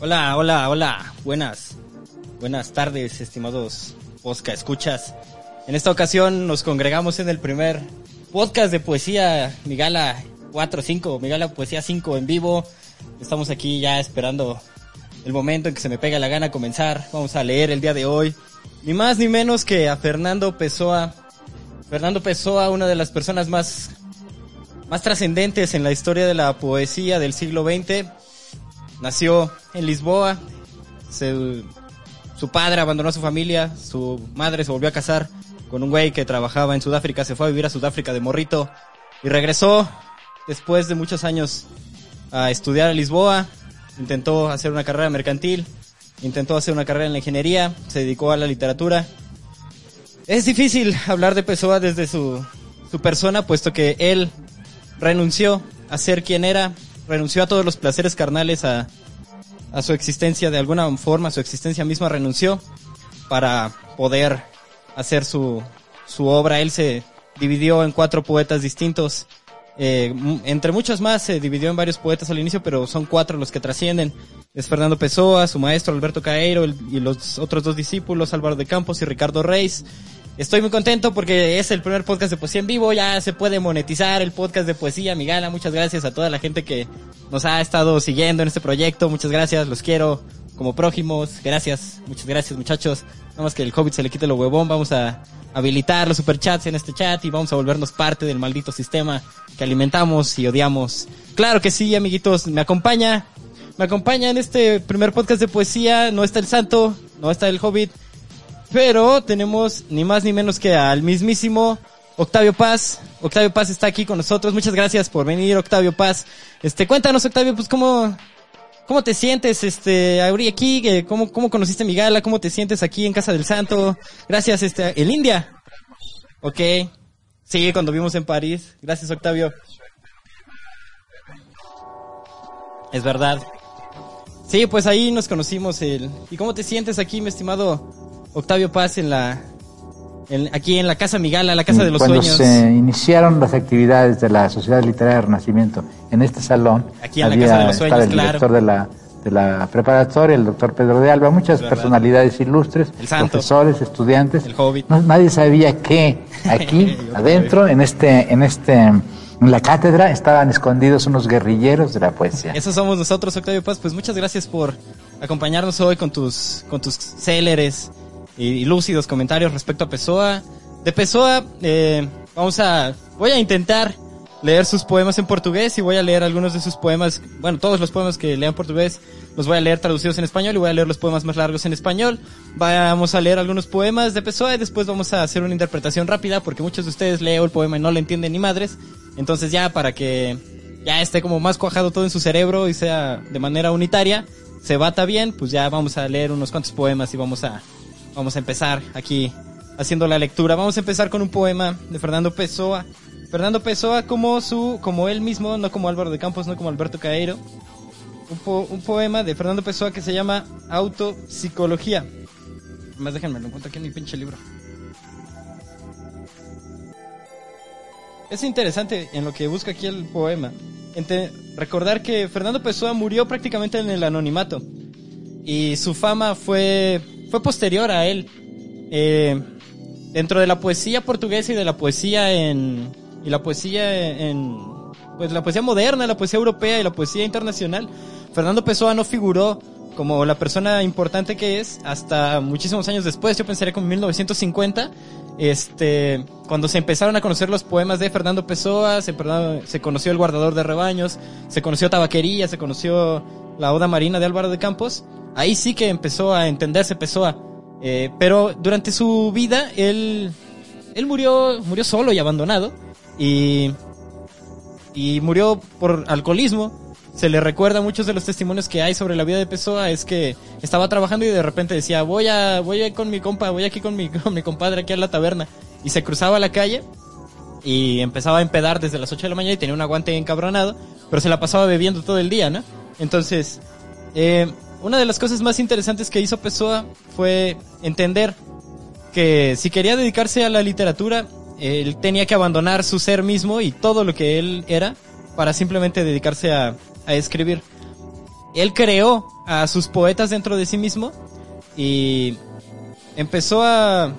Hola, hola, hola. Buenas. Buenas tardes, estimados Posca Escuchas. En esta ocasión nos congregamos en el primer podcast de poesía Migala 4-5, Migala Poesía 5 en vivo. Estamos aquí ya esperando el momento en que se me pega la gana comenzar. Vamos a leer el día de hoy. Ni más ni menos que a Fernando Pessoa. Fernando Pessoa, una de las personas más, más trascendentes en la historia de la poesía del siglo XX. Nació en Lisboa. Su padre abandonó a su familia. Su madre se volvió a casar con un güey que trabajaba en Sudáfrica. Se fue a vivir a Sudáfrica de morrito. Y regresó después de muchos años a estudiar a Lisboa. Intentó hacer una carrera mercantil. Intentó hacer una carrera en la ingeniería. Se dedicó a la literatura. Es difícil hablar de Pessoa desde su, su persona, puesto que él renunció a ser quien era, renunció a todos los placeres carnales, a, a su existencia de alguna forma, a su existencia misma renunció para poder hacer su, su obra. Él se dividió en cuatro poetas distintos. Eh, entre muchos más se dividió en varios poetas al inicio, pero son cuatro los que trascienden. Es Fernando Pessoa, su maestro Alberto Caeiro y los otros dos discípulos, Álvaro de Campos y Ricardo Reis. Estoy muy contento porque es el primer podcast de poesía en vivo, ya se puede monetizar el podcast de poesía, mi gala. Muchas gracias a toda la gente que nos ha estado siguiendo en este proyecto. Muchas gracias, los quiero como prójimos. Gracias, muchas gracias muchachos. Nada más que el COVID se le quite lo huevón, vamos a habilitar los superchats en este chat y vamos a volvernos parte del maldito sistema que alimentamos y odiamos. Claro que sí, amiguitos, me acompaña, me acompaña en este primer podcast de poesía. No está el santo, no está el hobbit, pero tenemos ni más ni menos que al mismísimo Octavio Paz. Octavio Paz está aquí con nosotros. Muchas gracias por venir, Octavio Paz. Este, cuéntanos, Octavio, pues cómo, cómo te sientes, este, ahorita aquí, que cómo, cómo conociste mi gala, cómo te sientes aquí en Casa del Santo. Gracias, este, el India. Ok. Sí, cuando vimos en París. Gracias, Octavio. Es verdad. Sí, pues ahí nos conocimos. El... ¿Y cómo te sientes aquí, mi estimado Octavio Paz, en la, en- aquí en la Casa Migala, la Casa de los Cuando Sueños? se iniciaron las actividades de la Sociedad Literaria Renacimiento en este salón, Aquí en la Casa de los Sueños, el claro. director de la, de la preparatoria, el doctor Pedro de Alba, muchas personalidades ilustres, El santo. profesores, estudiantes. El hobbit. No- nadie sabía que aquí, adentro, en este, en este, en la cátedra, estaban escondidos unos guerrilleros de la poesía. Esos somos nosotros, Octavio Paz. Pues muchas gracias por acompañarnos hoy con tus, con tus céleres y, y lúcidos comentarios respecto a Pessoa. De Pessoa, eh, vamos a, voy a intentar leer sus poemas en portugués y voy a leer algunos de sus poemas, bueno, todos los poemas que lean portugués los voy a leer traducidos en español y voy a leer los poemas más largos en español. Vamos a leer algunos poemas de Pessoa y después vamos a hacer una interpretación rápida porque muchos de ustedes leo el poema y no le entienden ni madres. Entonces ya para que ya esté como más cuajado todo en su cerebro y sea de manera unitaria, se bata bien, pues ya vamos a leer unos cuantos poemas y vamos a, vamos a empezar aquí haciendo la lectura. Vamos a empezar con un poema de Fernando Pessoa. Fernando Pessoa como su, como él mismo, no como Álvaro de Campos, no como Alberto Caeiro. Un, po- un poema de Fernando Pessoa que se llama Autopsicología. Más déjenme lo encuentro aquí en mi pinche libro. Es interesante en lo que busca aquí el poema. Ente- recordar que Fernando Pessoa murió prácticamente en el anonimato. Y su fama fue, fue posterior a él. Eh, dentro de la poesía portuguesa y de la poesía en. Y la poesía en. Pues la poesía moderna, la poesía europea y la poesía internacional. Fernando Pessoa no figuró como la persona importante que es hasta muchísimos años después. Yo pensaría como 1950 este, cuando se empezaron a conocer los poemas de Fernando Pessoa, se, se conoció El guardador de rebaños, se conoció Tabaquería, se conoció La Oda Marina de Álvaro de Campos, ahí sí que empezó a entenderse Pessoa. Eh, pero durante su vida, él, él murió, murió solo y abandonado, y, y murió por alcoholismo. Se le recuerda muchos de los testimonios que hay sobre la vida de Pessoa es que estaba trabajando y de repente decía, voy a, voy a con mi compa, voy aquí con mi, con mi compadre aquí a la taberna. Y se cruzaba la calle y empezaba a empedar desde las 8 de la mañana y tenía un aguante encabronado, pero se la pasaba bebiendo todo el día, ¿no? Entonces, eh, una de las cosas más interesantes que hizo Pessoa fue entender que si quería dedicarse a la literatura, él tenía que abandonar su ser mismo y todo lo que él era para simplemente dedicarse a, a escribir. Él creó a sus poetas dentro de sí mismo y empezó a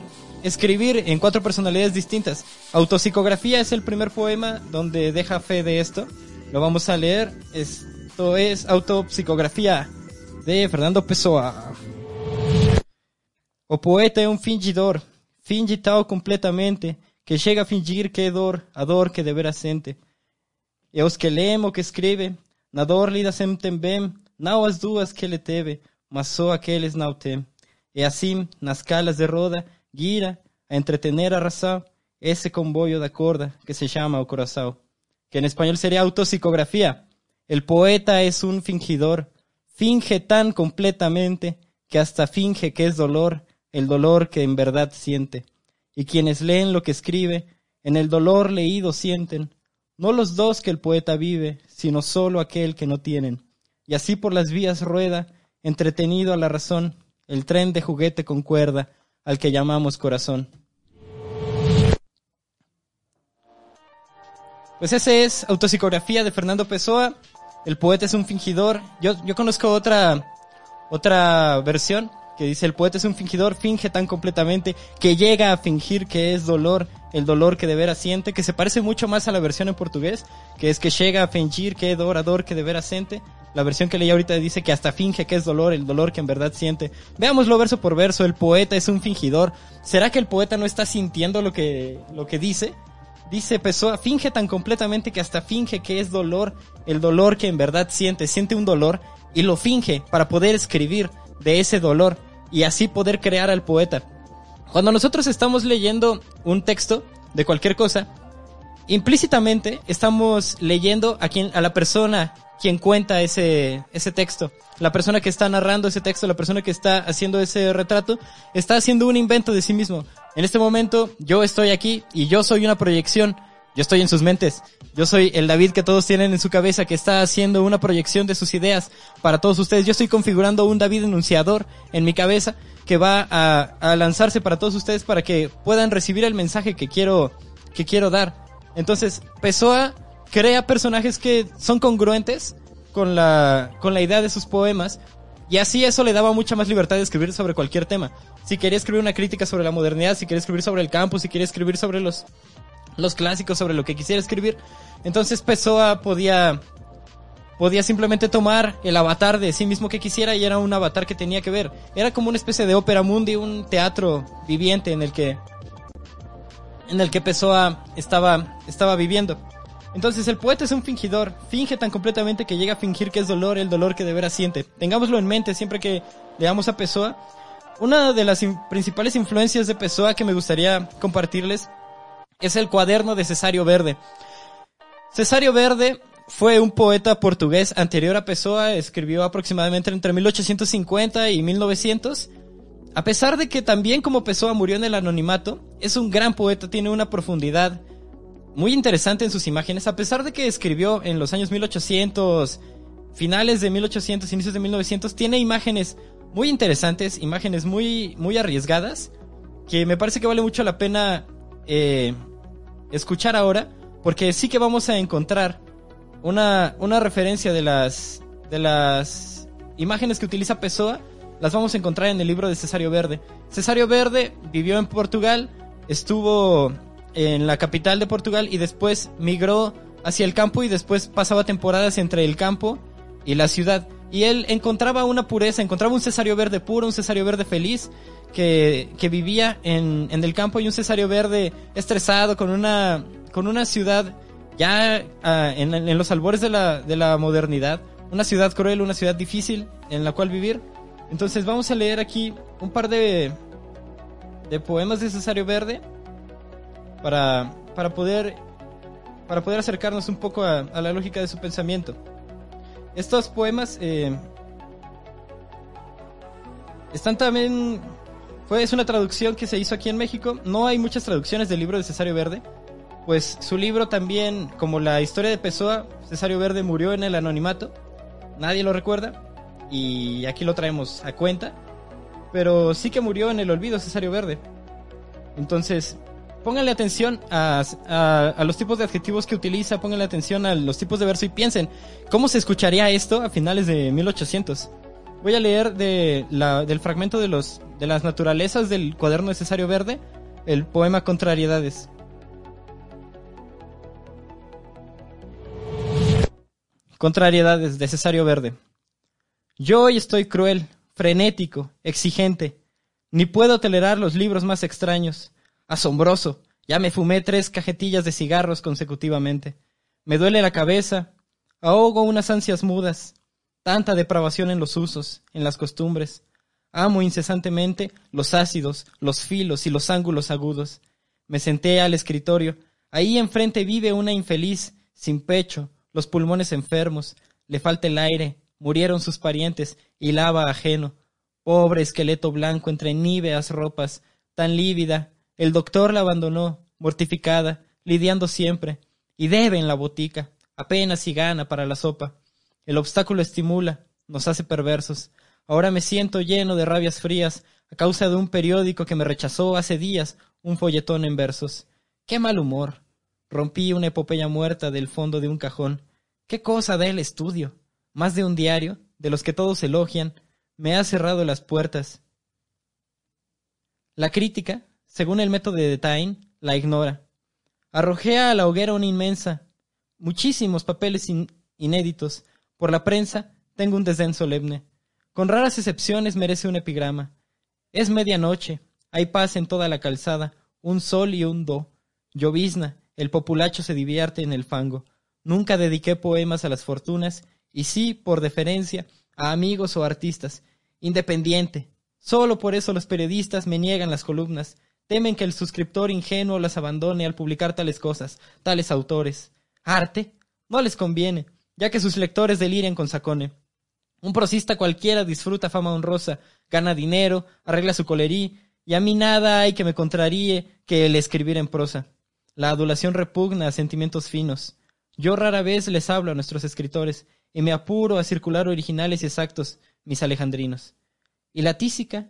escribir en cuatro personalidades distintas. Autopsicografía es el primer poema donde deja fe de esto. Lo vamos a leer. Esto es Autopsicografía de Fernando Pessoa. O poeta é um fingidor, finge tal completamente, que chega a fingir que é dor, a dor que devera sente. E os que leem o que escreve, na dor lida sentem bem, não as duas que ele teve, mas só aqueles não tem. E assim, nas calas de roda, gira a entretener a razão esse comboio da corda que se chama o coração. Que en español sería autopsicografía. El poeta es un fingidor, finge tan completamente que hasta finge que es dolor, el dolor que en verdad siente. Y quienes leen lo que escribe, en el dolor leído sienten, no los dos que el poeta vive, sino solo aquel que no tienen. Y así por las vías rueda, entretenido a la razón, el tren de juguete con cuerda, al que llamamos corazón. Pues ese es Autopsicografía de Fernando Pessoa. El poeta es un fingidor. Yo, yo conozco otra, otra versión que dice el poeta es un fingidor, finge tan completamente que llega a fingir que es dolor, el dolor que de veras siente, que se parece mucho más a la versión en portugués, que es que llega a fingir que es dor, a dor que de veras siente. La versión que leí ahorita dice que hasta finge que es dolor, el dolor que en verdad siente. Veámoslo verso por verso, el poeta es un fingidor. ¿Será que el poeta no está sintiendo lo que, lo que dice? Dice Pessoa, finge tan completamente que hasta finge que es dolor, el dolor que en verdad siente, siente un dolor y lo finge para poder escribir de ese dolor y así poder crear al poeta. Cuando nosotros estamos leyendo un texto de cualquier cosa, implícitamente estamos leyendo a quien a la persona quien cuenta ese ese texto, la persona que está narrando ese texto, la persona que está haciendo ese retrato, está haciendo un invento de sí mismo. En este momento yo estoy aquí y yo soy una proyección yo estoy en sus mentes. Yo soy el David que todos tienen en su cabeza, que está haciendo una proyección de sus ideas para todos ustedes. Yo estoy configurando un David enunciador en mi cabeza que va a, lanzarse para todos ustedes para que puedan recibir el mensaje que quiero, que quiero dar. Entonces, Pessoa crea personajes que son congruentes con la, con la idea de sus poemas y así eso le daba mucha más libertad de escribir sobre cualquier tema. Si quería escribir una crítica sobre la modernidad, si quería escribir sobre el campo, si quería escribir sobre los los clásicos sobre lo que quisiera escribir. Entonces Pessoa podía podía simplemente tomar el avatar de sí mismo que quisiera y era un avatar que tenía que ver. Era como una especie de ópera mundi, un teatro viviente en el que en el que Pessoa estaba estaba viviendo. Entonces el poeta es un fingidor, finge tan completamente que llega a fingir que es dolor, el dolor que de veras siente. Tengámoslo en mente siempre que leamos a Pessoa. Una de las principales influencias de Pessoa que me gustaría compartirles es el cuaderno de Cesario Verde. Cesario Verde fue un poeta portugués anterior a Pessoa, escribió aproximadamente entre 1850 y 1900. A pesar de que también como Pessoa murió en el anonimato, es un gran poeta, tiene una profundidad muy interesante en sus imágenes, a pesar de que escribió en los años 1800, finales de 1800, inicios de 1900, tiene imágenes muy interesantes, imágenes muy, muy arriesgadas, que me parece que vale mucho la pena eh, escuchar ahora, porque sí que vamos a encontrar una, una referencia de las, de las imágenes que utiliza Pessoa, las vamos a encontrar en el libro de Cesario Verde. Cesario Verde vivió en Portugal, estuvo en la capital de Portugal y después migró hacia el campo y después pasaba temporadas entre el campo y la ciudad. Y él encontraba una pureza, encontraba un Cesario Verde puro, un Cesario Verde feliz, que, que vivía en, en, el campo y un Cesario Verde estresado con una, con una ciudad ya ah, en, en, los albores de la, de la modernidad, una ciudad cruel, una ciudad difícil en la cual vivir. Entonces vamos a leer aquí un par de, de poemas de Cesario Verde para, para, poder, para poder acercarnos un poco a, la lógica de su pensamiento. Estos poemas eh, están también fue, es una traducción que se hizo aquí en México. No hay muchas traducciones del libro de Cesario Verde. Pues su libro también, como la historia de Pessoa, Cesario Verde murió en el anonimato. Nadie lo recuerda. Y aquí lo traemos a cuenta. Pero sí que murió en el olvido Cesario Verde. Entonces, pónganle atención a, los tipos de adjetivos que utiliza, pónganle atención a los tipos de verso y piensen, ¿cómo se escucharía esto a finales de 1800? Voy a leer del fragmento de, las naturalezas del cuaderno de Cesario Verde, el poema Contrariedades. Contrariedades de Cesario Verde. Yo hoy estoy cruel, frenético, exigente. Ni puedo tolerar los libros más extraños. Asombroso. Ya me fumé tres cajetillas de cigarros consecutivamente. Me duele la cabeza. Ahogo unas ansias mudas. Tanta depravación en los usos, en las costumbres. Amo incesantemente los ácidos, los filos y los ángulos agudos. Me senté al escritorio. Ahí enfrente vive una infeliz, sin pecho, los pulmones enfermos, le falta el aire, murieron sus parientes y lava ajeno. Pobre esqueleto blanco entre níveas ropas, tan lívida, el doctor la abandonó, mortificada, lidiando siempre, y debe en la botica, apenas si gana para la sopa. El obstáculo estimula, nos hace perversos. Ahora me siento lleno de rabias frías a causa de un periódico que me rechazó hace días un folletón en versos. Qué mal humor. Rompí una epopeya muerta del fondo de un cajón. ¿Qué cosa da el estudio? Más de un diario, de los que todos elogian, me ha cerrado las puertas. La crítica, según el método de Taine, la ignora. Arrojé a la hoguera una inmensa, muchísimos papeles in- inéditos. Por la prensa tengo un desdén solemne. Con raras excepciones merece un epigrama. Es medianoche, hay paz en toda la calzada, un sol y un do. Llovizna, el populacho se divierte en el fango. Nunca dediqué poemas a las fortunas, y sí, por deferencia, a amigos o artistas. Independiente. Solo por eso los periodistas me niegan las columnas. Temen que el suscriptor ingenuo las abandone al publicar tales cosas, tales autores. ¿Arte? No les conviene, ya que sus lectores deliren con Sacone. Un prosista cualquiera disfruta fama honrosa, gana dinero, arregla su colerí, y a mí nada hay que me contraríe que el escribir en prosa. La adulación repugna a sentimientos finos. Yo rara vez les hablo a nuestros escritores, y me apuro a circular originales y exactos, mis alejandrinos. Y la tísica,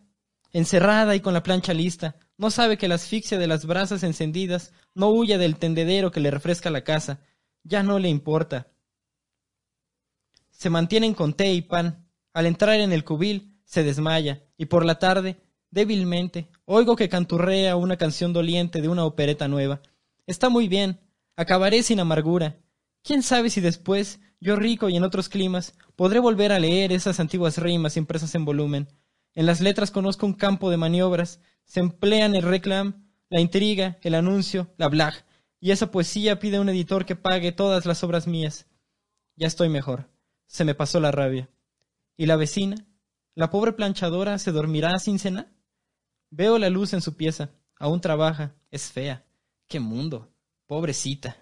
encerrada y con la plancha lista, no sabe que la asfixia de las brasas encendidas no huye del tendedero que le refresca la casa, ya no le importa. Se mantienen con té y pan. Al entrar en el cubil, se desmaya, y por la tarde, débilmente, oigo que canturrea una canción doliente de una opereta nueva. Está muy bien, acabaré sin amargura. ¿Quién sabe si después, yo rico y en otros climas, podré volver a leer esas antiguas rimas impresas en volumen? En las letras conozco un campo de maniobras, se emplean el reclam, la intriga, el anuncio, la blag, y esa poesía pide a un editor que pague todas las obras mías. Ya estoy mejor. Se me pasó la rabia. ¿Y la vecina? ¿La pobre planchadora se dormirá sin cena? Veo la luz en su pieza. Aún trabaja. Es fea. ¡Qué mundo! Pobrecita.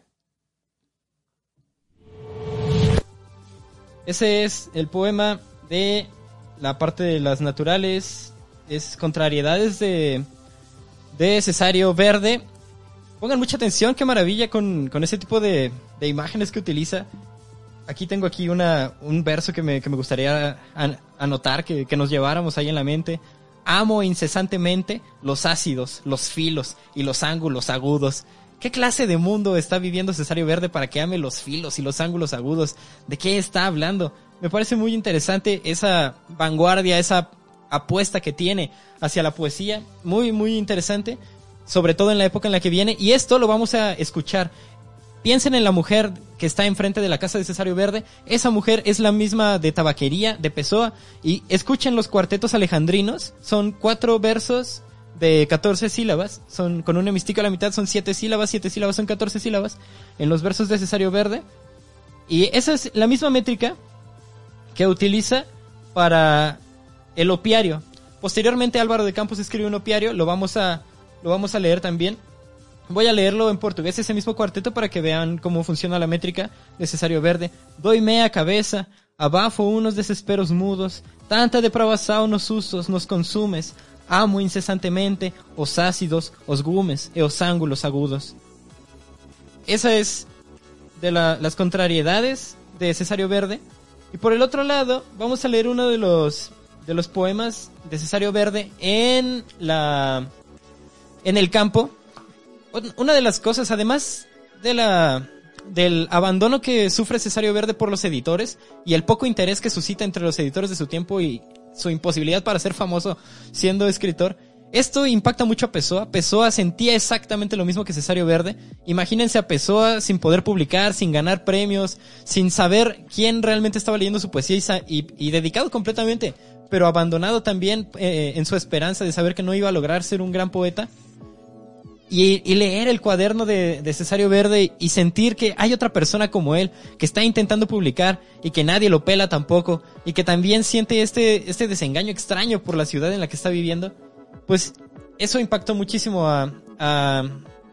Ese es el poema de la parte de las naturales. Es contrariedades de, de Cesario Verde. Pongan mucha atención, qué maravilla con, con ese tipo de, de imágenes que utiliza. Aquí tengo aquí una, un verso que me, que me gustaría an- anotar, que, que nos lleváramos ahí en la mente. Amo incesantemente los ácidos, los filos y los ángulos agudos. ¿Qué clase de mundo está viviendo Cesario Verde para que ame los filos y los ángulos agudos? ¿De qué está hablando? Me parece muy interesante esa vanguardia, esa apuesta que tiene hacia la poesía. Muy, muy interesante. Sobre todo en la época en la que viene. Y esto lo vamos a escuchar. Piensen en la mujer que está enfrente de la casa de Cesario Verde. Esa mujer es la misma de Tabaquería, de Pessoa. Y escuchen los cuartetos alejandrinos. Son cuatro versos de 14 sílabas. Son con un hemistico a la mitad son siete sílabas. Siete sílabas son 14 sílabas. En los versos de Cesario Verde. Y esa es la misma métrica que utiliza para el opiario. Posteriormente Álvaro de Campos escribe un opiario. Lo vamos a, lo vamos a leer también. Voy a leerlo en portugués, ese mismo cuarteto, para que vean cómo funciona la métrica de Cesario Verde. Doime a cabeza, abafo unos desesperos mudos, tanta depravação nos usos nos consumes, amo incesantemente os ácidos, os gumes e os ángulos agudos. Esa es de la- las contrariedades de Cesario Verde. Y por el otro lado, vamos a leer uno de los, de los poemas de Cesario Verde en la, en el campo. una de las cosas, además de la del abandono que sufre Cesario Verde por los editores y el poco interés que suscita entre los editores de su tiempo y su imposibilidad para ser famoso siendo escritor, esto impacta mucho a Pessoa. Pessoa sentía exactamente lo mismo que Cesario Verde. Imagínense a Pessoa sin poder publicar, sin ganar premios, sin saber quién realmente estaba leyendo su poesía y, dedicado completamente, pero abandonado también eh, en su esperanza de saber que no iba a lograr ser un gran poeta y, leer el cuaderno de, Cesario Verde y sentir que hay otra persona como él que está intentando publicar y que nadie lo pela tampoco y que también siente este, este desengaño extraño por la ciudad en la que está viviendo, pues eso impactó muchísimo a, a,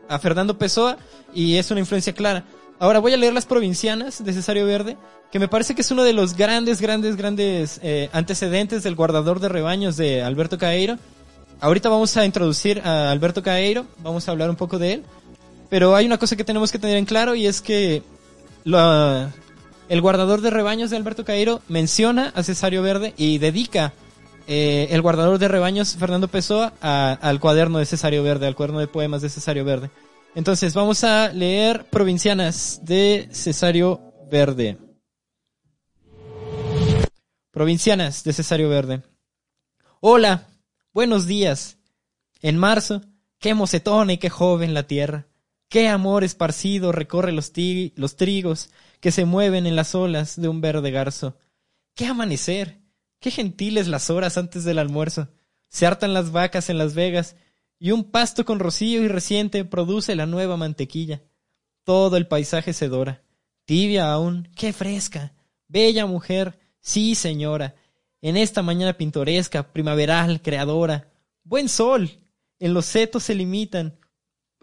a Fernando Pessoa y es una influencia clara. Ahora voy a leer las provincianas de Cesario Verde, que me parece que es uno de los grandes, grandes, grandes eh, antecedentes del guardador de rebaños de Alberto Caeiro Ahorita vamos a introducir a Alberto Caeiro, vamos a hablar un poco de él, pero hay una cosa que tenemos que tener en claro y es que el guardador de rebaños de Alberto Caeiro menciona a Cesario Verde y dedica eh, el guardador de rebaños Fernando Pessoa al cuaderno de Cesario Verde, al cuaderno de poemas de Cesario Verde. Entonces vamos a leer Provincianas de Cesario Verde. Provincianas de Cesario Verde. Hola, Buenos días. En marzo, qué mocetona y qué joven la tierra. Qué amor esparcido recorre los, los trigos que se mueven en las olas de un verde garzo. Qué amanecer. Qué gentiles las horas antes del almuerzo. Se hartan las vacas en las vegas y un pasto con rocío y reciente produce la nueva mantequilla. Todo el paisaje se dora. Tibia aún, qué fresca. Bella mujer, sí señora, en esta mañana pintoresca, primaveral, creadora. Buen sol. En los setos se limitan.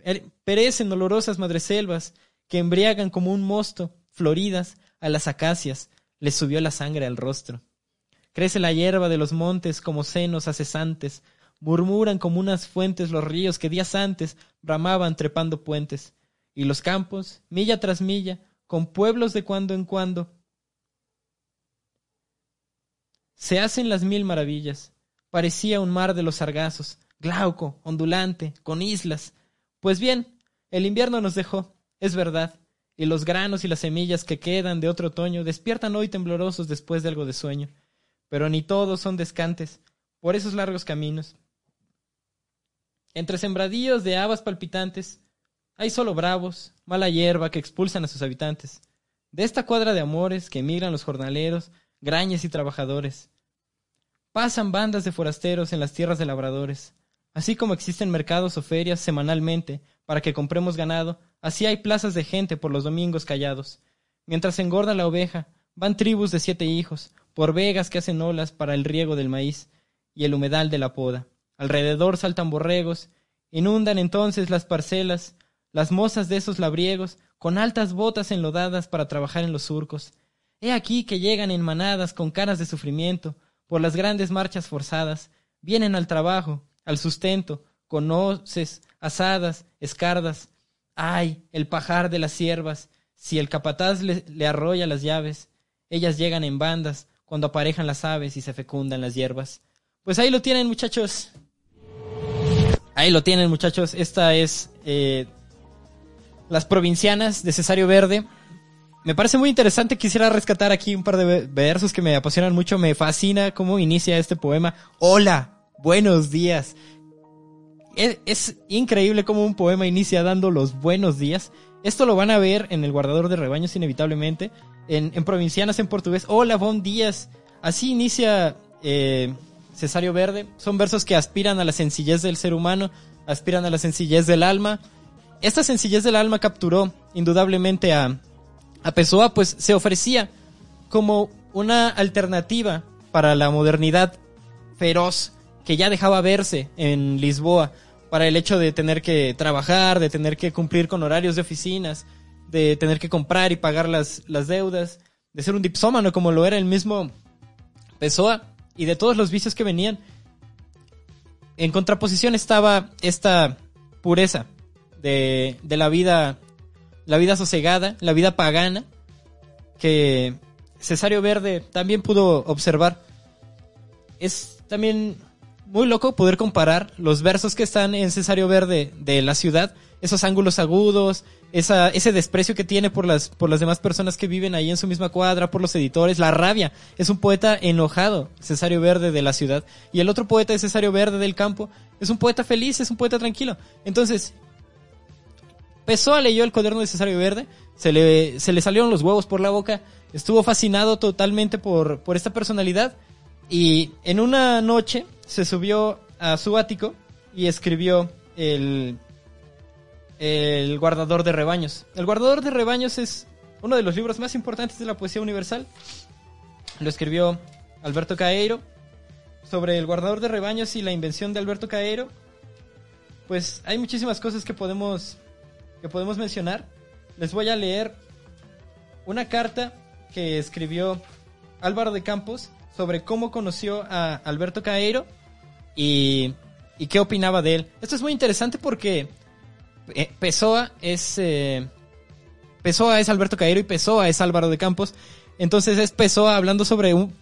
Er, perecen olorosas madreselvas que embriagan como un mosto, floridas, a las acacias. Les subió la sangre al rostro. Crece la hierba de los montes como senos acesantes. Murmuran como unas fuentes los ríos que días antes bramaban trepando puentes. Y los campos, milla tras milla, con pueblos de cuando en cuando, se hacen las mil maravillas. Parecía un mar de los sargazos, glauco, ondulante, con islas. Pues bien, el invierno nos dejó, es verdad, y los granos y las semillas que quedan de otro otoño despiertan hoy temblorosos después de algo de sueño. Pero ni todos son descantes, por esos largos caminos. Entre sembradíos de habas palpitantes, hay solo bravos, mala hierba que expulsan a sus habitantes. De esta cuadra de amores que emigran los jornaleros, grañas y trabajadores. Pasan bandas de forasteros en las tierras de labradores. Así como existen mercados o ferias semanalmente para que compremos ganado, así hay plazas de gente por los domingos callados. Mientras engorda la oveja, van tribus de siete hijos, por vegas que hacen olas para el riego del maíz y el humedal de la poda. Alrededor saltan borregos, inundan entonces las parcelas, las mozas de esos labriegos, con altas botas enlodadas para trabajar en los surcos, He aquí que llegan en manadas con caras de sufrimiento, por las grandes marchas forzadas, vienen al trabajo, al sustento, con hoces, asadas, escardas. Ay, el pajar de las siervas, si el capataz le, le arrolla las llaves, ellas llegan en bandas cuando aparejan las aves y se fecundan las hierbas. Pues ahí lo tienen, muchachos. Ahí lo tienen, muchachos. Esta es eh, Las Provincianas de Cesario Verde me parece muy interesante. Quisiera rescatar aquí un par de versos que me apasionan mucho. Me fascina cómo inicia este poema. Hola, buenos días. Es, increíble cómo un poema inicia dando los buenos días. Esto lo van a ver en el guardador de rebaños inevitablemente. En, provincianas en portugués. Hola, buen días. Así inicia eh, Cesario Verde. Son versos que aspiran a la sencillez del ser humano, aspiran a la sencillez del alma. Esta sencillez del alma capturó indudablemente a, a Pessoa pues se ofrecía como una alternativa para la modernidad feroz que ya dejaba verse en Lisboa para el hecho de tener que trabajar, de tener que cumplir con horarios de oficinas, de tener que comprar y pagar las, las deudas, de ser un dipsómano como lo era el mismo Pessoa y de todos los vicios que venían. En contraposición estaba esta pureza de, de la vida la vida sosegada, la vida pagana, que Cesario Verde también pudo observar. Es también muy loco poder comparar los versos que están en Cesario Verde de la ciudad, esos ángulos agudos, ese desprecio que tiene por las, por las demás personas que viven ahí en su misma cuadra, por los editores, la rabia. Es un poeta enojado, Cesario Verde de la ciudad. Y el otro poeta es Cesario Verde del campo. Es un poeta feliz, es un poeta tranquilo. Entonces, Pessoa leyó el cuaderno de Cesario Verde, se le, se le salieron los huevos por la boca, estuvo fascinado totalmente por, por esta personalidad y en una noche se subió a su ático y escribió el, el guardador de rebaños. El guardador de rebaños es uno de los libros más importantes de la poesía universal. Lo escribió Alberto Caeiro. Sobre el guardador de rebaños y la invención de Alberto Caeiro, pues hay muchísimas cosas que podemos que podemos mencionar. Les voy a leer una carta que escribió Álvaro de Campos sobre cómo conoció a Alberto Caeiro y, y qué opinaba de él. Esto es muy interesante porque eh, Pessoa es eh, es Alberto Caeiro y Pessoa es Álvaro de Campos. Entonces es Pessoa hablando sobre un,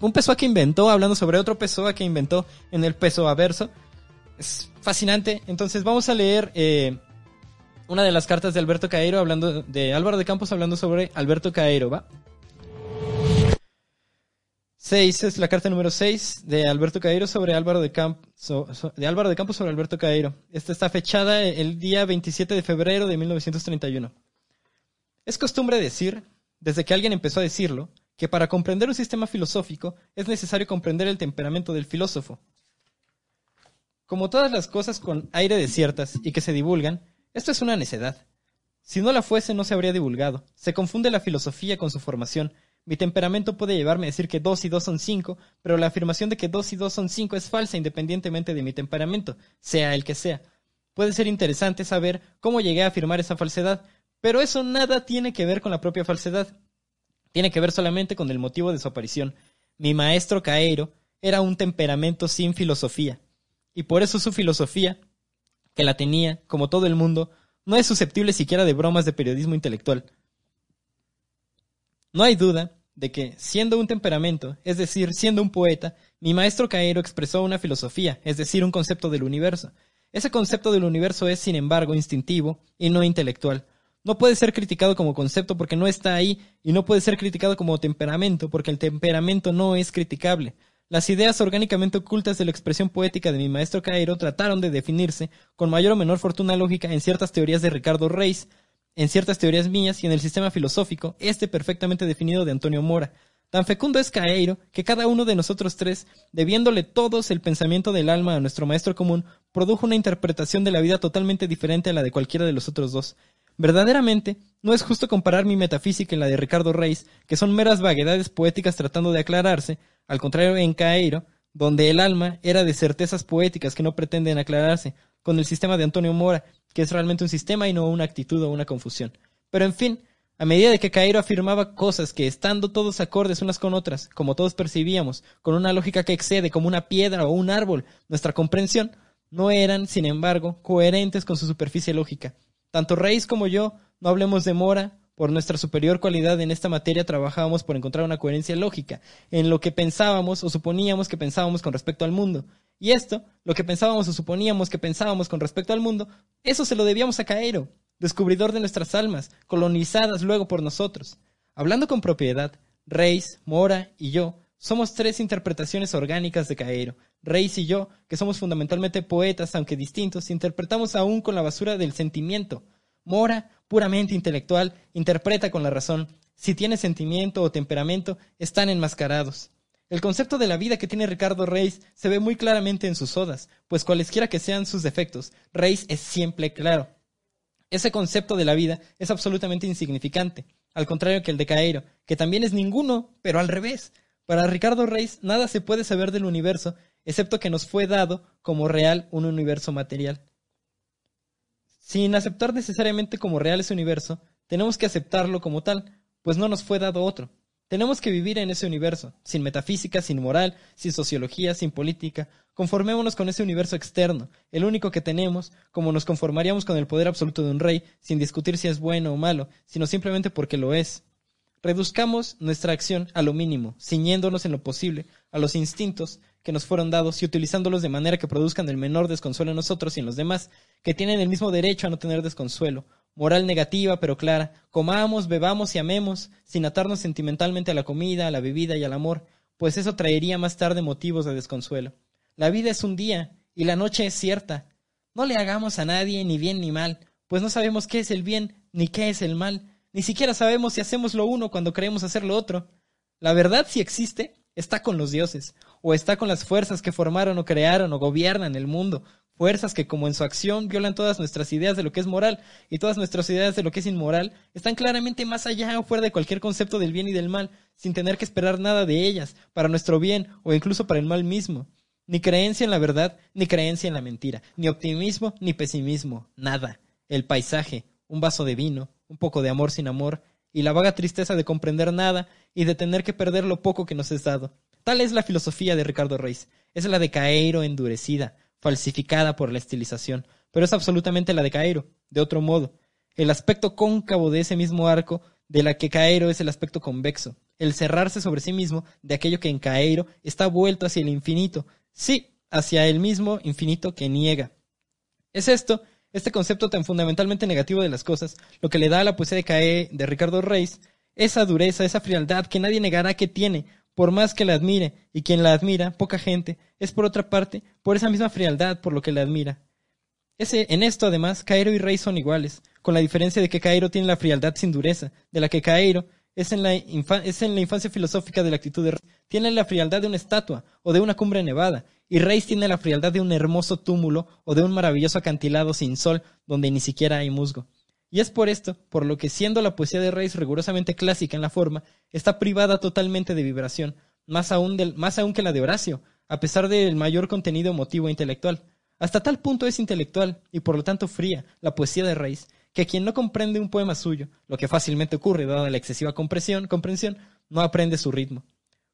un Pessoa que inventó, hablando sobre otro Pessoa que inventó en el Pessoa verso. Es fascinante. Entonces vamos a leer eh, una de las cartas de Alberto Caeiro hablando de Álvaro de Campos hablando sobre Alberto Caeiro, ¿va? 6 es la carta número 6 de Alberto Caeiro sobre Álvaro de Campos sobre Alberto Caeiro. Esta está fechada el día 27 de febrero de 1931. Es costumbre decir, desde que alguien empezó a decirlo, que para comprender un sistema filosófico es necesario comprender el temperamento del filósofo. Como todas las cosas con aire de ciertas y que se divulgan, esto es una necedad. Si no la fuese, no se habría divulgado. Se confunde la filosofía con su formación. Mi temperamento puede llevarme a decir que dos y dos son cinco, pero la afirmación de que dos y dos son cinco es falsa independientemente de mi temperamento, sea el que sea. Puede ser interesante saber cómo llegué a afirmar esa falsedad, pero eso nada tiene que ver con la propia falsedad. Tiene que ver solamente con el motivo de su aparición. Mi maestro Caeiro era un temperamento sin filosofía, y por eso su filosofía que la tenía, como todo el mundo, no es susceptible siquiera de bromas de periodismo intelectual. No hay duda de que, siendo un temperamento, es decir, siendo un poeta, mi maestro Caero expresó una filosofía, es decir, un concepto del universo. Ese concepto del universo es, sin embargo, instintivo y no intelectual. No puede ser criticado como concepto porque no está ahí y no puede ser criticado como temperamento porque el temperamento no es criticable. Las ideas orgánicamente ocultas de la expresión poética de mi maestro Cairo trataron de definirse, con mayor o menor fortuna lógica, en ciertas teorías de Ricardo Reis, en ciertas teorías mías y en el sistema filosófico, este perfectamente definido de Antonio Mora. Tan fecundo es Caeiro que cada uno de nosotros tres, debiéndole todos el pensamiento del alma a nuestro maestro común, produjo una interpretación de la vida totalmente diferente a la de cualquiera de los otros dos. Verdaderamente, no es justo comparar mi metafísica y la de Ricardo Reis, que son meras vaguedades poéticas tratando de aclararse, al contrario en Caeiro, donde el alma era de certezas poéticas que no pretenden aclararse, con el sistema de Antonio Mora, que es realmente un sistema y no una actitud o una confusión. Pero en fin, a medida de que Cairo afirmaba cosas que, estando todos acordes unas con otras, como todos percibíamos, con una lógica que excede como una piedra o un árbol nuestra comprensión, no eran, sin embargo, coherentes con su superficie lógica. Tanto Reis como yo, no hablemos de Mora, por nuestra superior cualidad en esta materia trabajábamos por encontrar una coherencia lógica en lo que pensábamos o suponíamos que pensábamos con respecto al mundo. Y esto, lo que pensábamos o suponíamos que pensábamos con respecto al mundo, eso se lo debíamos a Caero, descubridor de nuestras almas, colonizadas luego por nosotros. Hablando con propiedad, Reis, Mora y yo somos tres interpretaciones orgánicas de Caero. Reis y yo, que somos fundamentalmente poetas, aunque distintos, interpretamos aún con la basura del sentimiento. Mora, puramente intelectual, interpreta con la razón. Si tiene sentimiento o temperamento, están enmascarados. El concepto de la vida que tiene Ricardo Reis se ve muy claramente en sus odas, pues cualesquiera que sean sus defectos, Reis es siempre claro. Ese concepto de la vida es absolutamente insignificante, al contrario que el de Caeiro, que también es ninguno, pero al revés. Para Ricardo Reis nada se puede saber del universo, excepto que nos fue dado como real un universo material. Sin aceptar necesariamente como real ese universo, tenemos que aceptarlo como tal, pues no nos fue dado otro. Tenemos que vivir en ese universo, sin metafísica, sin moral, sin sociología, sin política. Conformémonos con ese universo externo, el único que tenemos, como nos conformaríamos con el poder absoluto de un rey, sin discutir si es bueno o malo, sino simplemente porque lo es. Reduzcamos nuestra acción a lo mínimo, ciñéndonos en lo posible a los instintos que nos fueron dados y utilizándolos de manera que produzcan el menor desconsuelo en nosotros y en los demás, que tienen el mismo derecho a no tener desconsuelo. Moral negativa pero clara, comamos, bebamos y amemos, sin atarnos sentimentalmente a la comida, a la bebida y al amor, pues eso traería más tarde motivos de desconsuelo. La vida es un día y la noche es cierta. No le hagamos a nadie ni bien ni mal, pues no sabemos qué es el bien ni qué es el mal ni siquiera sabemos si hacemos lo uno cuando creemos hacer lo otro. La verdad, si existe, está con los dioses, o está con las fuerzas que formaron o crearon o gobiernan el mundo, fuerzas que como en su acción violan todas nuestras ideas de lo que es moral y todas nuestras ideas de lo que es inmoral, están claramente más allá o fuera de cualquier concepto del bien y del mal, sin tener que esperar nada de ellas, para nuestro bien o incluso para el mal mismo. Ni creencia en la verdad, ni creencia en la mentira, ni optimismo, ni pesimismo, nada. El paisaje, un vaso de vino, un poco de amor sin amor, y la vaga tristeza de comprender nada y de tener que perder lo poco que nos es dado. Tal es la filosofía de Ricardo Reis. Es la de Caeiro endurecida, falsificada por la estilización, pero es absolutamente la de Caeiro, de otro modo. El aspecto cóncavo de ese mismo arco, de la que Caeiro es el aspecto convexo, el cerrarse sobre sí mismo de aquello que en Caeiro está vuelto hacia el infinito, sí, hacia el mismo infinito que niega. Es esto este concepto tan fundamentalmente negativo de las cosas, lo que le da a la poesía de Cae de Ricardo Reis, esa dureza, esa frialdad que nadie negará que tiene, por más que la admire, y quien la admira, poca gente, es por otra parte, por esa misma frialdad por lo que la admira. Ese, en esto, además, Cairo y Reis son iguales, con la diferencia de que Cairo tiene la frialdad sin dureza, de la que Cairo es en la, es en la infancia filosófica de la actitud de Reis. Tiene la frialdad de una estatua o de una cumbre nevada, y Reis tiene la frialdad de un hermoso túmulo o de un maravilloso acantilado sin sol donde ni siquiera hay musgo. Y es por esto, por lo que siendo la poesía de Reis rigurosamente clásica en la forma, está privada totalmente de vibración, más aún, más aún que la de Horacio, a pesar del mayor contenido emotivo e intelectual. Hasta tal punto es intelectual y por lo tanto fría la poesía de Reis, que quien no comprende un poema suyo, lo que fácilmente ocurre dada la excesiva comprensión no aprende su ritmo.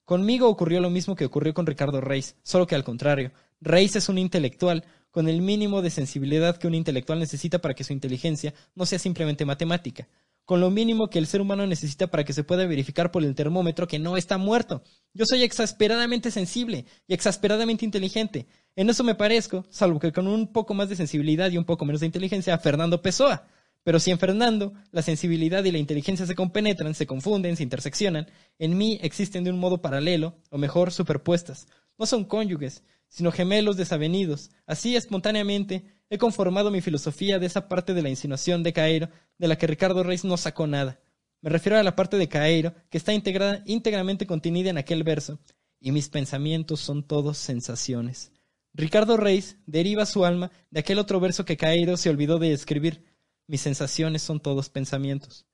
Conmigo ocurrió lo mismo que ocurrió con Ricardo Reis, solo que al contrario. Reis es un intelectual, con el mínimo de sensibilidad que un intelectual necesita para que su inteligencia no sea simplemente matemática, con lo mínimo que el ser humano necesita para que se pueda verificar por el termómetro que no está muerto. Yo soy exasperadamente sensible y exasperadamente inteligente. En eso me parezco, salvo que con un poco más de sensibilidad y un poco menos de inteligencia, a Fernando Pessoa. Pero si en Fernando la sensibilidad y la inteligencia se compenetran, se confunden, se interseccionan, en mí existen de un modo paralelo, o mejor, superpuestas. No son cónyuges, sino gemelos desavenidos. Así, espontáneamente, he conformado mi filosofía de esa parte de la insinuación de Cairo de la que Ricardo Reis no sacó nada. Me refiero a la parte de Cairo que está integrada, íntegramente contenida en aquel verso, y mis pensamientos son todos sensaciones. Ricardo Reis deriva su alma de aquel otro verso que Cairo se olvidó de escribir, mis sensaciones son todos pensamientos.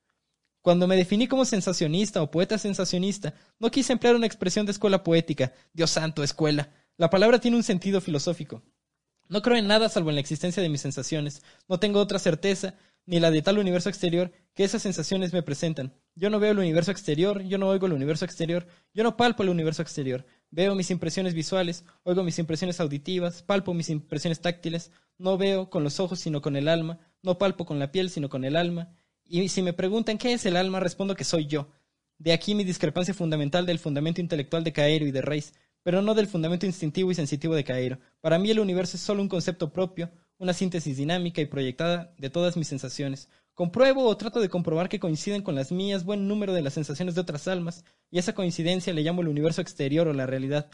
Cuando me definí como sensacionista o poeta sensacionista, no quise emplear una expresión de escuela poética. Dios santo, escuela. La palabra tiene un sentido filosófico. No creo en nada salvo en la existencia de mis sensaciones. No tengo otra certeza, ni la de tal universo exterior, que esas sensaciones me presentan. Yo no veo el universo exterior, yo no oigo el universo exterior, yo no palpo el universo exterior. Veo mis impresiones visuales, oigo mis impresiones auditivas, palpo mis impresiones táctiles, no veo con los ojos sino con el alma, no palpo con la piel, sino con el alma. Y si me preguntan qué es el alma, respondo que soy yo. De aquí mi discrepancia fundamental del fundamento intelectual de Cairo y de Reis, pero no del fundamento instintivo y sensitivo de Cairo. Para mí el universo es solo un concepto propio, una síntesis dinámica y proyectada de todas mis sensaciones. Compruebo o trato de comprobar que coinciden con las mías buen número de las sensaciones de otras almas, y esa coincidencia le llamo el universo exterior o la realidad.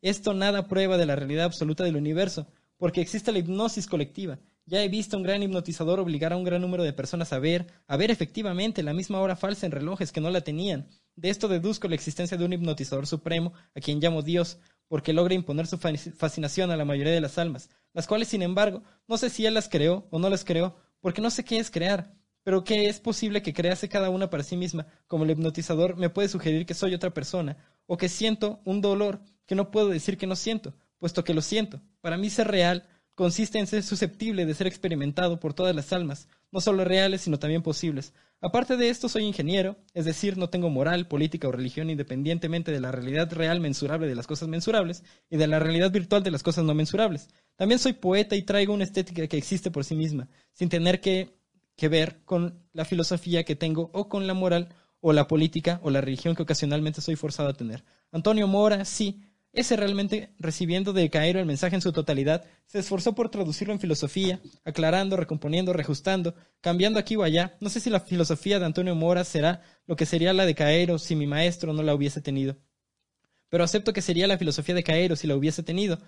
Esto nada prueba de la realidad absoluta del universo, porque existe la hipnosis colectiva, ya he visto un gran hipnotizador obligar a un gran número de personas a ver, a ver efectivamente la misma hora falsa en relojes que no la tenían. De esto deduzco la existencia de un hipnotizador supremo, a quien llamo Dios, porque logra imponer su fascinación a la mayoría de las almas, las cuales, sin embargo, no sé si él las creó o no las creó, porque no sé qué es crear, pero que es posible que crease cada una para sí misma, como el hipnotizador me puede sugerir que soy otra persona, o que siento un dolor que no puedo decir que no siento, puesto que lo siento. Para mí ser real consiste en ser susceptible de ser experimentado por todas las almas, no solo reales, sino también posibles. Aparte de esto, soy ingeniero, es decir, no tengo moral, política o religión independientemente de la realidad real mensurable de las cosas mensurables y de la realidad virtual de las cosas no mensurables. También soy poeta y traigo una estética que existe por sí misma, sin tener que, que ver con la filosofía que tengo o con la moral o la política o la religión que ocasionalmente soy forzado a tener. Antonio Mora, sí, ese realmente, recibiendo de Cairo el mensaje en su totalidad, se esforzó por traducirlo en filosofía, aclarando, recomponiendo, reajustando, cambiando aquí o allá. No sé si la filosofía de Antonio Mora será lo que sería la de Cairo si mi maestro no la hubiese tenido. Pero acepto que sería la filosofía de Cairo si la hubiese tenido,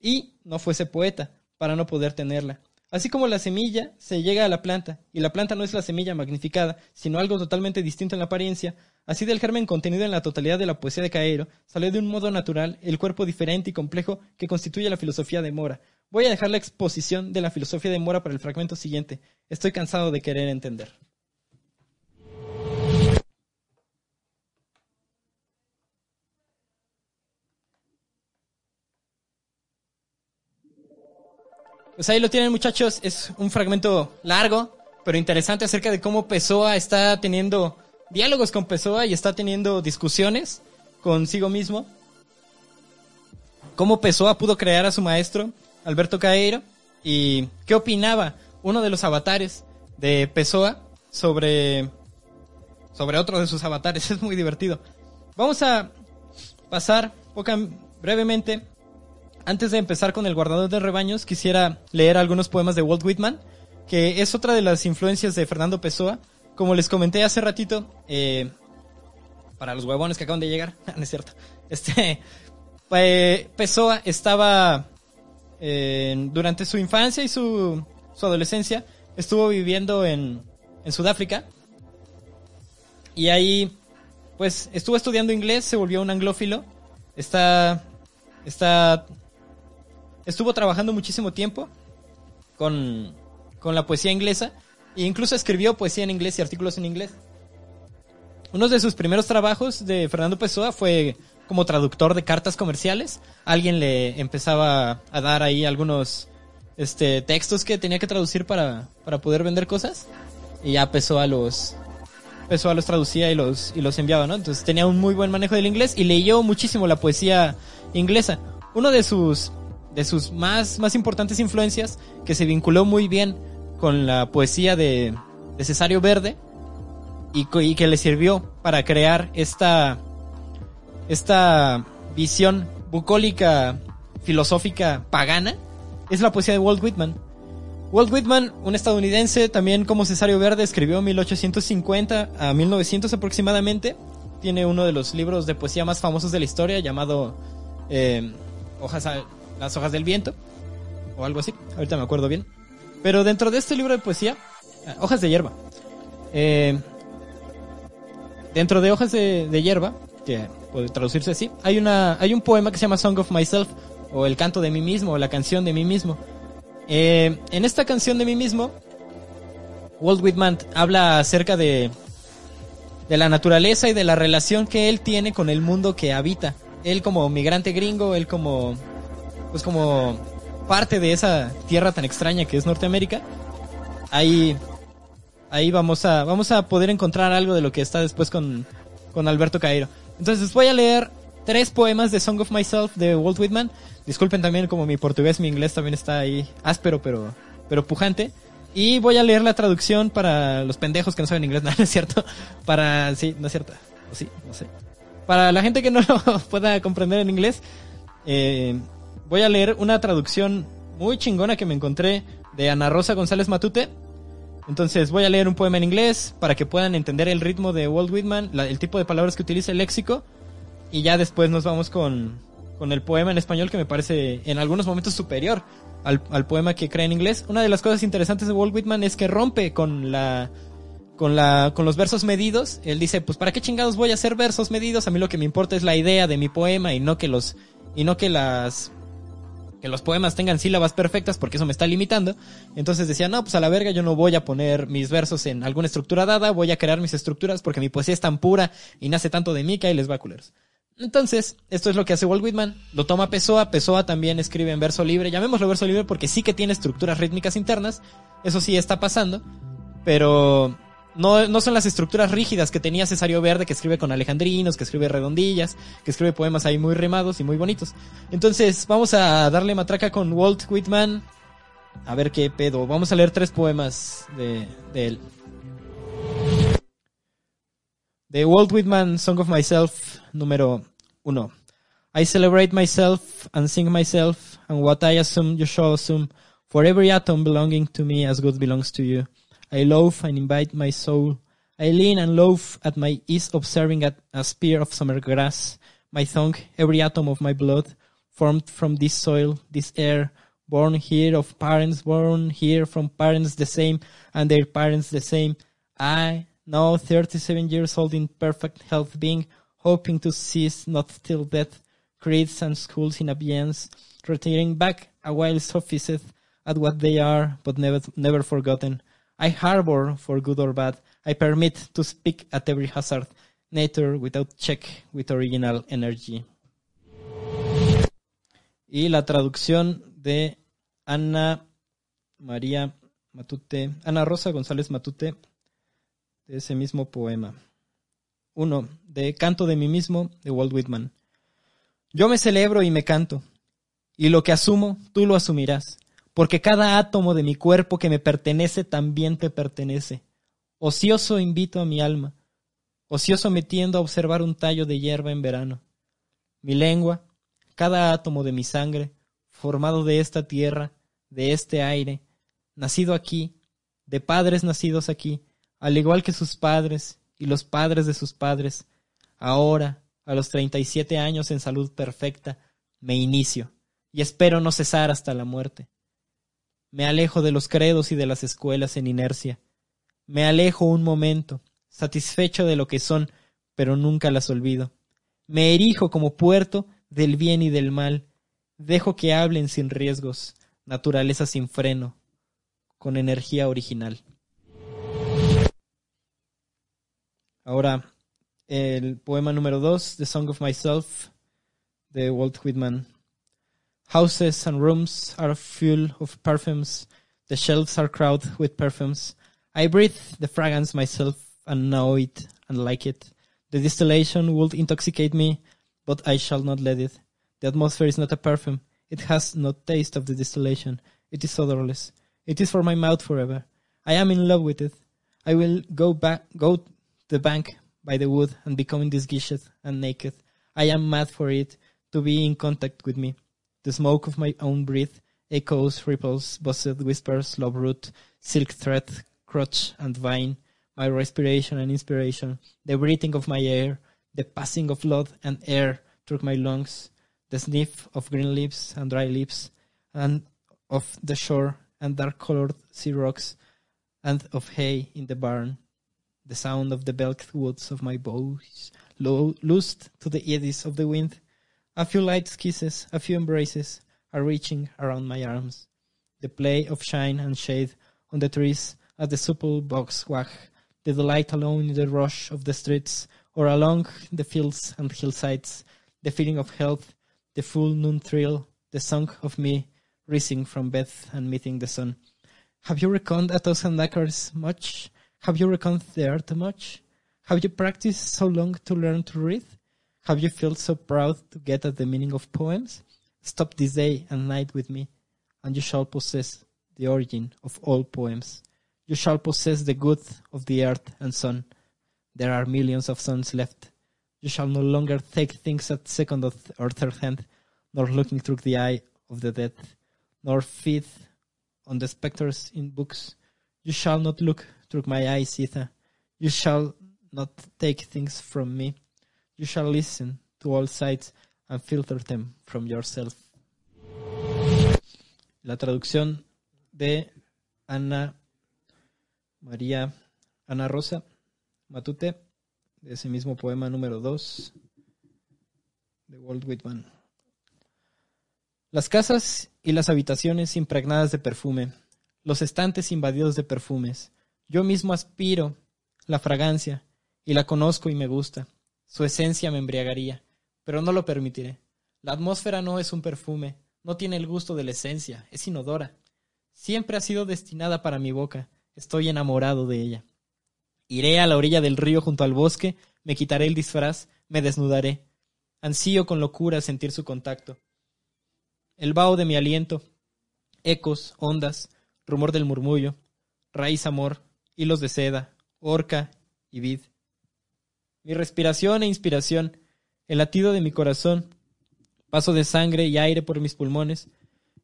y no fuese poeta, para no poder tenerla. Así como la semilla se llega a la planta, y la planta no es la semilla magnificada, sino algo totalmente distinto en la apariencia, así del germen contenido en la totalidad de la poesía de Caero, salió de un modo natural el cuerpo diferente y complejo que constituye la filosofía de Mora. Voy a dejar la exposición de la filosofía de Mora para el fragmento siguiente. Estoy cansado de querer entender. Pues ahí lo tienen muchachos, es un fragmento largo, pero interesante acerca de cómo Pessoa está teniendo diálogos con Pessoa y está teniendo discusiones consigo mismo. Cómo Pessoa pudo crear a su maestro, Alberto Caeiro, y qué opinaba uno de los avatares de Pessoa sobre, sobre otro de sus avatares. Es muy divertido. Vamos a pasar poca, brevemente antes de empezar con el guardador de rebaños, quisiera leer algunos poemas de Walt Whitman, que es otra de las influencias de Fernando Pessoa. Como les comenté hace ratito, eh, para los huevones que acaban de llegar, no es cierto. Este, eh, Pessoa estaba durante su infancia y su, su adolescencia, estuvo viviendo en, en Sudáfrica. Y ahí, pues, estuvo estudiando inglés, se volvió un anglófilo. Está, está estuvo trabajando muchísimo tiempo con, la poesía inglesa incluso escribió poesía en inglés y artículos en inglés. Uno de sus primeros trabajos de Fernando Pessoa fue como traductor de cartas comerciales. Alguien le empezaba a dar ahí algunos este, textos que tenía que traducir para, para poder vender cosas. Y ya Pessoa los, los traducía y los, y los enviaba, ¿no? Entonces tenía un muy buen manejo del inglés y leyó muchísimo la poesía inglesa. Uno de sus de sus más, más importantes influencias, que se vinculó muy bien con la poesía de, de Cesario Verde y, que le sirvió para crear esta, esta visión bucólica, filosófica, pagana, es la poesía de Walt Whitman. Walt Whitman, un estadounidense, también como Cesario Verde, escribió 1850 a 1900 aproximadamente. Tiene uno de los libros de poesía más famosos de la historia llamado eh, Hojas, las hojas del viento, o algo así, ahorita me acuerdo bien. Pero dentro de este libro de poesía, ah, hojas de hierba, eh, dentro de hojas de, hierba, que puede traducirse así, hay, una, hay un poema que se llama Song of Myself, o el canto de mí mismo, o la canción de mí mismo. Eh, en esta canción de mí mismo, Walt Whitman habla acerca de, de la naturaleza y de la relación que él tiene con el mundo que habita. Él como migrante gringo, él como pues como parte de esa tierra tan extraña que es Norteamérica, ahí, ahí vamos a, vamos a poder encontrar algo de lo que está después con, con Alberto Cairo. Entonces voy a leer tres poemas de Song of Myself de Walt Whitman. Disculpen también como mi portugués, mi inglés también está ahí áspero pero, pero pujante. Y voy a leer la traducción para los pendejos que no saben inglés, no, es cierto. Para, sí, no es cierto. sí, no sé. Para la gente que no lo pueda comprender en inglés, eh, voy a leer una traducción muy chingona que me encontré de Ana Rosa González Matute. Entonces voy a leer un poema en inglés para que puedan entender el ritmo de Walt Whitman, el tipo de palabras que utiliza el léxico. Y ya después nos vamos con, con el poema en español que me parece en algunos momentos superior al, al, poema que crea en inglés. Una de las cosas interesantes de Walt Whitman es que rompe con la con la con los versos medidos. Él dice, pues para qué chingados voy a hacer versos medidos, a mí lo que me importa es la idea de mi poema y no que los y no que las que los poemas tengan sílabas perfectas porque eso me está limitando. Entonces decía, no, pues a la verga yo no voy a poner mis versos en alguna estructura dada, voy a crear mis estructuras porque mi poesía es tan pura y nace tanto de mí que ahí les va culeros. Entonces, esto es lo que hace Walt Whitman, lo toma Pessoa, Pessoa también escribe en verso libre, llamémoslo verso libre porque sí que tiene estructuras rítmicas internas, eso sí está pasando, pero no, son las estructuras rígidas que tenía Cesario Verde, que escribe con alejandrinos, que escribe redondillas, que escribe poemas ahí muy rimados y muy bonitos. Entonces, vamos a darle matraca con Walt Whitman. A ver qué pedo. Vamos a leer tres poemas de, de él. The Walt Whitman Song of Myself, número uno. I celebrate myself and sing myself, and what I assume you shall assume, for every atom belonging to me as good belongs to you. I loaf and invite my soul. I lean and loaf at my ease, observing at a spear of summer grass. My tongue, every atom of my blood, formed from this soil, this air, born here of parents, born here from parents the same, and their parents the same. I, now 37 years old in perfect health, being hoping to cease not till death, creeds and schools in abeyance, retiring back a while sophisted at what they are, but never, never forgotten. I harbor, for good or bad, I permit to speak at every hazard, nature without check, with original energy. Y la traducción de Ana María Matute, Ana Rosa González Matute, de ese mismo poema. Uno, de Canto de mí mismo, de Walt Whitman. Yo me celebro y me canto, y lo que asumo, tú lo asumirás, porque cada átomo de mi cuerpo que me pertenece también te pertenece. Ocioso invito a mi alma, ocioso me tiendo a observar un tallo de hierba en verano. Mi lengua, cada átomo de mi sangre, formado de esta tierra, de este aire, nacido aquí, de padres nacidos aquí, al igual que sus padres y los padres de sus padres, ahora, a los treinta y siete años en salud perfecta, me inicio y espero no cesar hasta la muerte. Me alejo de los credos y de las escuelas en inercia. Me alejo un momento, satisfecho de lo que son, pero nunca las olvido. Me erijo como puerto del bien y del mal. Dejo que hablen sin riesgos, naturaleza sin freno, con energía original. Ahora, el poema número dos, The Song of Myself, de Walt Whitman. Houses and rooms are full of perfumes. The shelves are crowded with perfumes. I breathe the fragrance myself and know it and like it. The distillation would intoxicate me, but I shall not let it. The atmosphere is not a perfume. It has no taste of the distillation. It is odorless. It is for my mouth forever. I am in love with it. I will go back, go to the bank by the wood and become disguised and naked. I am mad for it to be in contact with me. The smoke of my own breath echoes, ripples, buzzed whispers, love root, silk thread, crotch and vine, my respiration and inspiration, the breathing of my air, the passing of blood and air through my lungs, the sniff of green leaves and dry leaves, and of the shore and dark colored sea rocks, and of hay in the barn, the sound of the belked woods of my voice, lo- loosed to the eddies of the wind. A few light kisses, a few embraces are reaching around my arms. The play of shine and shade on the trees as the supple bugs wag, the delight alone in the rush of the streets or along the fields and hillsides, the feeling of health, the full noon thrill, the song of me rising from bed and meeting the sun. Have you reckoned a thousand acres much? Have you reckoned the earth much? Have you practiced so long to learn to read? Have you felt so proud to get at the meaning of poems? Stop this day and night with me, and you shall possess the origin of all poems. You shall possess the good of the earth and sun. There are millions of suns left. You shall no longer take things at second or third hand, nor looking through the eye of the dead, nor feed on the spectres in books. You shall not look through my eyes either. You shall not take things from me. You shall listen to all sides and filter them from yourself. La traducción de Ana María Ana Rosa Matute, de ese mismo poema número 2 de Walt Whitman. Las casas y las habitaciones impregnadas de perfume, los estantes invadidos de perfumes. Yo mismo aspiro la fragancia y la conozco y me gusta. Su esencia me embriagaría, pero no lo permitiré. La atmósfera no es un perfume, no tiene el gusto de la esencia, es inodora. Siempre ha sido destinada para mi boca, estoy enamorado de ella. Iré a la orilla del río junto al bosque, me quitaré el disfraz, me desnudaré. Ansío con locura sentir su contacto. El vaho de mi aliento, ecos, ondas, rumor del murmullo, raíz amor, hilos de seda, orca y vid. Mi respiración e inspiración, el latido de mi corazón, paso de sangre y aire por mis pulmones,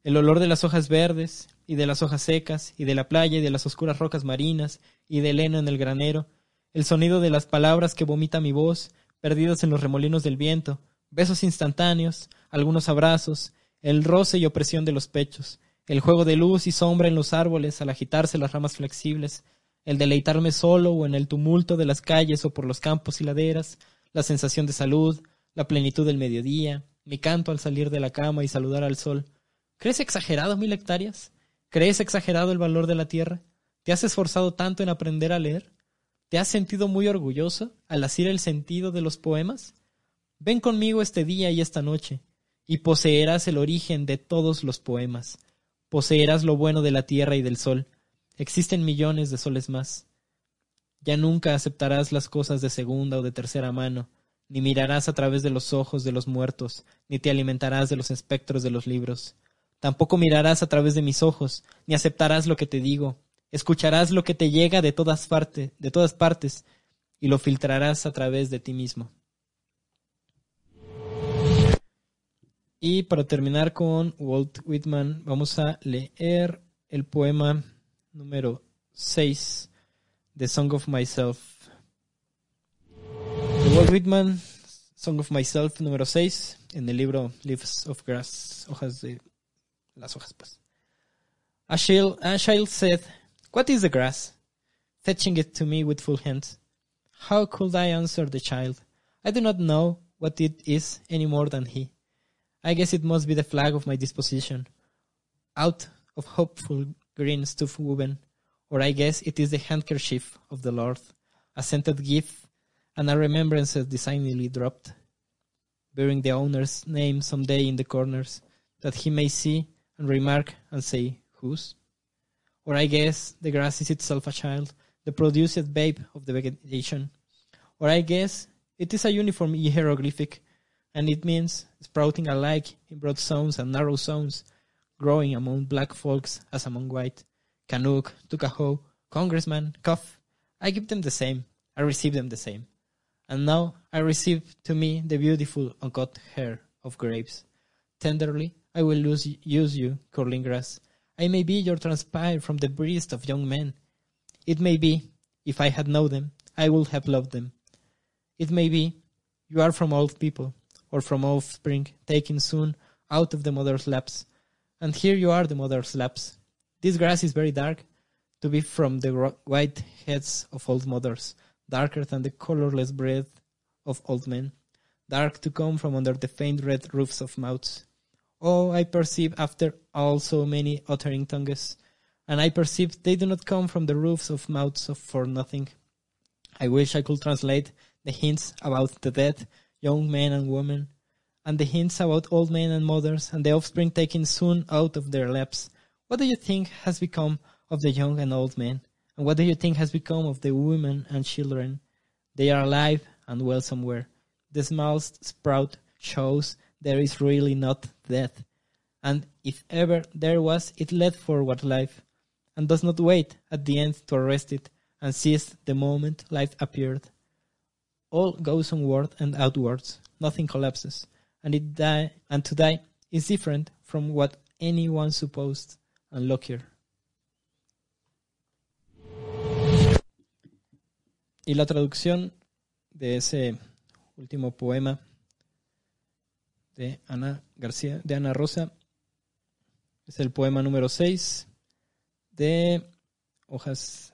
el olor de las hojas verdes y de las hojas secas y de la playa y de las oscuras rocas marinas y del heno en el granero, el sonido de las palabras que vomita mi voz, perdidas en los remolinos del viento, besos instantáneos, algunos abrazos, el roce y opresión de los pechos, el juego de luz y sombra en los árboles al agitarse las ramas flexibles, el deleitarme solo o en el tumulto de las calles o por los campos y laderas, la sensación de salud, la plenitud del mediodía, mi canto al salir de la cama y saludar al sol. ¿Crees exagerado mil hectáreas? ¿Crees exagerado el valor de la tierra? ¿Te has esforzado tanto en aprender a leer? ¿Te has sentido muy orgulloso al asir el sentido de los poemas? Ven conmigo este día y esta noche, y poseerás el origen de todos los poemas. Poseerás lo bueno de la tierra y del sol. Existen millones de soles más. Ya nunca aceptarás las cosas de segunda o de tercera mano, ni mirarás a través de los ojos de los muertos, ni te alimentarás de los espectros de los libros. Tampoco mirarás a través de mis ojos, ni aceptarás lo que te digo. Escucharás lo que te llega de todas, partes, de todas partes, y lo filtrarás a través de ti mismo. Y para terminar con Walt Whitman, vamos a leer el poema número 6 de Song of Myself. Walt Whitman, Song of Myself número 6, en el libro Leaves of Grass, hojas de las hojas, pues. A child, a child said, What is the grass? Fetching it to me with full hands. How could I answer the child? I do not know what it is any more than he. I guess it must be the flag of my disposition, out of hopeful green stuff woven, or I guess it is the handkerchief of the Lord, a scented gift and a remembrance designedly dropped, bearing the owner's name some day in the corners, that he may see and remark and say, Whose? Or I guess the grass is itself a child, the produced babe of the vegetation. Or I guess it is a uniform hieroglyphic, and it means sprouting alike in broad zones and narrow zones, growing among black folks as among white. Canuck, Tuckahoe, Congressman, Cuff, I give them the same, I receive them the same. And now I receive to me the beautiful uncut hair of grapes. Tenderly I will lose, use you, curling grass. I may be your transpire from the breast of young men. It may be, if I had known them, I would have loved them. It may be, you are from old people, or from offspring taken soon out of the mother's laps. And here you are the mother's laps. This grass is very dark, to be from the white heads of old mothers darker than the colorless breath of old men, dark to come from under the faint red roofs of mouths. Oh, I perceive after all so many uttering tongues, and I perceive they do not come from the roofs of mouths of for nothing. I wish I could translate the hints about the dead, young men and women, and the hints about old men and mothers, and the offspring taken soon out of their laps. What do you think has become of the young and old men? And what do you think has become of the women and children? They are alive and well somewhere. The smallest sprout shows there is really not death. And if ever there was, it led forward life, and does not wait at the end to arrest it, and seized the moment life appeared. All goes onward and outwards, nothing collapses, and to die is different from what anyone supposed and. Y la traducción de ese último poema de Ana García, de Ana Rosa, es el poema número 6 de Hojas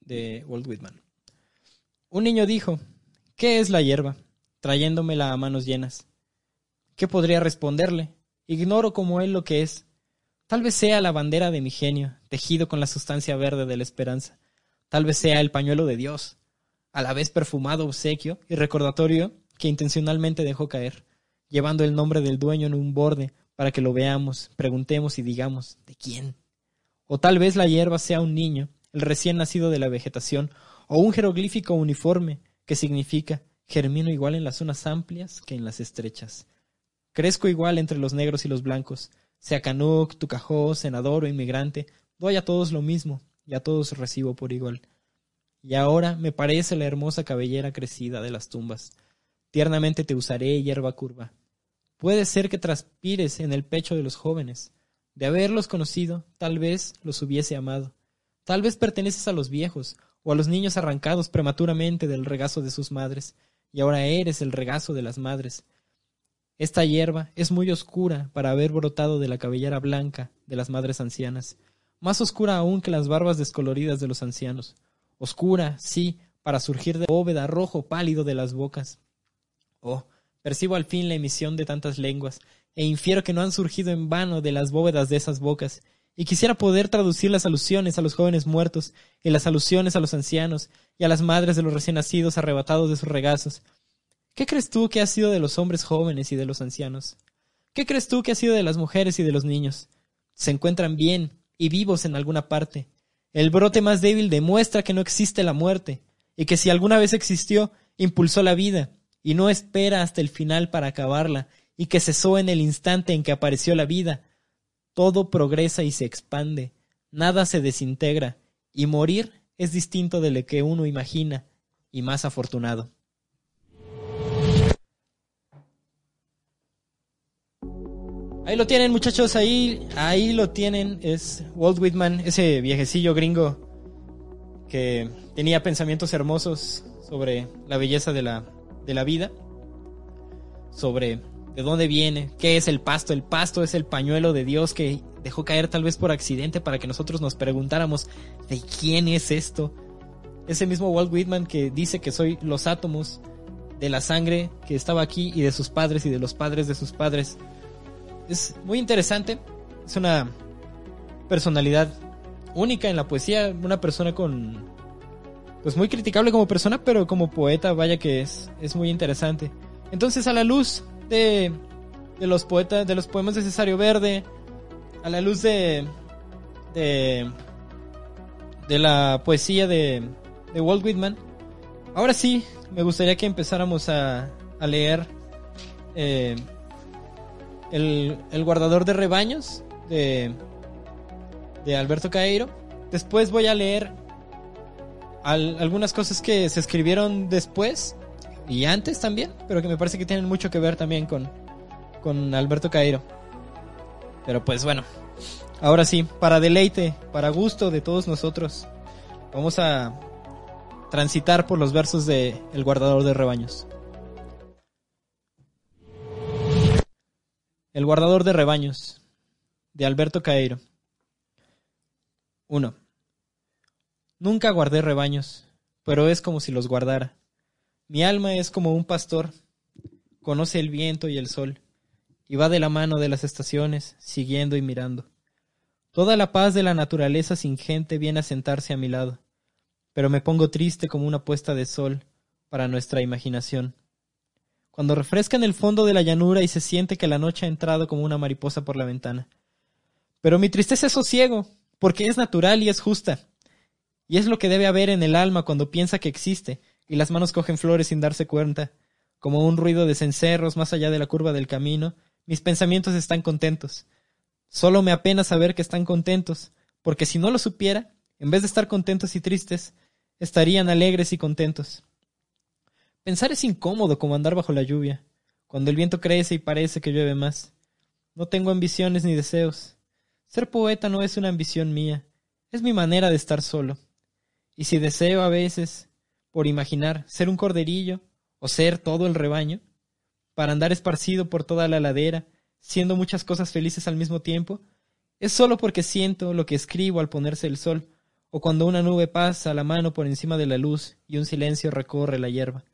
de Walt Whitman. Un niño dijo, ¿qué es la hierba? trayéndomela a manos llenas. ¿Qué podría responderle? Ignoro como él lo que es. Tal vez sea la bandera de mi genio, tejido con la sustancia verde de la esperanza. Tal vez sea el pañuelo de Dios, a la vez perfumado obsequio y recordatorio que intencionalmente dejó caer, llevando el nombre del dueño en un borde para que lo veamos, preguntemos y digamos, ¿de quién? O tal vez la hierba sea un niño, el recién nacido de la vegetación, o un jeroglífico uniforme que significa germino igual en las zonas amplias que en las estrechas. Crezco igual entre los negros y los blancos, sea canuc, tucajó, senador o inmigrante, doy a todos lo mismo, y a todos recibo por igual. y ahora me parece la hermosa cabellera crecida de las tumbas. Tiernamente te usaré, hierba curva. Puede ser que transpires en el pecho de los jóvenes. De haberlos conocido, tal vez los hubiese amado. Tal vez perteneces a los viejos, o a los niños arrancados prematuramente del regazo de sus madres, y ahora eres el regazo de las madres. Esta hierba es muy oscura para haber brotado de la cabellera blanca de las madres ancianas, más oscura aún que las barbas descoloridas de los ancianos. Oscura, sí, para surgir de bóveda rojo pálido de las bocas. Oh, percibo al fin la emisión de tantas lenguas, e infiero que no han surgido en vano de las bóvedas de esas bocas, y quisiera poder traducir las alusiones a los jóvenes muertos, y las alusiones a los ancianos, y a las madres de los recién nacidos arrebatados de sus regazos. ¿Qué crees tú que ha sido de los hombres jóvenes y de los ancianos? ¿Qué crees tú que ha sido de las mujeres y de los niños? Se encuentran bien y vivos en alguna parte. El brote más débil demuestra que no existe la muerte, y que si alguna vez existió, impulsó la vida, y no espera hasta el final para acabarla, y que cesó en el instante en que apareció la vida. Todo progresa y se expande, nada se desintegra, y morir es distinto de lo que uno imagina, y más afortunado. Ahí lo tienen, muchachos, ahí, ahí lo tienen. Es Walt Whitman, ese viejecillo gringo que tenía pensamientos hermosos sobre la belleza de la, de la vida, sobre de dónde viene, qué es el pasto. El pasto es el pañuelo de Dios que dejó caer tal vez por accidente para que nosotros nos preguntáramos de quién es esto. Ese mismo Walt Whitman que dice que soy los átomos de la sangre que estaba aquí y de sus padres y de los padres de sus padres. Es muy interesante, es una personalidad única en la poesía, una persona con pues muy criticable como persona, pero como poeta vaya que es es muy interesante. Entonces a la luz de, de los poetas, de los poemas de Cesario Verde, a la luz de, de, de la poesía de, de Walt Whitman, ahora sí, me gustaría que empezáramos a, a leer eh, el, el, guardador de rebaños de, de Alberto Caeiro. Después voy a leer al, algunas cosas que se escribieron después y antes también, pero que me parece que tienen mucho que ver también con, con Alberto Cairo. Pero pues bueno, ahora sí, para deleite, para gusto de todos nosotros, vamos a transitar por los versos de El guardador de rebaños. El guardador de rebaños, de Alberto Cairo. 1. Nunca guardé rebaños, pero es como si los guardara. Mi alma es como un pastor, conoce el viento y el sol, y va de la mano de las estaciones, siguiendo y mirando. Toda la paz de la naturaleza sin gente viene a sentarse a mi lado, pero me pongo triste como una puesta de sol para nuestra imaginación. Cuando refresca en el fondo de la llanura y se siente que la noche ha entrado como una mariposa por la ventana. Pero mi tristeza es sosiego, porque es natural y es justa. Y es lo que debe haber en el alma cuando piensa que existe, y las manos cogen flores sin darse cuenta. Como un ruido de cencerros más allá de la curva del camino, mis pensamientos están contentos. Solo me apena saber que están contentos, porque si no lo supiera, en vez de estar contentos y tristes, estarían alegres y contentos. Pensar es incómodo como andar bajo la lluvia, cuando el viento crece y parece que llueve más. No tengo ambiciones ni deseos. Ser poeta no es una ambición mía, es mi manera de estar solo. Y si deseo a veces, por imaginar ser un corderillo o ser todo el rebaño, para andar esparcido por toda la ladera, siendo muchas cosas felices al mismo tiempo, es solo porque siento lo que escribo al ponerse el sol, o cuando una nube pasa la mano por encima de la luz y un silencio recorre la hierba.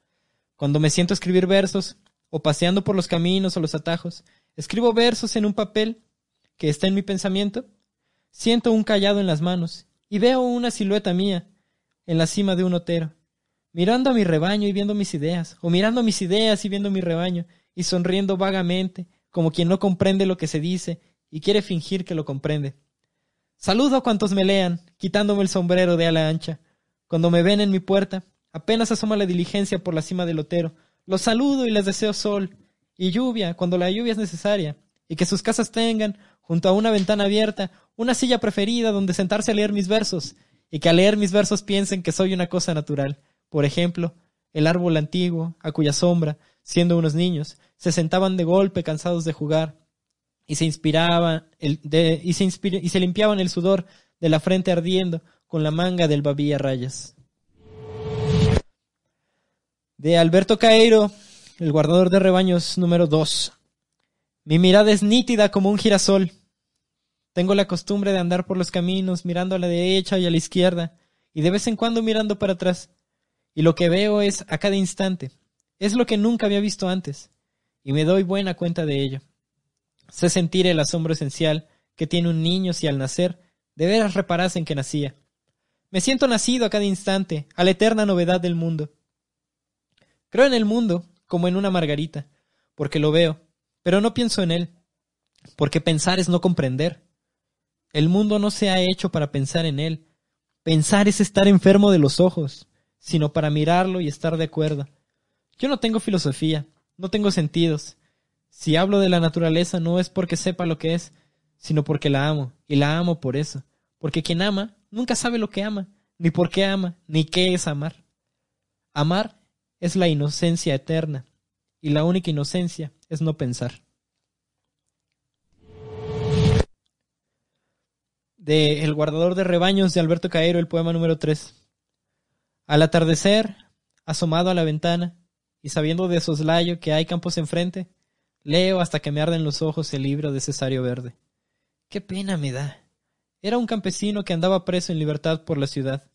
Cuando me siento a escribir versos, o paseando por los caminos o los atajos, escribo versos en un papel que está en mi pensamiento, siento un callado en las manos y veo una silueta mía en la cima de un otero, mirando a mi rebaño y viendo mis ideas, o mirando mis ideas y viendo mi rebaño, y sonriendo vagamente, como quien no comprende lo que se dice y quiere fingir que lo comprende. Saludo a cuantos me lean, quitándome el sombrero de ala ancha. Cuando me ven en mi puerta, apenas asoma la diligencia por la cima del otero. Los saludo y les deseo sol y lluvia cuando la lluvia es necesaria, y que sus casas tengan, junto a una ventana abierta, una silla preferida donde sentarse a leer mis versos, y que al leer mis versos piensen que soy una cosa natural. Por ejemplo, el árbol antiguo, a cuya sombra, siendo unos niños, se sentaban de golpe cansados de jugar y se inspiraban el, y, se y se limpiaban el sudor de la frente ardiendo con la manga del babí a rayas. De Alberto Caeiro, el guardador de rebaños número 2. Mi mirada es nítida como un girasol. Tengo la costumbre de andar por los caminos mirando a la derecha y a la izquierda, y de vez en cuando mirando para atrás. Y lo que veo es a cada instante. Es lo que nunca había visto antes, y me doy buena cuenta de ello. Sé sentir el asombro esencial que tiene un niño si al nacer de veras reparasen que nacía. Me siento nacido a cada instante, a la eterna novedad del mundo. Creo en el mundo como en una margarita, porque lo veo, pero no pienso en él, porque pensar es no comprender. El mundo no se ha hecho para pensar en él. Pensar es estar enfermo de los ojos, sino para mirarlo y estar de acuerdo. Yo no tengo filosofía, no tengo sentidos. Si hablo de la naturaleza no es porque sepa lo que es, sino porque la amo, y la amo por eso, porque quien ama nunca sabe lo que ama, ni por qué ama, ni qué es amar. Amar es la inocencia eterna, y la única inocencia es no pensar. De El guardador de rebaños de Alberto Caero, el poema número 3. Al atardecer, asomado a la ventana, y sabiendo de soslayo que hay campos enfrente, leo hasta que me arden los ojos el libro de Cesario Verde. Qué pena me da. Era un campesino que andaba preso en libertad por la ciudad.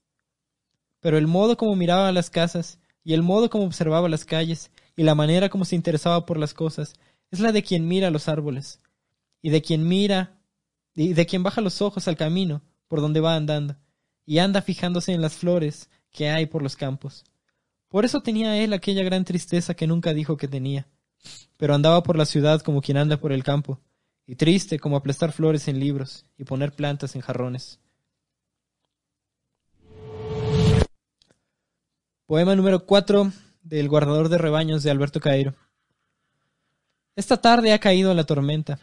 Pero el modo como miraba las casas y el modo como observaba las calles, y la manera como se interesaba por las cosas, es la de quien mira los árboles, y de quien mira, y de quien baja los ojos al camino por donde va andando, y anda fijándose en las flores que hay por los campos. Por eso tenía él aquella gran tristeza que nunca dijo que tenía, pero andaba por la ciudad como quien anda por el campo, y triste como aplastar flores en libros y poner plantas en jarrones. Poema número 4 del guardador de rebaños de Alberto Cairo. Esta tarde ha caído la tormenta,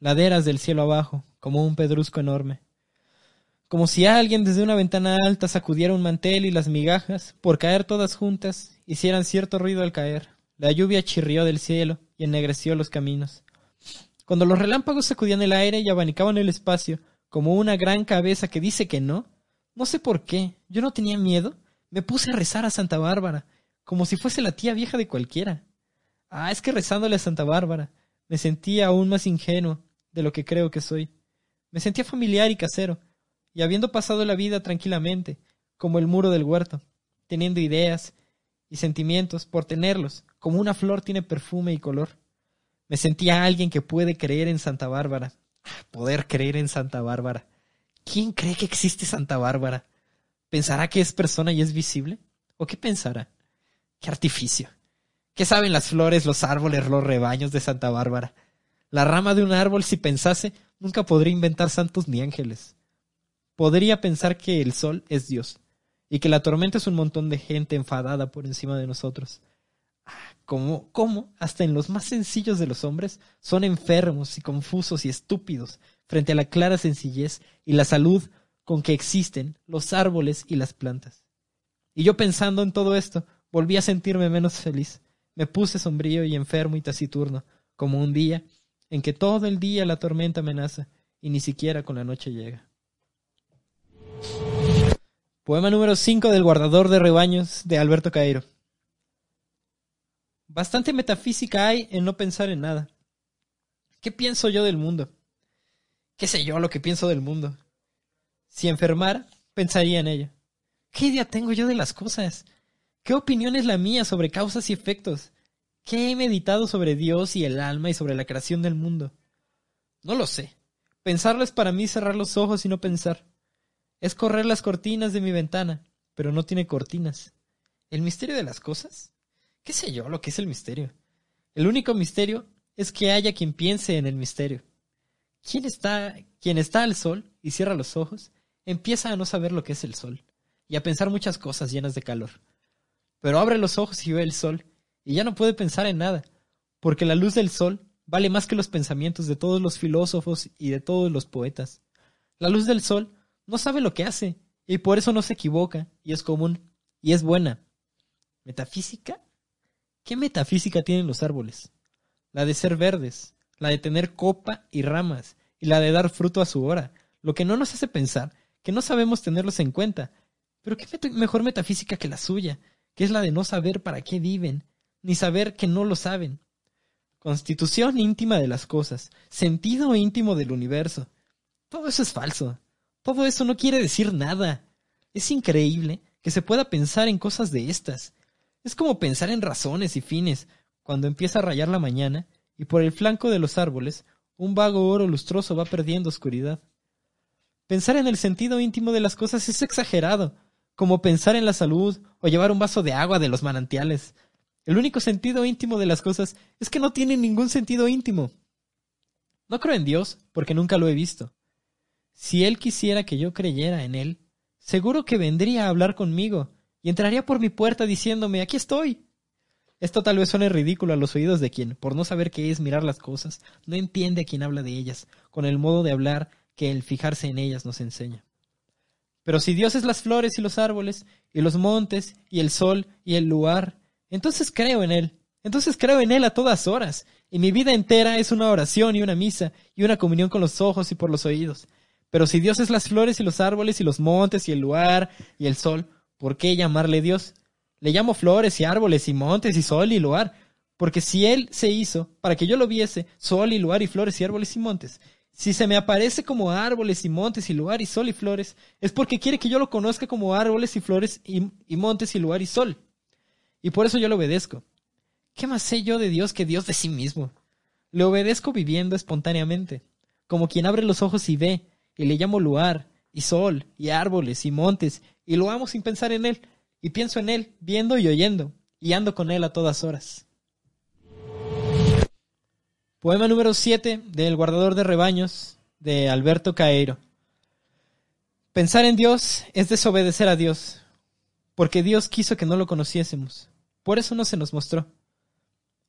laderas del cielo abajo, como un pedrusco enorme. Como si alguien desde una ventana alta sacudiera un mantel y las migajas, por caer todas juntas, hicieran cierto ruido al caer. La lluvia chirrió del cielo y ennegreció los caminos. Cuando los relámpagos sacudían el aire y abanicaban el espacio, como una gran cabeza que dice que no, no sé por qué, yo no tenía miedo, me puse a rezar a Santa Bárbara, como si fuese la tía vieja de cualquiera. Ah, es que rezándole a Santa Bárbara, me sentía aún más ingenuo de lo que creo que soy. Me sentía familiar y casero, y habiendo pasado la vida tranquilamente, como el muro del huerto, teniendo ideas y sentimientos por tenerlos, como una flor tiene perfume y color. Me sentía alguien que puede creer en Santa Bárbara. Ah, poder creer en Santa Bárbara. ¿Quién cree que existe Santa Bárbara? ¿Pensará que es persona y es visible? ¿O qué pensará? ¡Qué artificio! ¿Qué saben las flores, los árboles, los rebaños de Santa Bárbara? La rama de un árbol, si pensase, nunca podría inventar santos ni ángeles. Podría pensar que el sol es Dios y que la tormenta es un montón de gente enfadada por encima de nosotros. Ah, ¿Cómo, cómo, hasta en los más sencillos de los hombres, son enfermos y confusos y estúpidos frente a la clara sencillez y la salud con que existen los árboles y las plantas. Y yo pensando en todo esto, volví a sentirme menos feliz. Me puse sombrío y enfermo y taciturno, como un día en que todo el día la tormenta amenaza y ni siquiera con la noche llega. Poema número 5 del guardador de rebaños de Alberto Cairo. Bastante metafísica hay en no pensar en nada. ¿Qué pienso yo del mundo? ¿Qué sé yo lo que pienso del mundo? Si enfermara, pensaría en ella. ¿Qué idea tengo yo de las cosas? ¿Qué opinión es la mía sobre causas y efectos? ¿Qué he meditado sobre Dios y el alma y sobre la creación del mundo? No lo sé. Pensarlo es para mí cerrar los ojos y no pensar. Es correr las cortinas de mi ventana, pero no tiene cortinas. ¿El misterio de las cosas? ¿Qué sé yo lo que es el misterio? El único misterio es que haya quien piense en el misterio. ¿Quién está, quien está al sol y cierra los ojos empieza a no saber lo que es el sol y a pensar muchas cosas llenas de calor. Pero abre los ojos y ve el sol y ya no puede pensar en nada, porque la luz del sol vale más que los pensamientos de todos los filósofos y de todos los poetas. La luz del sol no sabe lo que hace y por eso no se equivoca, y es común, y es buena. ¿Metafísica? ¿Qué metafísica tienen los árboles? La de ser verdes, la de tener copa y ramas, y la de dar fruto a su hora, lo que no nos hace pensar que no sabemos tenerlos en cuenta. Pero qué mejor metafísica que la suya, que es la de no saber para qué viven, ni saber que no lo saben. Constitución íntima de las cosas, sentido íntimo del universo. Todo eso es falso. Todo eso no quiere decir nada. Es increíble que se pueda pensar en cosas de estas. Es como pensar en razones y fines, cuando empieza a rayar la mañana y por el flanco de los árboles un vago oro lustroso va perdiendo oscuridad. Pensar en el sentido íntimo de las cosas es exagerado, como pensar en la salud o llevar un vaso de agua de los manantiales. El único sentido íntimo de las cosas es que no tienen ningún sentido íntimo. No creo en Dios porque nunca lo he visto. Si Él quisiera que yo creyera en Él, seguro que vendría a hablar conmigo y entraría por mi puerta diciéndome aquí estoy. Esto tal vez suene ridículo a los oídos de quien, por no saber qué es mirar las cosas, no entiende a quien habla de ellas, con el modo de hablar que el fijarse en ellas nos enseña. Pero si Dios es las flores y los árboles, y los montes, y el sol, y el lugar, entonces creo en Él. Entonces creo en Él a todas horas, y mi vida entera es una oración y una misa, y una comunión con los ojos y por los oídos. Pero si Dios es las flores y los árboles y los montes y el lugar y el sol, ¿por qué llamarle Dios? Le llamo flores y árboles y montes y sol y lugar, porque si Él se hizo para que yo lo viese, sol y lugar y flores y árboles y montes, si se me aparece como árboles y montes y lugar y sol y flores, es porque quiere que yo lo conozca como árboles y flores y, montes y lugar y sol. Y por eso yo le obedezco. ¿Qué más sé yo de Dios que Dios de sí mismo? Le obedezco viviendo espontáneamente, como quien abre los ojos y ve, y le llamo lugar, y sol, y árboles, y montes, y lo amo sin pensar en él, y pienso en él, viendo y oyendo, y ando con él a todas horas. Poema número 7 del guardador de rebaños de Alberto Caeiro. Pensar en Dios es desobedecer a Dios, porque Dios quiso que no lo conociésemos. Por eso no se nos mostró.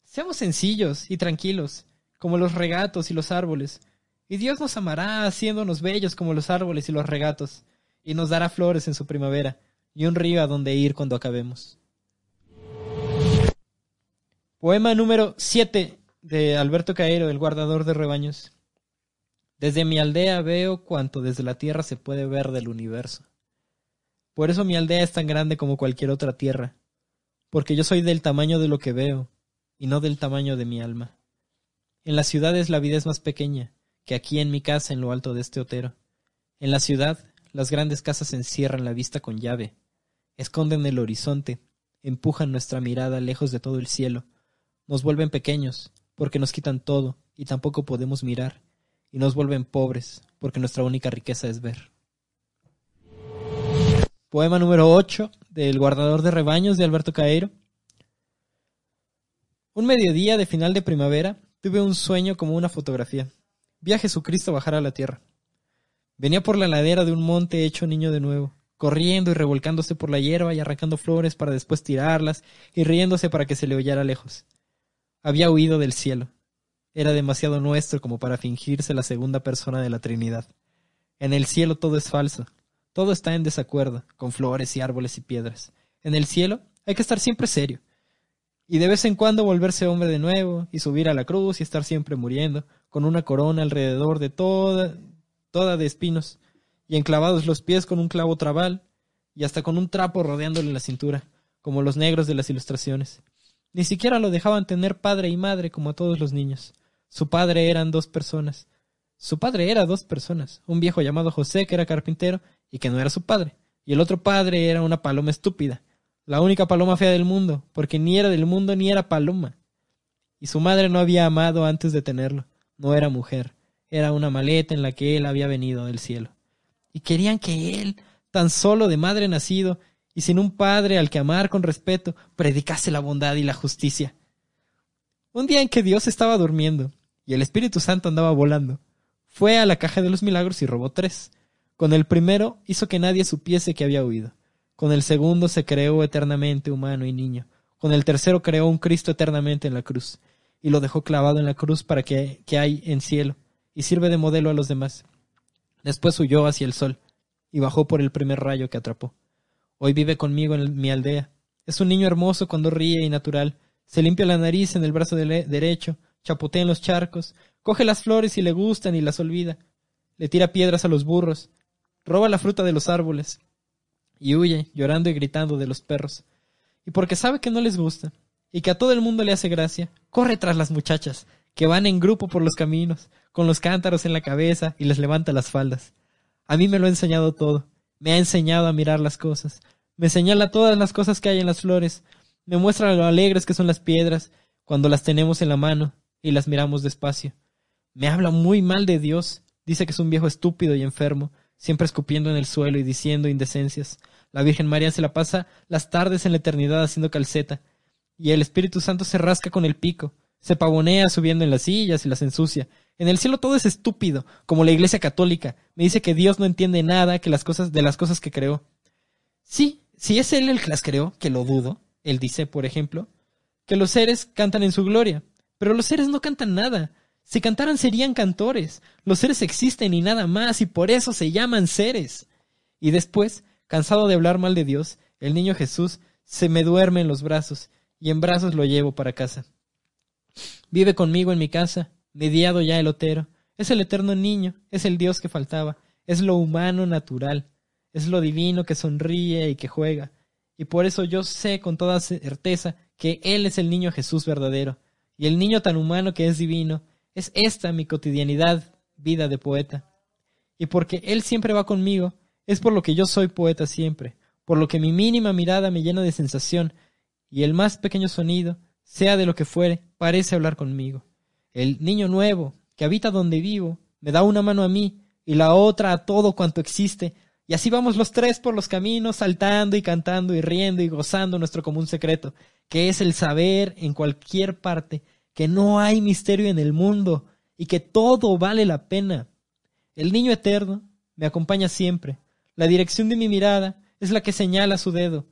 Seamos sencillos y tranquilos, como los regatos y los árboles, y Dios nos amará haciéndonos bellos como los árboles y los regatos, y nos dará flores en su primavera, y un río a donde ir cuando acabemos. Poema número 7 de Alberto Caero, el guardador de rebaños. Desde mi aldea veo cuanto desde la tierra se puede ver del universo. Por eso mi aldea es tan grande como cualquier otra tierra, porque yo soy del tamaño de lo que veo, y no del tamaño de mi alma. En las ciudades la vida es más pequeña, que aquí en mi casa en lo alto de este otero. En la ciudad, las grandes casas encierran la vista con llave, esconden el horizonte, empujan nuestra mirada lejos de todo el cielo, nos vuelven pequeños, porque nos quitan todo y tampoco podemos mirar, y nos vuelven pobres, porque nuestra única riqueza es ver. Poema número 8 del Guardador de Rebaños de Alberto Caeiro. Un mediodía de final de primavera tuve un sueño como una fotografía vi a Jesucristo bajar a la tierra. Venía por la ladera de un monte hecho niño de nuevo, corriendo y revolcándose por la hierba y arrancando flores para después tirarlas y riéndose para que se le oyera lejos. Había huido del cielo. Era demasiado nuestro como para fingirse la segunda persona de la Trinidad. En el cielo todo es falso. Todo está en desacuerdo, con flores y árboles y piedras. En el cielo hay que estar siempre serio. Y de vez en cuando volverse hombre de nuevo, y subir a la cruz y estar siempre muriendo, con una corona alrededor de toda, toda de espinos, y enclavados los pies con un clavo trabal, y hasta con un trapo rodeándole la cintura, como los negros de las ilustraciones. Ni siquiera lo dejaban tener padre y madre como a todos los niños. Su padre eran dos personas. Su padre era dos personas, un viejo llamado José que era carpintero y que no era su padre, y el otro padre era una paloma estúpida, la única paloma fea del mundo, porque ni era del mundo ni era paloma. Y su madre no había amado antes de tenerlo no era mujer, era una maleta en la que él había venido del cielo. Y querían que él, tan solo de madre nacido, y sin un padre al que amar con respeto, predicase la bondad y la justicia. Un día en que Dios estaba durmiendo y el Espíritu Santo andaba volando, fue a la caja de los milagros y robó tres. Con el primero hizo que nadie supiese que había huido. Con el segundo se creó eternamente humano y niño. Con el tercero creó un Cristo eternamente en la cruz y lo dejó clavado en la cruz para que, que hay en cielo, y sirve de modelo a los demás. Después huyó hacia el sol, y bajó por el primer rayo que atrapó. Hoy vive conmigo en mi aldea. Es un niño hermoso cuando ríe y natural. Se limpia la nariz en el brazo derecho, chapotea en los charcos, coge las flores y le gustan y las olvida. Le tira piedras a los burros, roba la fruta de los árboles y huye, llorando y gritando de los perros. Y porque sabe que no les gusta y que a todo el mundo le hace gracia, corre tras las muchachas, que van en grupo por los caminos, con los cántaros en la cabeza y les levanta las faldas. A mí me lo ha enseñado todo, me ha enseñado a mirar las cosas, me señala todas las cosas que hay en las flores, me muestra lo alegres que son las piedras cuando las tenemos en la mano y las miramos despacio. Me habla muy mal de Dios, dice que es un viejo estúpido y enfermo, siempre escupiendo en el suelo y diciendo indecencias. La Virgen María se la pasa las tardes en la eternidad haciendo calceta, y el Espíritu Santo se rasca con el pico, se pavonea subiendo en las sillas y las ensucia, en el cielo todo es estúpido, como la Iglesia Católica. Me dice que Dios no entiende nada que las cosas de las cosas que creó. Sí, si es él el que las creó, que lo dudo. Él dice, por ejemplo, que los seres cantan en su gloria, pero los seres no cantan nada. Si cantaran serían cantores. Los seres existen y nada más, y por eso se llaman seres. Y después, cansado de hablar mal de Dios, el niño Jesús se me duerme en los brazos, y en brazos lo llevo para casa. Vive conmigo en mi casa, mediado ya el otero. Es el eterno niño, es el Dios que faltaba, es lo humano natural, es lo divino que sonríe y que juega. Y por eso yo sé con toda certeza que Él es el niño Jesús verdadero, y el niño tan humano que es divino, es esta mi cotidianidad, vida de poeta. Y porque Él siempre va conmigo, es por lo que yo soy poeta siempre, por lo que mi mínima mirada me llena de sensación, y el más pequeño sonido, sea de lo que fuere, parece hablar conmigo. El niño nuevo, que habita donde vivo, me da una mano a mí y la otra a todo cuanto existe, y así vamos los tres por los caminos, saltando y cantando y riendo y gozando nuestro común secreto, que es el saber en cualquier parte que no hay misterio en el mundo y que todo vale la pena. El niño eterno me acompaña siempre. La dirección de mi mirada es la que señala su dedo.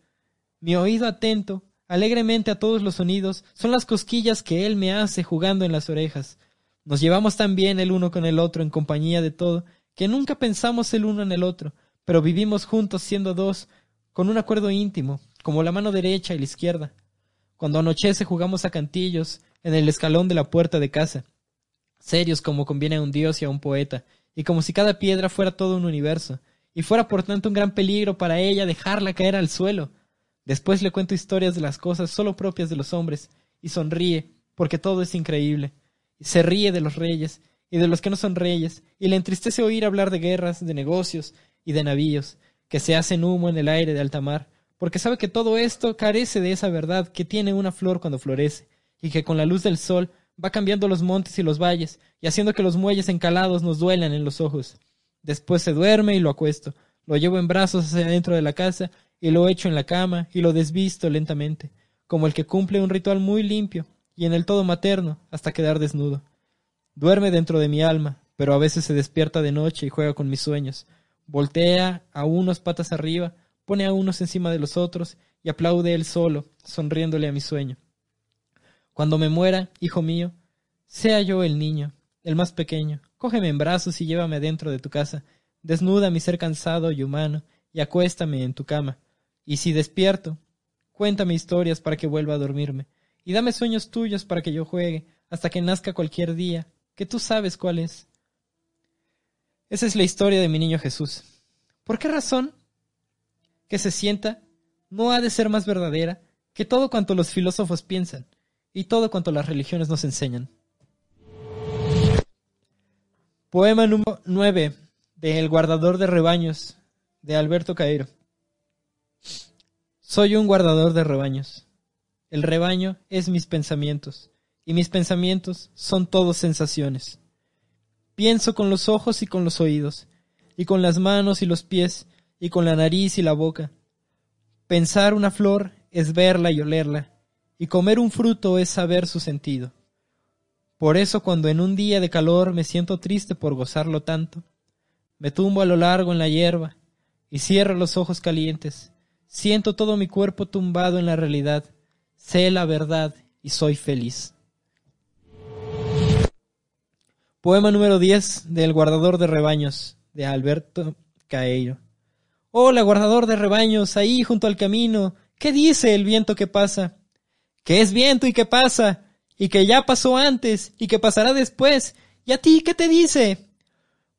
Mi oído atento alegremente a todos los sonidos son las cosquillas que él me hace jugando en las orejas. Nos llevamos tan bien el uno con el otro en compañía de todo, que nunca pensamos el uno en el otro, pero vivimos juntos siendo dos, con un acuerdo íntimo, como la mano derecha y la izquierda. Cuando anochece jugamos a cantillos en el escalón de la puerta de casa, serios como conviene a un dios y a un poeta, y como si cada piedra fuera todo un universo, y fuera por tanto un gran peligro para ella dejarla caer al suelo, Después le cuento historias de las cosas solo propias de los hombres, y sonríe, porque todo es increíble. Se ríe de los reyes, y de los que no son reyes, y le entristece oír hablar de guerras, de negocios y de navíos, que se hacen humo en el aire de alta mar, porque sabe que todo esto carece de esa verdad que tiene una flor cuando florece, y que con la luz del sol va cambiando los montes y los valles, y haciendo que los muelles encalados nos duelan en los ojos. Después se duerme y lo acuesto, lo llevo en brazos hacia dentro de la casa, y lo echo en la cama y lo desvisto lentamente, como el que cumple un ritual muy limpio y en el todo materno hasta quedar desnudo. Duerme dentro de mi alma, pero a veces se despierta de noche y juega con mis sueños. Voltea a unos patas arriba, pone a unos encima de los otros y aplaude él solo, sonriéndole a mi sueño. Cuando me muera, hijo mío, sea yo el niño, el más pequeño, cógeme en brazos y llévame dentro de tu casa, desnuda mi ser cansado y humano, y acuéstame en tu cama, y si despierto, cuéntame historias para que vuelva a dormirme, y dame sueños tuyos para que yo juegue, hasta que nazca cualquier día, que tú sabes cuál es. Esa es la historia de mi niño Jesús. ¿Por qué razón? Que se sienta no ha de ser más verdadera que todo cuanto los filósofos piensan y todo cuanto las religiones nos enseñan. Poema número 9 de El guardador de rebaños de Alberto Cairo. Soy un guardador de rebaños. El rebaño es mis pensamientos, y mis pensamientos son todos sensaciones. Pienso con los ojos y con los oídos, y con las manos y los pies, y con la nariz y la boca. Pensar una flor es verla y olerla, y comer un fruto es saber su sentido. Por eso cuando en un día de calor me siento triste por gozarlo tanto, me tumbo a lo largo en la hierba, y cierro los ojos calientes, Siento todo mi cuerpo tumbado en la realidad. Sé la verdad y soy feliz. Poema número 10 del guardador de rebaños de Alberto Caeiro. Hola, guardador de rebaños, ahí junto al camino. ¿Qué dice el viento que pasa? Que es viento y que pasa, y que ya pasó antes, y que pasará después. ¿Y a ti qué te dice?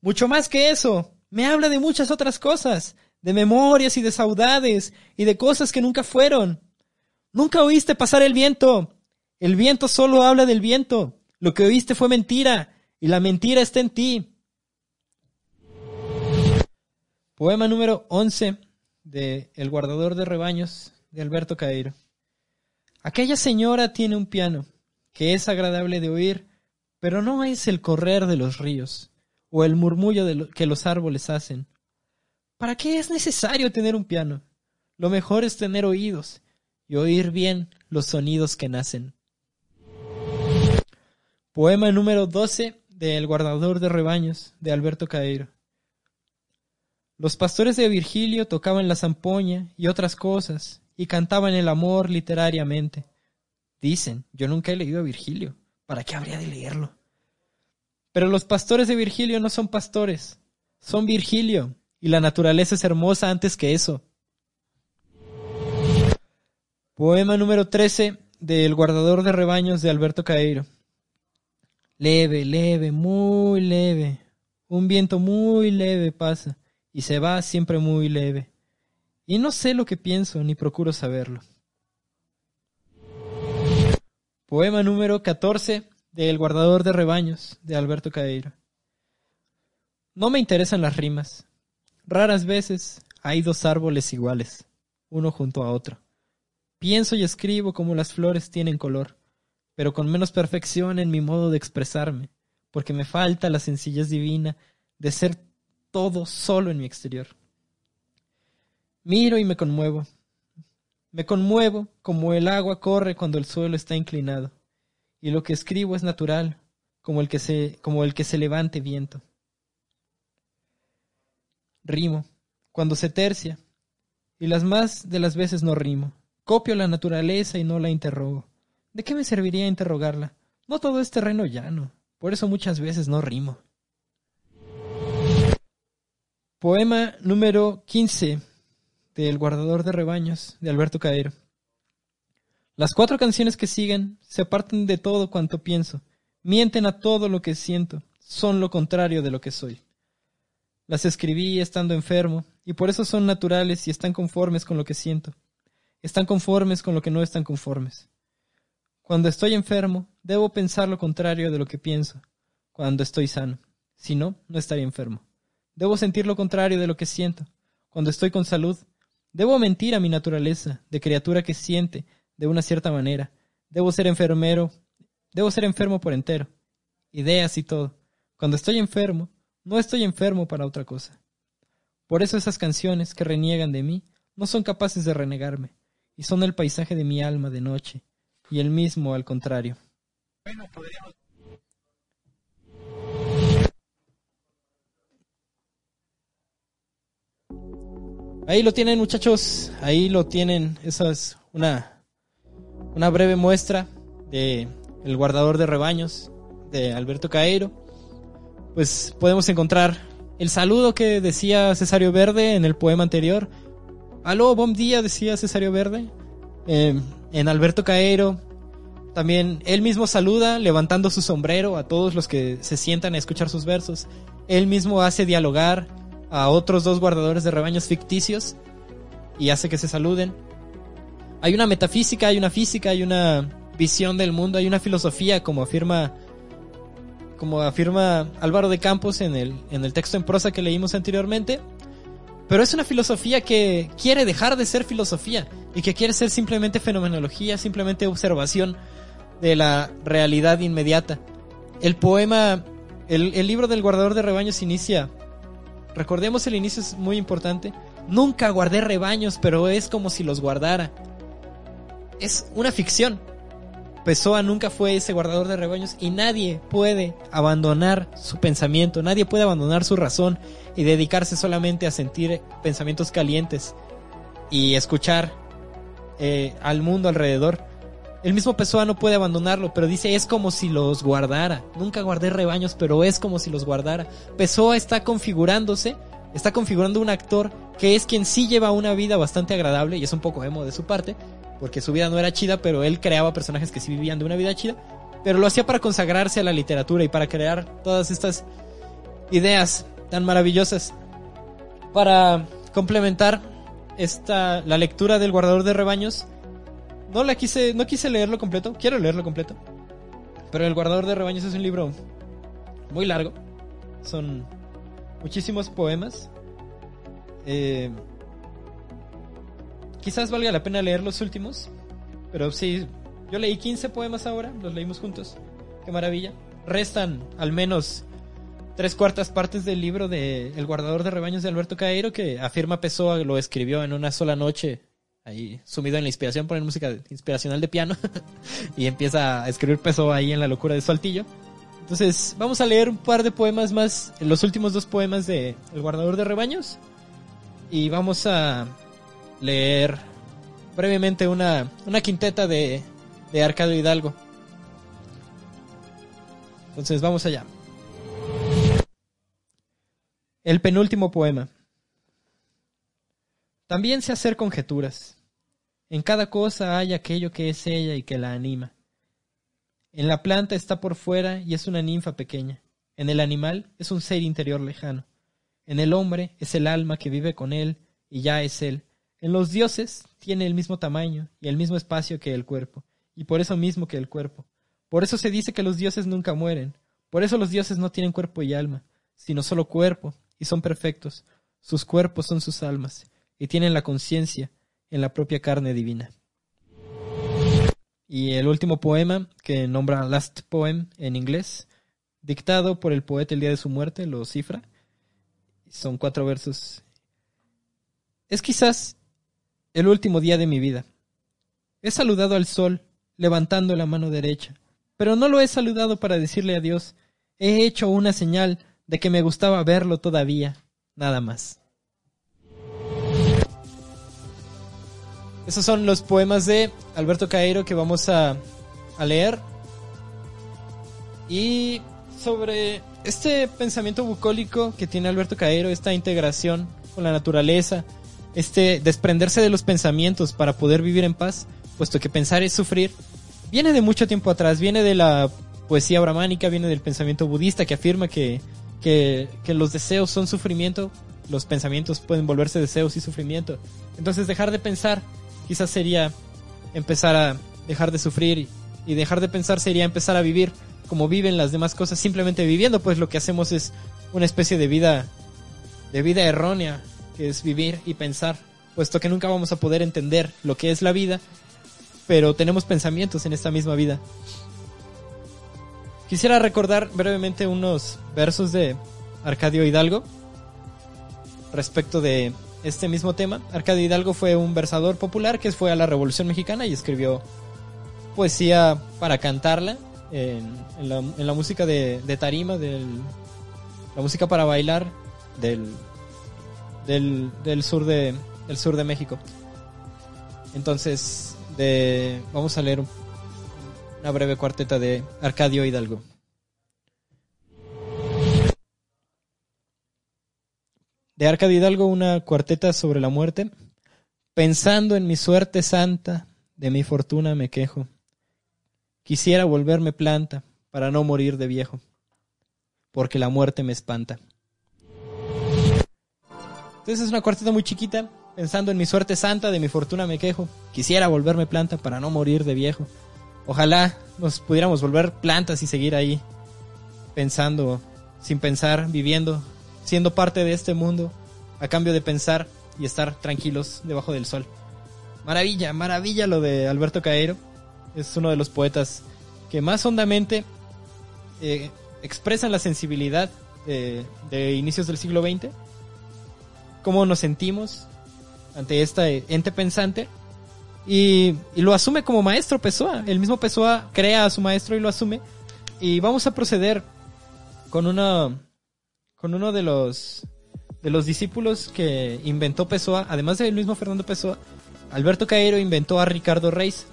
Mucho más que eso. Me habla de muchas otras cosas, de memorias y de saudades, y de cosas que nunca fueron. Nunca oíste pasar el viento. El viento solo habla del viento. Lo que oíste fue mentira, y la mentira está en ti. Poema número 11 de El guardador de rebaños de Alberto Cairo. Aquella señora tiene un piano que es agradable de oír, pero no es el correr de los ríos o el murmullo de lo que los árboles hacen. ¿Para qué es necesario tener un piano? Lo mejor es tener oídos y oír bien los sonidos que nacen. Poema número 12 de El guardador de rebaños de Alberto Cairo. Los pastores de Virgilio tocaban la zampoña y otras cosas, y cantaban el amor literariamente. Dicen, yo nunca he leído a Virgilio, ¿para qué habría de leerlo? Pero los pastores de Virgilio no son pastores, son Virgilio, y la naturaleza es hermosa antes que eso. Poema número 13 de El guardador de rebaños de Alberto Caeiro. Leve, leve, muy leve. Un viento muy leve pasa y se va siempre muy leve. Y no sé lo que pienso ni procuro saberlo. Poema número 14 de El guardador de rebaños de Alberto Caeiro. No me interesan las rimas. Raras veces hay dos árboles iguales, uno junto a otro. Pienso y escribo como las flores tienen color, pero con menos perfección en mi modo de expresarme, porque me falta la sencillez divina de ser todo solo en mi exterior. Miro y me conmuevo. Me conmuevo como el agua corre cuando el suelo está inclinado, y lo que escribo es natural, como el que se, como el que se levante viento. Rimo, cuando se tercia, y las más de las veces no rimo. Copio la naturaleza y no la interrogo. ¿De qué me serviría interrogarla? No todo es terreno llano, por eso muchas veces no rimo. Poema número 15 del Guardador de Rebaños de Alberto Caero. Las cuatro canciones que siguen se apartan de todo cuanto pienso, mienten a todo lo que siento, son lo contrario de lo que soy. Las escribí estando enfermo, y por eso son naturales y están conformes con lo que siento. Están conformes con lo que no están conformes. Cuando estoy enfermo, debo pensar lo contrario de lo que pienso, cuando estoy sano. Si no, no estaría enfermo. Debo sentir lo contrario de lo que siento. Cuando estoy con salud, debo mentir a mi naturaleza de criatura que siente de una cierta manera. Debo ser enfermero, debo ser enfermo por entero. Ideas y todo. Cuando estoy enfermo, no estoy enfermo para otra cosa. Por eso esas canciones que reniegan de mí no son capaces de renegarme, y son el paisaje de mi alma de noche, y el mismo al contrario. Ahí lo tienen, muchachos. Ahí lo tienen. Esa es una, una breve muestra de El guardador de rebaños de Alberto Caeiro. Pues podemos encontrar el saludo que decía Cesario Verde en el poema anterior. Aló, buen día, decía Cesario Verde. Eh, en Alberto Caeiro. También él mismo saluda levantando su sombrero a todos los que se sientan a escuchar sus versos. Él mismo hace dialogar a otros dos guardadores de rebaños ficticios y hace que se saluden. Hay una metafísica, hay una física, hay una visión del mundo, hay una filosofía, como afirma, como afirma Álvaro de Campos en el, en el texto en prosa que leímos anteriormente. Pero es una filosofía que quiere dejar de ser filosofía y que quiere ser simplemente fenomenología, simplemente observación de la realidad inmediata. El poema, el, el libro del guardador de rebaños inicia Recordemos el inicio es muy importante. Nunca guardé rebaños, pero es como si los guardara. Es una ficción. Pessoa nunca fue ese guardador de rebaños y nadie puede abandonar su pensamiento, nadie puede abandonar su razón y dedicarse solamente a sentir pensamientos calientes y escuchar eh, al mundo alrededor. El mismo Pessoa no puede abandonarlo, pero dice es como si los guardara. Nunca guardé rebaños, pero es como si los guardara. Pessoa está configurándose, está configurando un actor que es quien sí lleva una vida bastante agradable y es un poco emo de su parte, porque su vida no era chida, pero él creaba personajes que sí vivían de una vida chida, pero lo hacía para consagrarse a la literatura y para crear todas estas ideas tan maravillosas. Para complementar esta la lectura del guardador de rebaños, no la quise no quise leerlo completo, quiero leerlo completo. Pero el guardador de rebaños es un libro muy largo. Son muchísimos poemas. Eh, quizás valga la pena leer los últimos. Pero sí, yo leí 15 poemas ahora, los leímos juntos. Qué maravilla. Restan al menos tres cuartas partes del libro de El guardador de rebaños de Alberto Caeiro, que afirma Pessoa lo escribió en una sola noche, ahí sumido en la inspiración, poner música inspiracional de piano, y empieza a escribir Pessoa ahí en la locura de su altillo. Entonces, vamos a leer un par de poemas más, los últimos dos poemas de El guardador de rebaños, y vamos a leer brevemente una, una quinteta de, de Arcadio Hidalgo. Entonces, vamos allá. El penúltimo poema. También sé hacer conjeturas. En cada cosa hay aquello que es ella y que la anima. En la planta está por fuera y es una ninfa pequeña. En el animal es un ser interior lejano. En el hombre es el alma que vive con él y ya es él. En los dioses tiene el mismo tamaño y el mismo espacio que el cuerpo, y por eso mismo que el cuerpo. Por eso se dice que los dioses nunca mueren. Por eso los dioses no tienen cuerpo y alma, sino solo cuerpo, y son perfectos. Sus cuerpos son sus almas, y tienen la conciencia en la propia carne divina. Y el último poema, que nombra Last Poem en inglés, dictado por el poeta el día de su muerte, lo cifra. Son cuatro versos. Es quizás el último día de mi vida. He saludado al sol, levantando la mano derecha, pero no lo he saludado para decirle adiós. He hecho una señal de que me gustaba verlo todavía, nada más. Esos son los poemas de Alberto Caeiro que vamos a, a leer. Y sobre este pensamiento bucólico que tiene Alberto Caeiro, esta integración con la naturaleza, este desprenderse de los pensamientos para poder vivir en paz, puesto que pensar es sufrir, viene de mucho tiempo atrás, viene de la poesía brahmánica, viene del pensamiento budista que afirma que que, los deseos son sufrimiento, los pensamientos pueden volverse deseos y sufrimiento. Entonces dejar de pensar quizás sería empezar a dejar de sufrir y dejar de pensar sería empezar a vivir como viven las demás cosas simplemente viviendo, pues lo que hacemos es una especie de vida de vida errónea, que es vivir y pensar, puesto que nunca vamos a poder entender lo que es la vida, pero tenemos pensamientos en esta misma vida. Quisiera recordar brevemente unos versos de Arcadio Hidalgo respecto de este mismo tema. Arcadio Hidalgo fue un versador popular que fue a la Revolución Mexicana y escribió poesía para cantarla en, la, música de, tarima, del, la música para bailar del, del, sur de, del sur de México. Entonces, de, vamos a leer un una breve cuarteta de Arcadio Hidalgo. De Arcadio Hidalgo una cuarteta sobre la muerte. Pensando en mi suerte santa, de mi fortuna me quejo. Quisiera volverme planta para no morir de viejo, porque la muerte me espanta. Entonces es una cuarteta muy chiquita, pensando en mi suerte santa, de mi fortuna me quejo. Quisiera volverme planta para no morir de viejo, Ojalá nos pudiéramos volver plantas y seguir ahí pensando, sin pensar, viviendo, siendo parte de este mundo, a cambio de pensar y estar tranquilos debajo del sol. Maravilla, maravilla lo de Alberto Caero. Es uno de los poetas que más hondamente eh, expresan la sensibilidad de, de, inicios del siglo XX. Cómo nos sentimos ante este ente pensante y, lo asume como maestro Pessoa. El mismo Pessoa crea a su maestro y lo asume. Y vamos a proceder con uno, con uno de los, de los discípulos que inventó Pessoa, además del mismo Fernando Pessoa, Alberto Caero inventó a Ricardo Reis.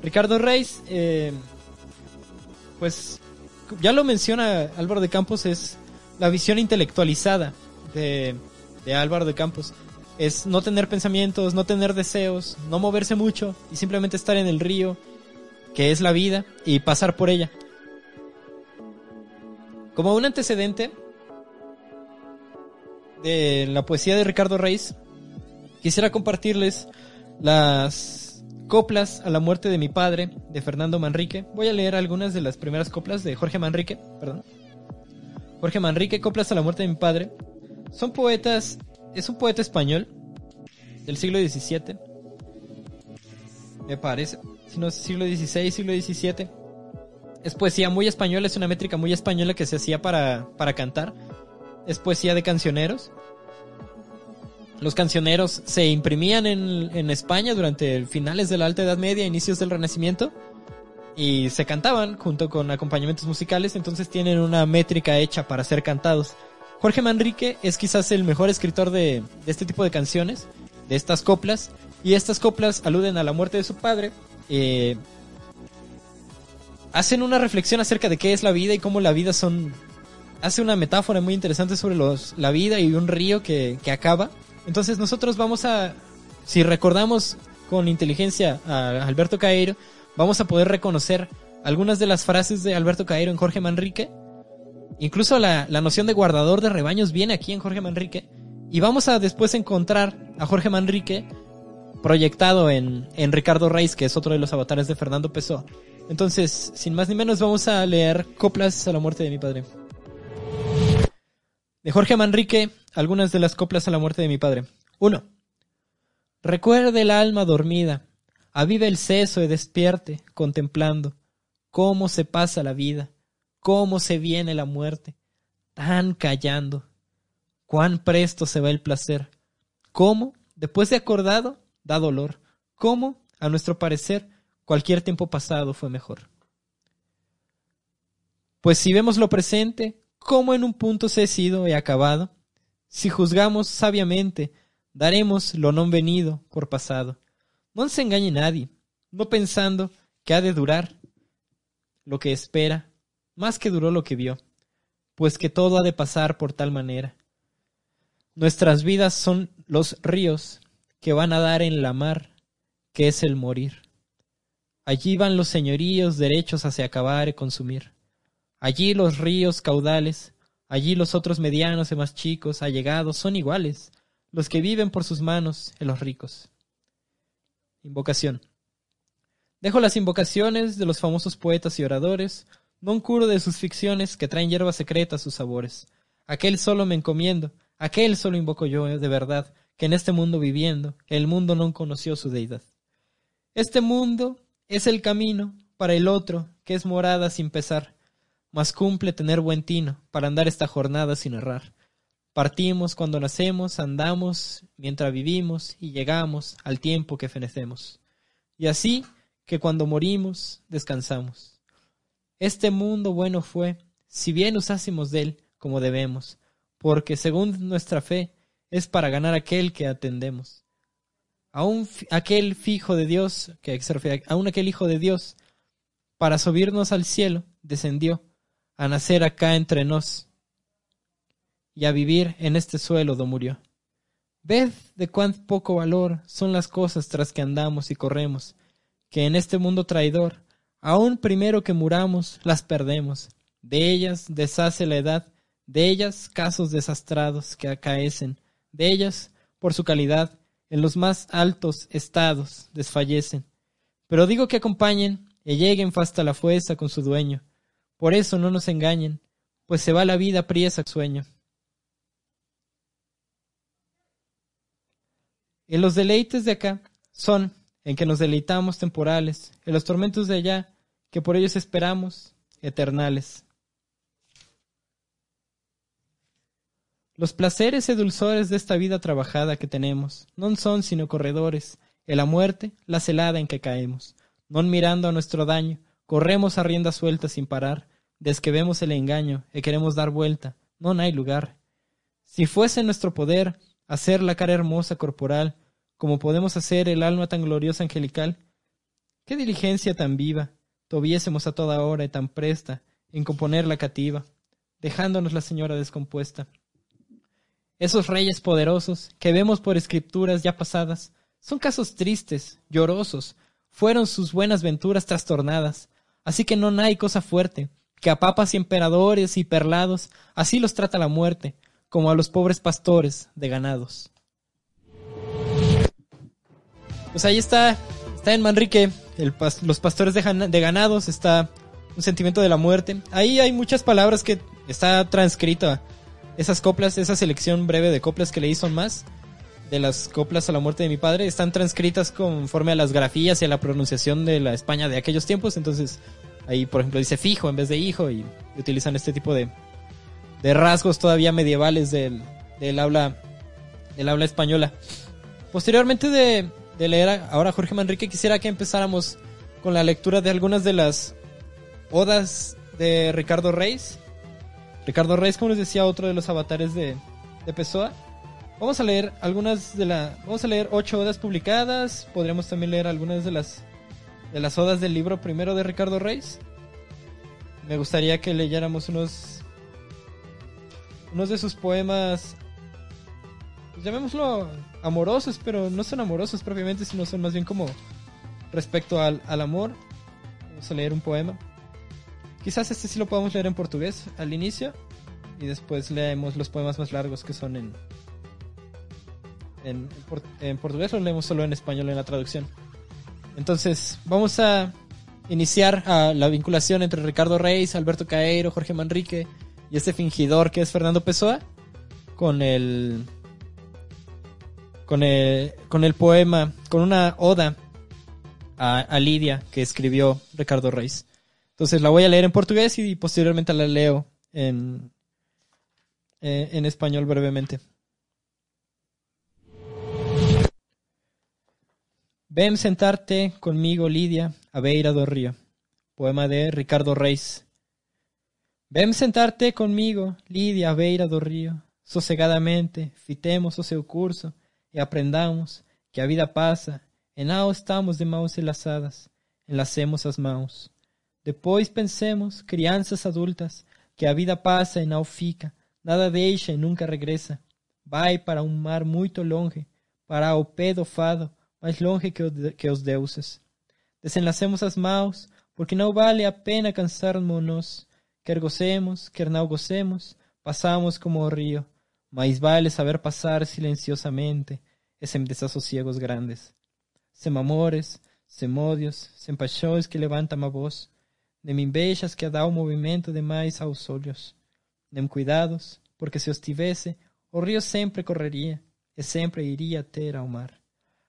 Ricardo Reis, eh, pues ya lo menciona Álvaro de Campos, es la visión intelectualizada de, de Álvaro de Campos. es no tener pensamientos, no tener deseos, no moverse mucho y simplemente estar en el río, que es la vida, y pasar por ella. Como un antecedente de la poesía de Ricardo Reis, quisiera compartirles las coplas a la muerte de mi padre, de Fernando Manrique. Voy a leer algunas de las primeras coplas de Jorge Manrique, perdón. Jorge Manrique, coplas a la muerte de mi padre. Son poetas, es un poeta español del siglo XVII. Me parece, si no siglo XVI, siglo XVII. Es poesía muy española, es una métrica muy española que se hacía para, para cantar. Es poesía de cancioneros. Los cancioneros se imprimían en, en España durante finales de la Alta Edad Media, inicios del Renacimiento y se cantaban junto con acompañamientos musicales, entonces tienen una métrica hecha para ser cantados. Jorge Manrique es quizás el mejor escritor de, este tipo de canciones, de estas coplas, y estas coplas aluden a la muerte de su padre. Eh, hacen una reflexión acerca de qué es la vida y cómo la vida son... Hace una metáfora muy interesante sobre los, la vida y un río que, acaba. Entonces nosotros vamos a, si recordamos con inteligencia a Alberto Caeiro, vamos a poder reconocer algunas de las frases de Alberto Cairo en Jorge Manrique. Incluso la, noción de guardador de rebaños viene aquí en Jorge Manrique. Y vamos a después encontrar a Jorge Manrique proyectado en, en Ricardo Reis, que es otro de los avatares de Fernando Pessoa. Entonces, sin más ni menos, vamos a leer Coplas a la muerte de mi padre. De Jorge Manrique, algunas de las coplas a la muerte de mi padre. 1. Recuerde el alma dormida, Avive el seso y despierte, contemplando cómo se pasa la vida, cómo se viene la muerte, tan callando, cuán presto se va el placer, cómo, después de acordado, da dolor, cómo, a nuestro parecer, cualquier tiempo pasado fue mejor. Pues si vemos lo presente, cómo en un punto se ha sido y acabado, si juzgamos sabiamente, daremos lo no venido por pasado. No se engañe nadie, no pensando que ha de durar lo que espera, más que duró lo que vio, pues que todo ha de pasar por tal manera. Nuestras vidas son los ríos que van a dar en la mar, que es el morir. Allí van los señoríos derechos hacia acabar y consumir. Allí los ríos caudales, allí los otros medianos y más chicos, allegados, son iguales, los que viven por sus manos en los ricos. Invocación. Dejo las invocaciones de los famosos poetas y oradores, no curo de sus ficciones que traen hierbas secretas sus sabores. Aquel solo me encomiendo, aquel solo invoco yo de verdad, que en este mundo viviendo, el mundo no conoció su deidad. Este mundo es el camino para el otro, que es morada sin pesar, mas cumple tener buen tino para andar esta jornada sin errar. Partimos cuando nacemos, andamos mientras vivimos y llegamos al tiempo que fenecemos. Y así que cuando morimos, descansamos. Este mundo bueno fue, si bien usásemos de él como debemos, porque según nuestra fe es para ganar aquel que atendemos. Aún aquel fijo de Dios, que aquel hijo de Dios, para subirnos al cielo, descendió a nacer acá entre nos y a vivir en este suelo do murió. Ved de cuán poco valor son las cosas tras que andamos y corremos, que en este mundo traidor, aun primero que muramos, las perdemos. De ellas deshace la edad, de ellas casos desastrados que acaecen, de ellas, por su calidad, en los más altos estados desfallecen. Pero digo que acompañen y lleguen hasta la fuerza con su dueño. Por eso no nos engañen, pues se va la vida priesa sueño. En los deleites de acá son en que nos deleitamos temporales, en los tormentos de allá, que por ellos esperamos, eternales. Los placeres y dulzores de esta vida trabajada que tenemos no son sino corredores, en la muerte, la celada en que caemos. No mirando a nuestro daño, corremos a rienda suelta sin parar, desde que vemos el engaño y queremos dar vuelta, no hay lugar. Si fuese nuestro poder, hacer la cara hermosa corporal, como podemos hacer el alma tan gloriosa angelical? ¿Qué diligencia tan viva tuviésemos a toda hora y tan presta en componer la cativa, dejándonos la señora descompuesta? Esos reyes poderosos que vemos por escrituras ya pasadas son casos tristes, llorosos, fueron sus buenas venturas trastornadas, así que no hay cosa fuerte, que a papas y emperadores y perlados así los trata la muerte, como a los pobres pastores de ganados. Pues ahí está, está en Manrique, los pastores de, ganados, está un sentimiento de la muerte. Ahí hay muchas palabras que está transcrita. Esas coplas, esa selección breve de coplas que leí son más de las coplas a la muerte de mi padre están transcritas conforme a las grafías y a la pronunciación de la España de aquellos tiempos. Entonces, ahí, por ejemplo, dice fijo en vez de hijo y, utilizan este tipo de, de rasgos todavía medievales del habla del habla española. Posteriormente de, de leer ahora Jorge Manrique, quisiera que empezáramos con la lectura de algunas de las odas de Ricardo Reis. Ricardo Reis, como les decía, otro de los avatares de, de Pessoa. Vamos a leer algunas de la, vamos a leer ocho odas publicadas. Podríamos también leer algunas de las de las odas del libro primero de Ricardo Reis. Me gustaría que leyéramos unos unos de sus poemas, llamémoslo amorosos, pero no son amorosos propiamente, sino son más bien como respecto al, al amor. Vamos a leer un poema. Quizás este sí lo podamos leer en portugués al inicio y después leemos los poemas más largos que son en en, en portugués o leemos solo en español en la traducción. Entonces, vamos a iniciar la vinculación entre Ricardo Reis, Alberto Caeiro, Jorge Manrique y este fingidor que es Fernando Pessoa con el con el con el poema, con una oda a, a Lidia que escribió Ricardo Reis. Entonces la voy a leer en portugués y posteriormente la leo en, eh, en español brevemente. Ven sentarte conmigo, Lidia, a beira do río. Poema de Ricardo Reis. Ven sentarte conmigo, Lidia, a beira do río. Sossegadamente, fitemos o seu curso e aprendamos que a vida passa e não estamos de mãos enlaçadas. Enlacemos as mãos. Depois pensemos, crianças adultas, que a vida passa e não fica, nada deixa e nunca regressa. Vai para um mar muito longe, para o pé do fado, mais longe que, o que os deuses. Desenlacemos as mãos, porque não vale a pena cansarmos-nos. Quer gocemos, quer não gocemos, passamos como o rio. Mais vale saber passar silenciosamente e sem desassosiegos grandes. Sem amores, sem ódios, sem paixões que levantam a voz, nem invejas que dá o movimento demais aos olhos, nem cuidados, porque se os tivesse, o rio sempre correria e sempre iria ter ao mar.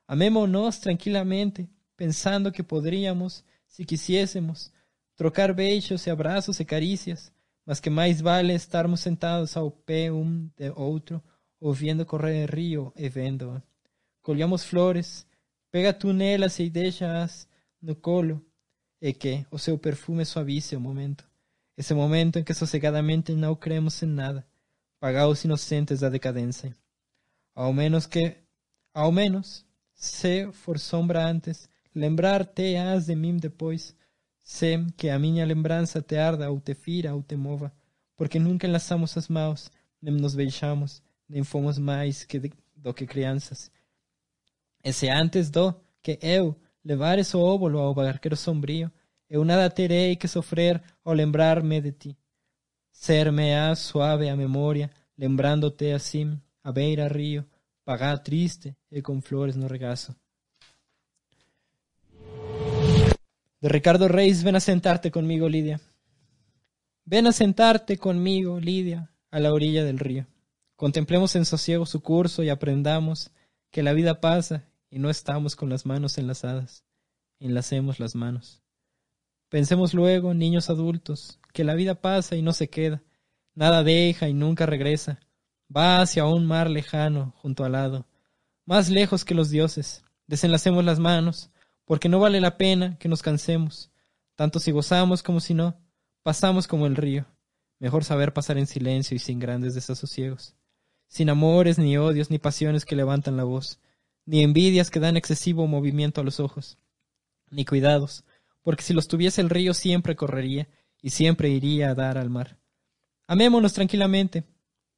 Amémonos tranquilamente, pensando que poderíamos, se quisiésemos, trocar beijos e abraços e carícias, mas que mais vale estarmos sentados ao pé um de outro, ouvindo correr o rio e vendo. Colhamos flores, pega tu nelas e deixa-as no colo, e que o seu perfume suavize o momento. Esse momento em que sossegadamente não cremos em nada, pagaos inocentes da decadência. Ao menos que, ao menos, se for sombra antes, lembrar-te has de mim depois, sem que a minha lembrança te arda ou te fira ou te mova, porque nunca enlaçamos as mãos, nem nos beijamos, nem fomos mais que de- do que crianças. E se antes do que eu levares o óvulo ao barqueiro sombrio, eu nada terei que sofrer ao lembrar-me de ti. Ser-me-á suave a memória, lembrando-te assim, a beira rio, pagá triste e com flores no regaço. De Ricardo Reis, ven a sentarte conmigo, Lidia. Ven a sentarte conmigo, Lidia, a la orilla del río. Contemplemos en sosiego su curso y aprendamos que la vida pasa y no estamos con las manos enlazadas. Enlacemos las manos. Pensemos luego, niños adultos, que la vida pasa y no se queda. Nada deja y nunca regresa. Va hacia un mar lejano, junto al lado, más lejos que los dioses. Desenlacemos las manos, porque no vale la pena que nos cansemos, tanto si gozamos como si no. Pasamos como el río. Mejor saber pasar en silencio y sin grandes desasosiegos. Sin amores, ni odios, ni pasiones que levantan la voz, ni envidias que dan excesivo movimiento a los ojos, ni cuidados, porque si los tuviese el río siempre correría y siempre iría a dar al mar. Amémonos tranquilamente,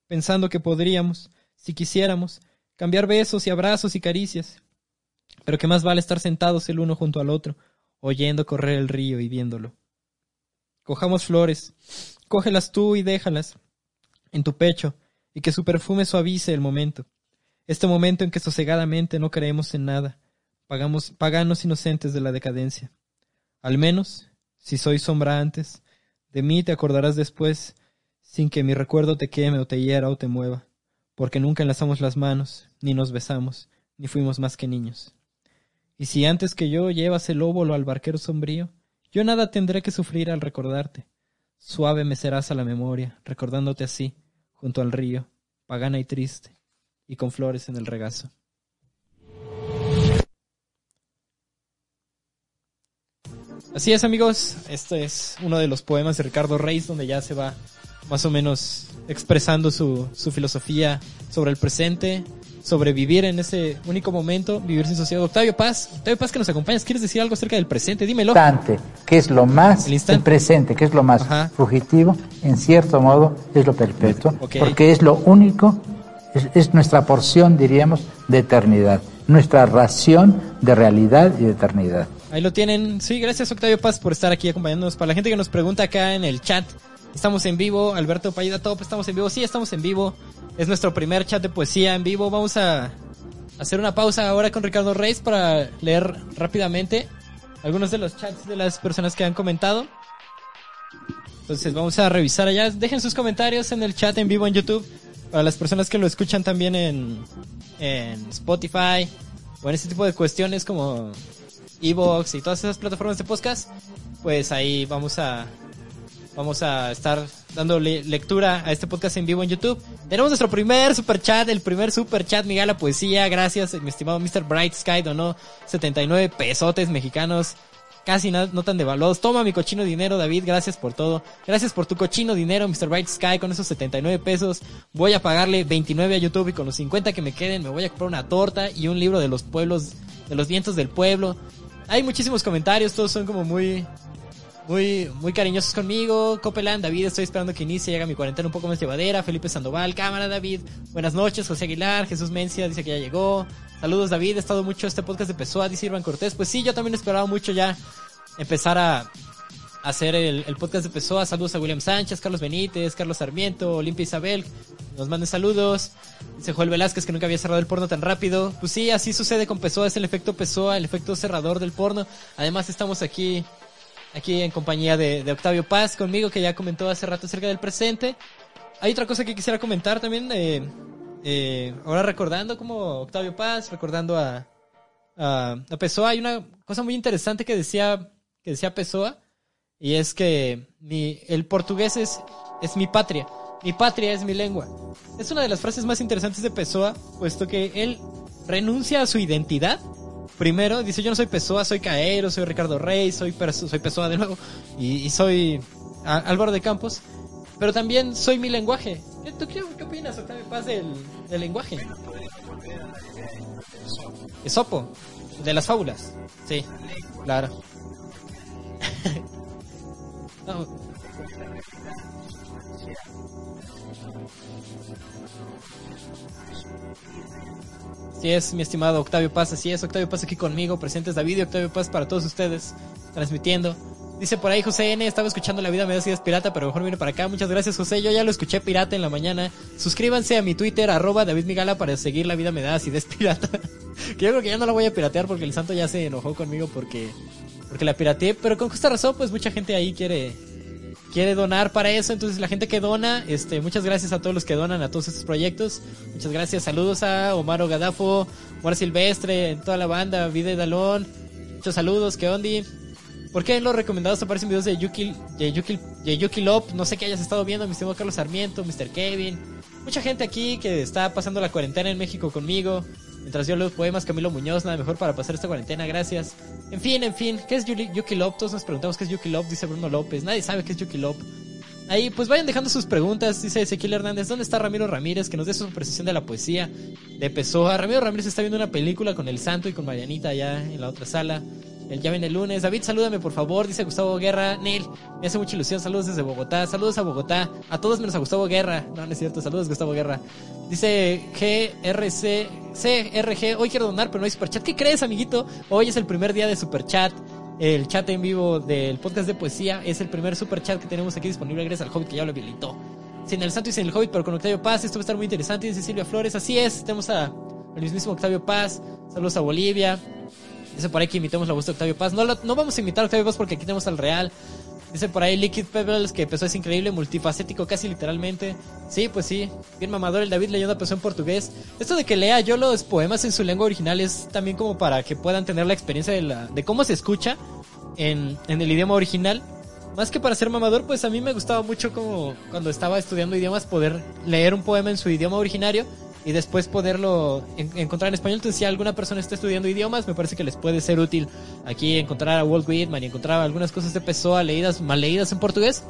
pensando que podríamos, si quisiéramos, cambiar besos y abrazos y caricias. Pero que más vale estar sentados el uno junto al otro, oyendo correr el río y viéndolo. Cojamos flores, cógelas tú y déjalas en tu pecho, y que su perfume suavice el momento. Este momento en que sosegadamente no creemos en nada, pagamos, paganos inocentes de la decadencia. Al menos, si soy sombra antes, de mí te acordarás después, sin que mi recuerdo te queme o te hiera o te mueva, porque nunca enlazamos las manos, ni nos besamos, ni fuimos más que niños. Y si antes que yo llevas el óvulo al barquero sombrío, yo nada tendré que sufrir al recordarte. Suave me serás a la memoria, recordándote así, junto al río, pagana y triste, y con flores en el regazo. Así es amigos, este es uno de los poemas de Ricardo Reis donde ya se va más o menos expresando su, su filosofía sobre el presente, sobre vivir en ese único momento, vivir sin sociedad. Octavio Paz, Octavio Paz que nos acompañas, ¿quieres decir algo acerca del presente? Dímelo. instante, que es lo más, El el, presente, que es lo más Ajá. fugitivo, en cierto modo es lo perpetuo, porque es lo único, es, es nuestra porción, diríamos, de eternidad, nuestra ración de realidad y de eternidad. Ahí lo tienen. Sí, gracias Octavio Paz por estar aquí acompañándonos. Para la gente que nos pregunta acá en el chat, estamos en vivo. Alberto Payida Top, estamos en vivo. Sí, estamos en vivo. Es nuestro primer chat de poesía en vivo. Vamos a hacer una pausa ahora con Ricardo Reis para leer rápidamente algunos de los chats de las personas que han comentado. Entonces vamos a revisar allá. Dejen sus comentarios en el chat en vivo en YouTube. Para las personas que lo escuchan también en, en Spotify o en este tipo de cuestiones como Evox y todas esas plataformas de podcast, pues ahí vamos a vamos a estar dándole lectura a este podcast en vivo en YouTube. Tenemos nuestro primer super chat, el primer super chat Miguel la poesía. Gracias, mi estimado Mr. Bright Sky donó 79 pesotes mexicanos. Casi no, no tan devaluados. Toma mi cochino dinero, David. Gracias por todo. Gracias por tu cochino dinero, Mr. Bright Sky. Con esos 79 pesos voy a pagarle 29 a YouTube y con los 50 que me queden me voy a comprar una torta y un libro de los pueblos, de los vientos del pueblo. Hay muchísimos comentarios, todos son como muy, muy, muy cariñosos conmigo. Copeland, David, estoy esperando que inicie, haga mi cuarentena un poco más llevadera. Felipe Sandoval, cámara, David. Buenas noches, José Aguilar, Jesús Mencia, dice que ya llegó. Saludos, David, he estado mucho este podcast de Pessoa, dice Irvan Cortés. Pues sí, yo también esperaba mucho ya empezar a hacer el, el podcast de Pessoa. Saludos a William Sánchez, Carlos Benítez, Carlos Sarmiento, Olimpia Isabel. Nos manden saludos. Dice Joel Velázquez que nunca había cerrado el porno tan rápido. Pues sí, así sucede con Pessoa, es el efecto Pessoa, el efecto cerrador del porno. Además estamos aquí aquí en compañía de, de Octavio Paz conmigo, que ya comentó hace rato acerca del presente. Hay otra cosa que quisiera comentar también, eh, eh, ahora recordando como Octavio Paz, recordando a, a, a Pessoa, hay una cosa muy interesante que decía, que decía Pessoa, y es que mi, el portugués es, es mi patria, mi patria es mi lengua. Es una de las frases más interesantes de Pessoa, puesto que él renuncia a su identidad Primero, dice, yo no soy Pessoa, soy Caero, soy Ricardo Rey, soy, soy Pessoa de nuevo, y, y soy Álvaro de Campos, pero también soy mi lenguaje. ¿Qué, ¿Tú qué, qué opinas, Octavio Paz, del, del lenguaje? Esopo, de las fábulas. Sí, claro. No, Así es, mi estimado Octavio Paz, así es, Octavio Paz aquí conmigo, presentes David y Octavio Paz para todos ustedes, transmitiendo. Dice por ahí José N, estaba escuchando La Vida me es pirata, pero mejor viene para acá. Muchas gracias José, yo ya lo escuché pirata en la mañana. Suscríbanse a mi Twitter, arroba David Migala para seguir La Vida me da si es pirata. que yo creo que ya no la voy a piratear porque el santo ya se enojó conmigo porque, porque la pirateé, pero con justa razón, pues mucha gente ahí quiere, quiere donar para eso. Entonces, la gente que dona, este, muchas gracias a todos los que donan a todos estos proyectos. Muchas gracias. Saludos a Omar Gadafo, Omar Silvestre, toda la banda, Vide Dalón. Muchos saludos, que ondi. ¿Por qué en los recomendados aparecen videos de Yuki, de Yuki, de Yuki Lop? No sé qué hayas estado viendo, mi estimado Carlos Sarmiento, Mr. Kevin. Mucha gente aquí que está pasando la cuarentena en México conmigo. Mientras yo leo poemas, Camilo Muñoz, nada mejor para pasar esta cuarentena, gracias. En fin, en fin, ¿qué es Yuki Lop? Todos nos preguntamos qué es Yuki Lop, dice Bruno López. Nadie sabe qué es Yuki Lop. Ahí, pues vayan dejando sus preguntas, dice Ezequiel Hernández. ¿Dónde está Ramiro Ramírez? Que nos dé su apreciación de la poesía de Pessoa. Ramiro Ramírez está viendo una película con El Santo y con Marianita allá en la otra sala. El viene el lunes. David, salúdame por favor, dice Gustavo Guerra. Neil, me hace mucha ilusión. Saludos desde Bogotá. Saludos a Bogotá. A todos menos a Gustavo Guerra. No, no es cierto. Saludos, Gustavo Guerra. Dice GRC, CRG. Hoy quiero donar, pero no hay superchat. ¿Qué crees, amiguito? Hoy es el primer día de superchat. El chat en vivo del podcast de poesía es el primer superchat que tenemos aquí disponible gracias al Hobbit que ya lo habilitó. Sin el Santo y sin el Hobbit, pero con Octavio Paz. Esto va a estar muy interesante. Dice Silvia Flores. Así es. Tenemos a, al mismísimo Octavio Paz. Saludos a Bolivia. Dice por ahí que imitemos la voz de Octavio Paz. No, lo- no vamos a imitar a Octavio Paz porque aquí tenemos al Real. Dice por ahí Liquid Pebbles que empezó es increíble, multifacético casi literalmente. Sí, pues sí. Bien mamador el David leyendo empezó en portugués. Esto de que lea yo los poemas en su lengua original es también como para que puedan tener la experiencia de, la, de cómo se escucha en, en el idioma original. Más que para ser mamador, pues a mí me gustaba mucho como cuando estaba estudiando idiomas poder leer un poema en su idioma originario y después poderlo en- encontrar en español. Entonces, si alguna persona está estudiando idiomas, me parece que les puede ser útil aquí encontrar a Walt Whitman y encontrar algunas cosas de Pessoa leídas, mal leídas en portugués,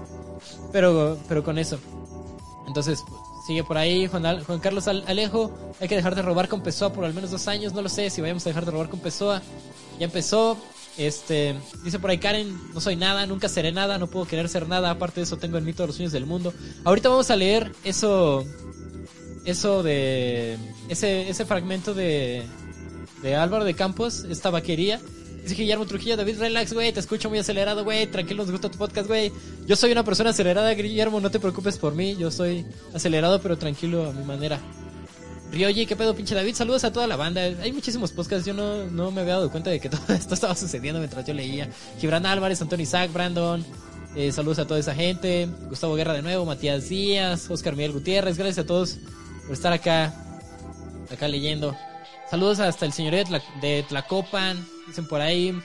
pero, pero con eso. Entonces, sigue por ahí Juan, Carlos Al- Alejo. Hay que dejar de robar con Pessoa por al menos dos años. No lo sé si vayamos a dejar de robar con Pessoa. Ya empezó. Este, dice por ahí Karen, no soy nada, nunca seré nada, no puedo querer ser nada, aparte de eso tengo el mito de los sueños del mundo. Ahorita vamos a leer eso, eso de, ese, ese fragmento de, de Álvaro de Campos, esta vaquería. Dice Guillermo Trujillo, David, relax, güey, te escucho muy acelerado, güey, tranquilo, nos gusta tu podcast, güey. Yo soy una persona acelerada, Guillermo, no te preocupes por mí, yo soy acelerado pero tranquilo a mi manera. Ryoji, ¿qué pedo, pinche David? Saludos a toda la banda. Hay muchísimos podcasts. Yo no, no me había dado cuenta de que todo esto estaba sucediendo mientras yo leía. Gibran Álvarez, Antonio Isaac, Brandon. eh, saludos a toda esa gente. Gustavo Guerra de nuevo, Matías Díaz, Oscar Miguel Gutiérrez. Gracias a todos por estar acá, acá leyendo. Saludos hasta el señor de, Tla- de Tlacopan. Dicen por ahí.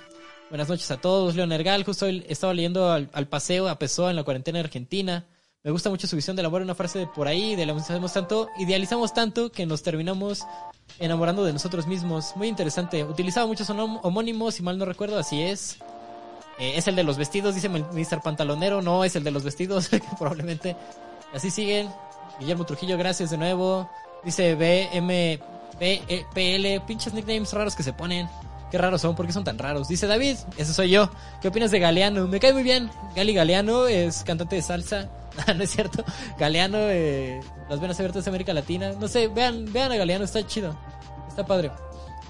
Buenas noches a todos. Leon Ergal, justo hoy estaba leyendo al, paseo a Pessoa en la cuarentena en Argentina. Me gusta mucho su visión de amor, una frase de por ahí, de la hacemos tanto, idealizamos tanto que nos terminamos enamorando de nosotros mismos. Muy interesante. Utilizaba muchos homónimos, si mal no recuerdo, así es. Eh, es el de los vestidos, dice Mr. Pantalonero. No, es el de los vestidos, probablemente. Así siguen. Guillermo Trujillo, gracias de nuevo. Dice BM, PL, pinches nicknames raros que se ponen. Qué raros son, ¿por qué son tan raros? Dice David, ese soy yo. ¿Qué opinas de Galeano? Me cae muy bien. Gali Galeano es cantante de salsa. Ah, no es cierto. Galeano, eh, las venas abiertas de América Latina. No sé, vean, vean a Galeano, está chido. Está padre.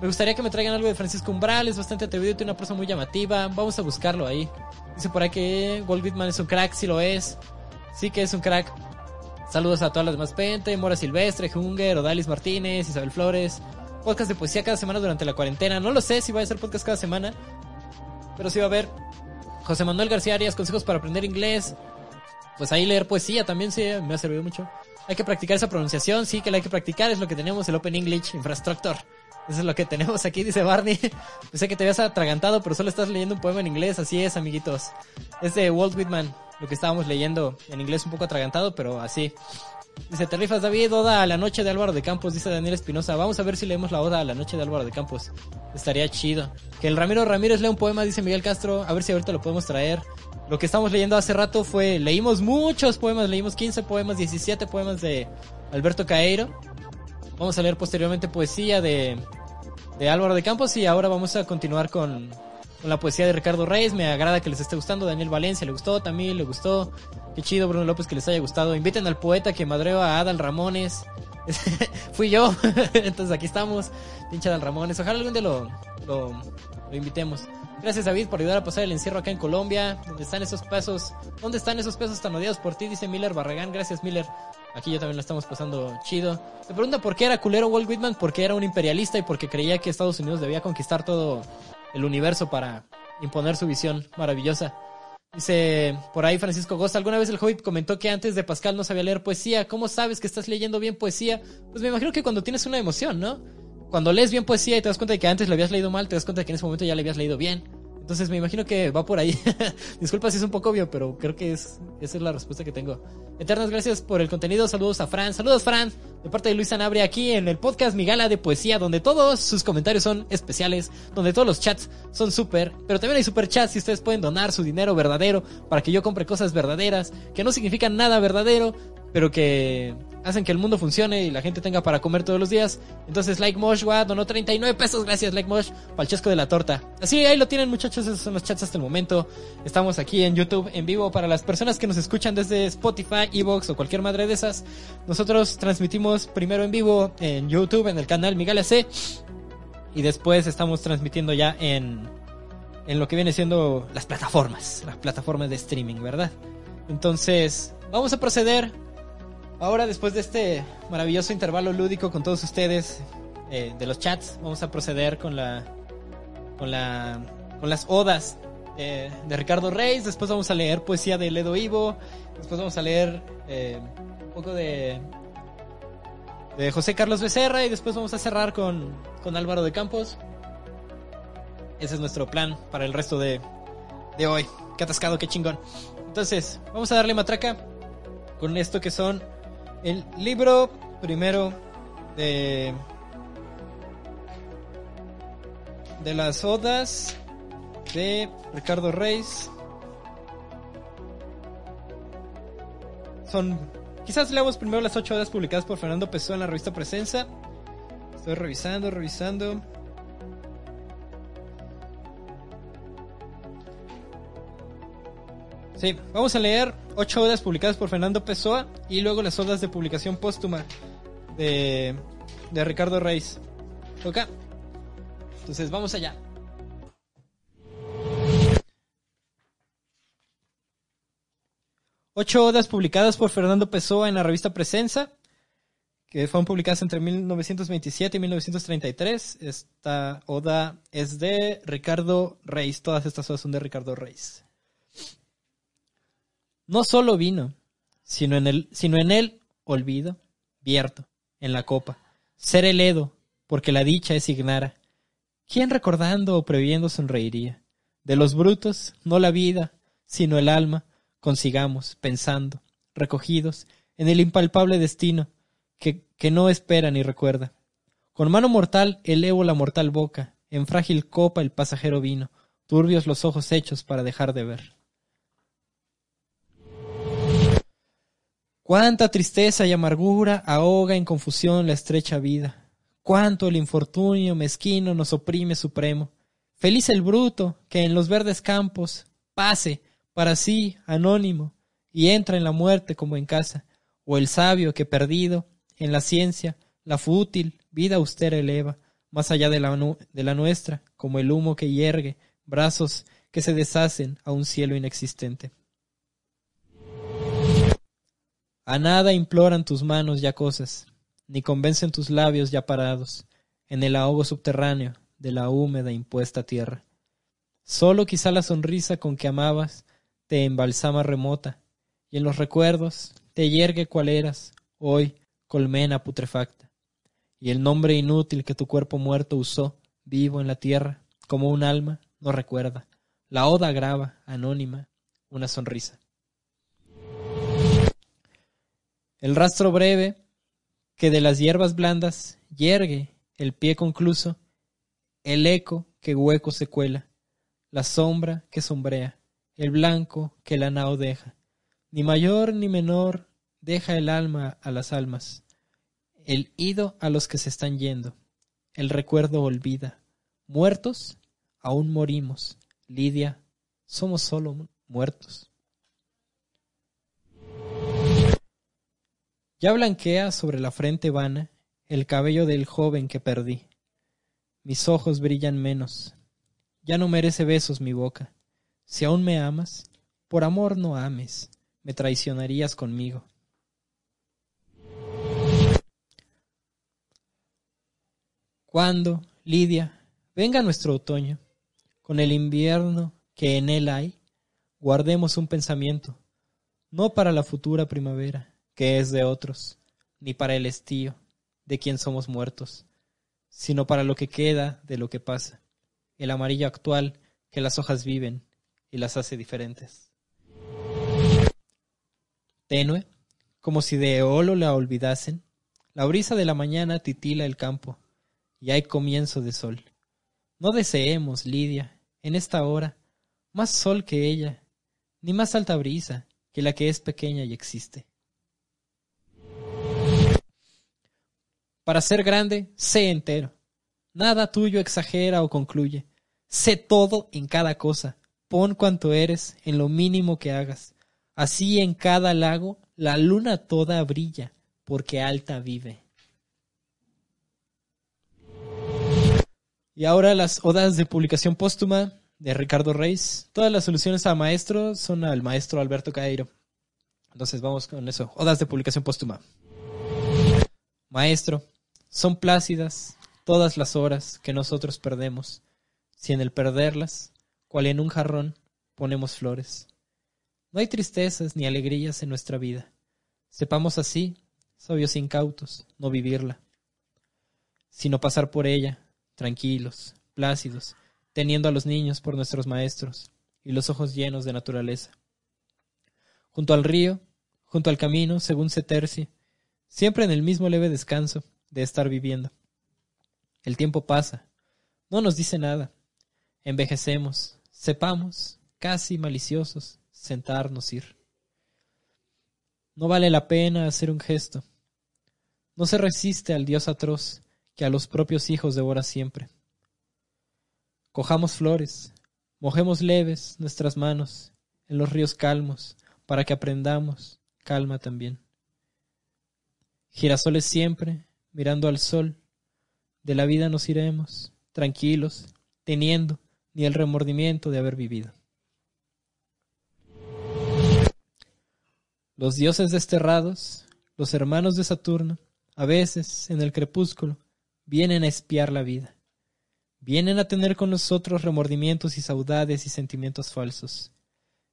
Me gustaría que me traigan algo de Francisco Umbral, es bastante atrevido y tiene una persona muy llamativa. Vamos a buscarlo ahí. Dice por ahí que Walt Whitman es un crack, sí lo es. Sí que es un crack. Saludos a todas las demás Pente, Mora Silvestre, Hunger, Odalis Martínez, Isabel Flores. Podcast de poesía cada semana durante la cuarentena. No lo sé si va a ser podcast cada semana, pero sí va a haber. José Manuel García Arias, consejos para aprender inglés. Pues ahí leer poesía también sí me ha servido mucho. Hay que practicar esa pronunciación, sí que la hay que practicar, es lo que tenemos, el Open English Infrastructure. Eso es lo que tenemos aquí, dice Barney. Pensé que te habías atragantado, pero solo estás leyendo un poema en inglés, así es, amiguitos. Es de Walt Whitman, lo que estábamos leyendo en inglés un poco atragantado, pero así. Dice, te rifas David, Oda a la noche de Álvaro de Campos, dice Daniel Espinosa. Vamos a ver si leemos la Oda a la noche de Álvaro de Campos. Estaría chido. Que el Ramiro Ramírez lea un poema, dice Miguel Castro. A ver si ahorita lo podemos traer. Lo que estamos leyendo hace rato fue, leímos muchos poemas, leímos 15 poemas, 17 poemas de Alberto Caeiro. Vamos a leer posteriormente poesía de, de Álvaro de Campos y ahora vamos a continuar con, con la poesía de Ricardo Reyes. Me agrada que les esté gustando. Daniel Valencia le gustó, también le gustó. Qué chido, Bruno López, que les haya gustado. Inviten al poeta que madreó a Adal Ramones. Fui yo. Entonces aquí estamos. Pinche Adal Ramones. Ojalá algún día lo, lo, lo invitemos. Gracias David por ayudar a pasar el encierro acá en Colombia. ¿Dónde están esos pesos? ¿Dónde están esos pesos tan odiados por ti? Dice Miller Barragán. Gracias Miller. Aquí ya también lo estamos pasando chido. Se pregunta por qué era culero Walt Whitman. Porque era un imperialista y porque creía que Estados Unidos debía conquistar todo el universo para imponer su visión maravillosa. Dice por ahí Francisco Gosta, alguna vez el Hobbit comentó que antes de Pascal no sabía leer poesía. ¿Cómo sabes que estás leyendo bien poesía? Pues me imagino que cuando tienes una emoción, ¿no? Cuando lees bien poesía y te das cuenta de que antes le habías leído mal, te das cuenta de que en ese momento ya le habías leído bien. Entonces me imagino que va por ahí. Disculpa si es un poco obvio, pero creo que es, esa es la respuesta que tengo. Eternas gracias por el contenido. Saludos a Fran. Saludos, Fran. De parte de Luis Sanabria aquí en el podcast Mi Gala de Poesía, donde todos sus comentarios son especiales, donde todos los chats son súper, pero también hay super chats y ustedes pueden donar su dinero verdadero para que yo compre cosas verdaderas, que no significan nada verdadero, pero que hacen que el mundo funcione y la gente tenga para comer todos los días. Entonces, Like Mosh, donó 39 pesos. Gracias, Like Mosh, para el chesco de la torta. Así, ahí lo tienen, muchachos. Esos son los chats hasta el momento. Estamos aquí en YouTube en vivo para las personas que nos escuchan desde Spotify, Evox o cualquier madre de esas. Nosotros transmitimos primero en vivo en YouTube, en el canal Miguel AC. Y después estamos transmitiendo ya en, en lo que viene siendo las plataformas. Las plataformas de streaming, ¿verdad? Entonces, vamos a proceder Ahora, después de este maravilloso intervalo lúdico con todos ustedes eh, de los chats, vamos a proceder con la con la con las odas de Ricardo Reis. Después vamos a leer poesía de Ledo Ivo. Después vamos a leer eh, un poco de de José Carlos Becerra y después vamos a cerrar con, con Álvaro de Campos. Ese es nuestro plan para el resto de, de hoy. Qué atascado, qué chingón. Entonces, vamos a darle matraca con esto que son el libro primero de de las odas de Ricardo Reis. Son quizás leamos primero las ocho odas publicadas por Fernando Pessoa en la revista Presencia estoy revisando revisando Sí, vamos a leer ocho odas publicadas por Fernando Pessoa y luego las odas de publicación póstuma de, de Ricardo Reis. ¿Ok? Entonces vamos allá. Ocho odas publicadas por Fernando Pessoa en la revista Presenza, que fueron publicadas entre 1927 y 1933. Esta oda es de Ricardo Reis. Todas estas odas son de Ricardo Reis. No solo vino, sino en el, sino en el olvido, vierto, en la copa. Ser el Edo, porque la dicha es ignara. ¿Quién recordando o previendo sonreiría? De los brutos, no la vida, sino el alma, consigamos, pensando, recogidos, en el impalpable destino, que, que no espera ni recuerda. Con mano mortal elevo la mortal boca, en frágil copa el pasajero vino, turbios los ojos hechos para dejar de ver. Cuánta tristeza y amargura ahoga en confusión la estrecha vida. Cuánto el infortunio mezquino nos oprime supremo. Feliz el bruto que en los verdes campos pase para sí anónimo y entra en la muerte como en casa, o el sabio que perdido en la ciencia la fútil vida austera eleva, más allá de la, de la nuestra, como el humo que hiergue, brazos que se deshacen a un cielo inexistente. A nada imploran tus manos ya cosas, ni convencen tus labios ya parados en el ahogo subterráneo de la húmeda impuesta tierra. Solo quizá la sonrisa con que amabas te embalsama remota, y en los recuerdos te yergue cual eras, hoy colmena putrefacta, y el nombre inútil que tu cuerpo muerto usó, vivo en la tierra, como un alma, no recuerda. La oda graba, anónima, una sonrisa. El rastro breve que de las hierbas blandas yergue el pie concluso, el eco que hueco se cuela, la sombra que sombrea, el blanco que la nao deja. Ni mayor ni menor deja el alma a las almas, el ido a los que se están yendo, el recuerdo olvida. Muertos, aún morimos. Lidia, somos solo muertos. Ya blanquea sobre la frente vana el cabello del joven que perdí. Mis ojos brillan menos. Ya no merece besos mi boca. Si aún me amas, por amor no ames, me traicionarías conmigo. Cuando, Lidia, venga nuestro otoño, con el invierno que en él hay, guardemos un pensamiento, no para la futura primavera, que es de otros, ni para el estío, de quien somos muertos, sino para lo que queda de lo que pasa, el amarillo actual que las hojas viven y las hace diferentes. Tenue, como si de eolo la olvidasen, la brisa de la mañana titila el campo, y hay comienzo de sol. No deseemos, Lidia, en esta hora, más sol que ella, ni más alta brisa que la que es pequeña y existe. Para ser grande, sé entero. Nada tuyo exagera o concluye. Sé todo en cada cosa. Pon cuanto eres en lo mínimo que hagas. Así en cada lago la luna toda brilla, porque alta vive. Y ahora las odas de publicación póstuma de Ricardo Reis. Todas las soluciones a maestro son al maestro Alberto Caeiro. Entonces vamos con eso. Odas de publicación póstuma. Maestro, son plácidas todas las horas que nosotros perdemos, si en el perderlas, cual en un jarrón, ponemos flores. No hay tristezas ni alegrías en nuestra vida. Sepamos así, sabios incautos, no vivirla, sino pasar por ella tranquilos, plácidos, teniendo a los niños por nuestros maestros y los ojos llenos de naturaleza. Junto al río, junto al camino, según se tercie, siempre en el mismo leve descanso de estar viviendo. El tiempo pasa, no nos dice nada, envejecemos, sepamos, casi maliciosos, sentarnos ir. No vale la pena hacer un gesto. No se resiste al Dios atroz que a los propios hijos devora siempre. Cojamos flores, mojemos leves nuestras manos en los ríos calmos, para que aprendamos calma también. Girasoles siempre, mirando al sol, de la vida nos iremos, tranquilos, teniendo ni el remordimiento de haber vivido. Los dioses desterrados, los hermanos de Saturno, a veces, en el crepúsculo, vienen a espiar la vida. Vienen a tener con nosotros remordimientos y saudades y sentimientos falsos.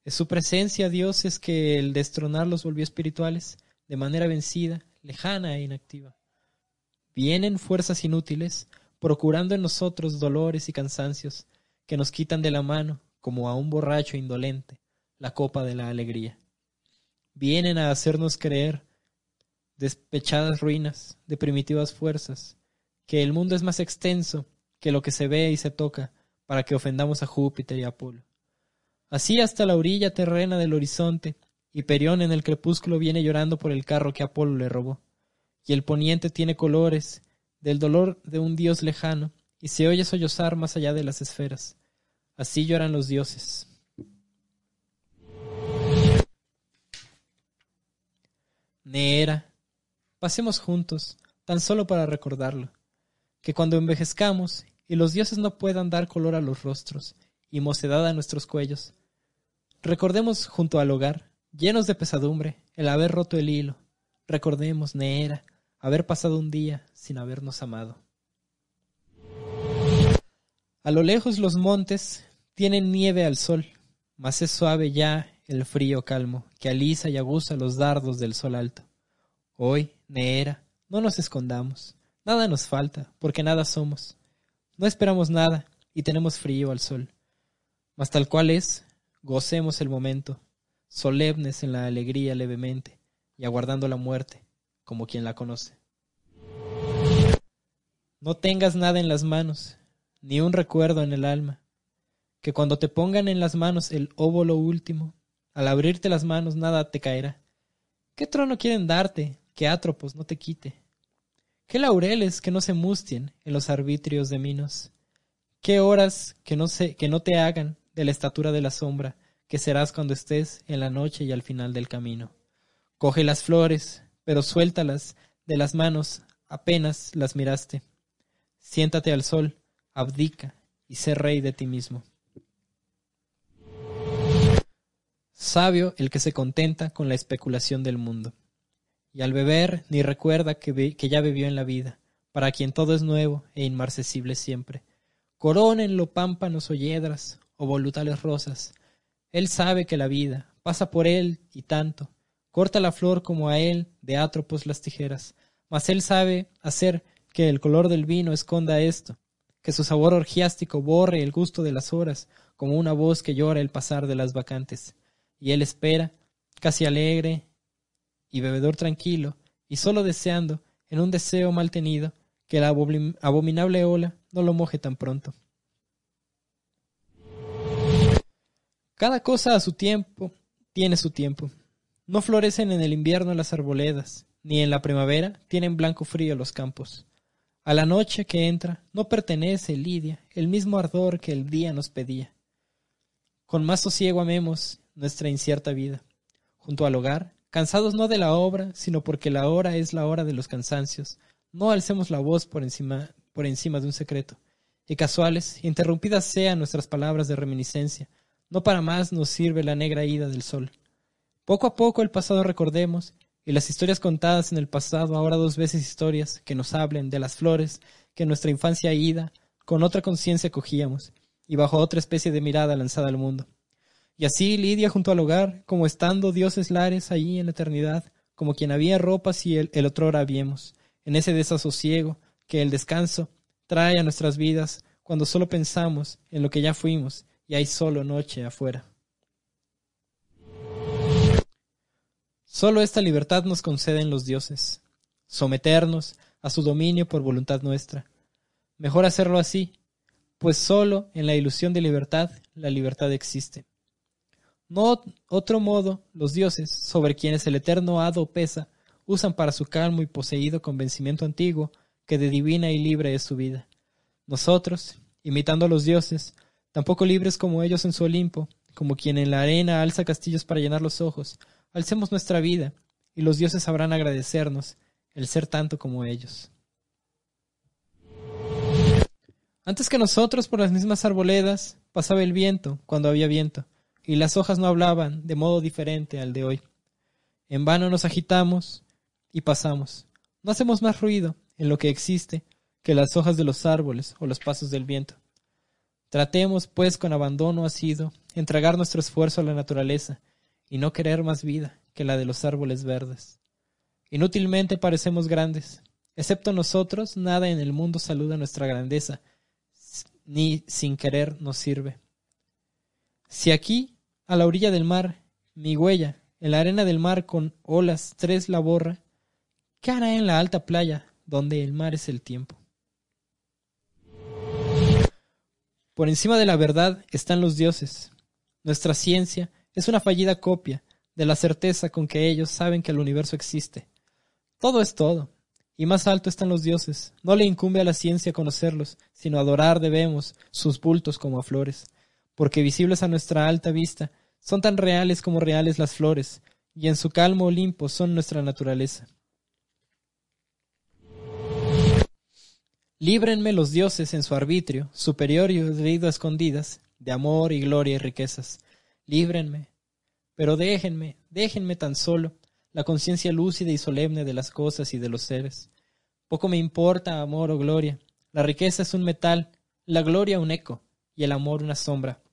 Es su presencia, Dios, es que el destronar los volvió espirituales de manera vencida, lejana e inactiva. Vienen fuerzas inútiles, procurando en nosotros dolores y cansancios, que nos quitan de la mano, como a un borracho indolente, la copa de la alegría. Vienen a hacernos creer despechadas ruinas de primitivas fuerzas, que el mundo es más extenso que lo que se ve y se toca para que ofendamos a Júpiter y a Apolo. Así hasta la orilla terrena del horizonte, Hiperión en el crepúsculo viene llorando por el carro que Apolo le robó, y el poniente tiene colores del dolor de un dios lejano, y se oye sollozar más allá de las esferas. Así lloran los dioses. Neera, pasemos juntos, tan solo para recordarlo que cuando envejezcamos y los dioses no puedan dar color a los rostros y mocedad a nuestros cuellos, recordemos junto al hogar, llenos de pesadumbre, el haber roto el hilo, recordemos, Neera, haber pasado un día sin habernos amado. A lo lejos los montes tienen nieve al sol, mas es suave ya el frío calmo que alisa y aguza los dardos del sol alto. Hoy, Neera, no nos escondamos, Nada nos falta, porque nada somos. No esperamos nada y tenemos frío al sol. Mas tal cual es, gocemos el momento, solemnes en la alegría levemente y aguardando la muerte, como quien la conoce. No tengas nada en las manos, ni un recuerdo en el alma, que cuando te pongan en las manos el óvulo último, al abrirte las manos nada te caerá. ¿Qué trono quieren darte que Atropos no te quite? ¿Qué laureles que no se mustien en los arbitrios de Minos? ¿Qué horas que no, se, que no te hagan de la estatura de la sombra que serás cuando estés en la noche y al final del camino? Coge las flores, pero suéltalas de las manos apenas las miraste. Siéntate al sol, abdica y sé rey de ti mismo. Sabio el que se contenta con la especulación del mundo y al beber ni recuerda que, ya bebió en la vida, para quien todo es nuevo e inmarcesible siempre. Corónenlo pámpanos o yedras, o volutales rosas. Él sabe que la vida pasa por él y tanto. Corta la flor como a él de átropos las tijeras, mas él sabe hacer que el color del vino esconda esto, que su sabor orgiástico borre el gusto de las horas, como una voz que llora el pasar de las vacantes. Y él espera, casi alegre y bebedor tranquilo, y solo deseando, en un deseo mal tenido, que la abominable ola no lo moje tan pronto. Cada cosa a su tiempo tiene su tiempo. No florecen en el invierno las arboledas, ni en la primavera tienen blanco frío los campos. A la noche que entra no pertenece, Lidia, el mismo ardor que el día nos pedía. Con más sosiego amemos nuestra incierta vida. Junto al hogar, cansados no de la obra, sino porque la hora es la hora de los cansancios, no alcemos la voz por encima, por encima de un secreto. Y casuales, interrumpidas sean nuestras palabras de reminiscencia, no para más nos sirve la negra ida del sol. Poco a poco el pasado recordemos y las historias contadas en el pasado, ahora dos veces historias, que nos hablen de las flores que en nuestra infancia ida, con otra conciencia cogíamos, y bajo otra especie de mirada lanzada al mundo. Y así Lidia junto al hogar, como estando dioses lares allí en la eternidad, como quien había ropas y el, el otrora habíamos, en ese desasosiego que el descanso trae a nuestras vidas cuando solo pensamos en lo que ya fuimos y hay solo noche afuera. Solo esta libertad nos conceden los dioses, someternos a su dominio por voluntad nuestra. Mejor hacerlo así, pues solo en la ilusión de libertad la libertad existe. No otro modo los dioses, sobre quienes el eterno hado pesa, usan para su calmo y poseído convencimiento antiguo que de divina y libre es su vida. Nosotros, imitando a los dioses, tampoco libres como ellos en su Olimpo, como quien en la arena alza castillos para llenar los ojos, Alcemos nuestra vida, y los dioses sabrán agradecernos el ser tanto como ellos. Antes que nosotros por las mismas arboledas pasaba el viento cuando había viento, y las hojas no hablaban de modo diferente al de hoy. En vano nos agitamos y pasamos. No hacemos más ruido en lo que existe que las hojas de los árboles o los pasos del viento. Tratemos, pues, con abandono asido, entregar nuestro esfuerzo a la naturaleza, y no querer más vida que la de los árboles verdes. Inútilmente parecemos grandes. Excepto nosotros, nada en el mundo saluda nuestra grandeza, ni sin querer nos sirve. Si aquí, a la orilla del mar, mi huella, en la arena del mar con olas tres la borra, ¿qué hará en la alta playa, donde el mar es el tiempo? Por encima de la verdad están los dioses. Nuestra ciencia es una fallida copia de la certeza con que ellos saben que el universo existe. Todo es todo, y más alto están los dioses. No le incumbe a la ciencia conocerlos, sino adorar debemos sus bultos como a flores, porque visibles a nuestra alta vista, son tan reales como reales las flores, y en su calmo Olimpo son nuestra naturaleza. Líbrenme los dioses en su arbitrio, superior y a escondidas, de amor y gloria y riquezas líbrenme, pero déjenme, déjenme tan solo la conciencia lúcida y solemne de las cosas y de los seres. Poco me importa amor o gloria. La riqueza es un metal, la gloria un eco y el amor una sombra.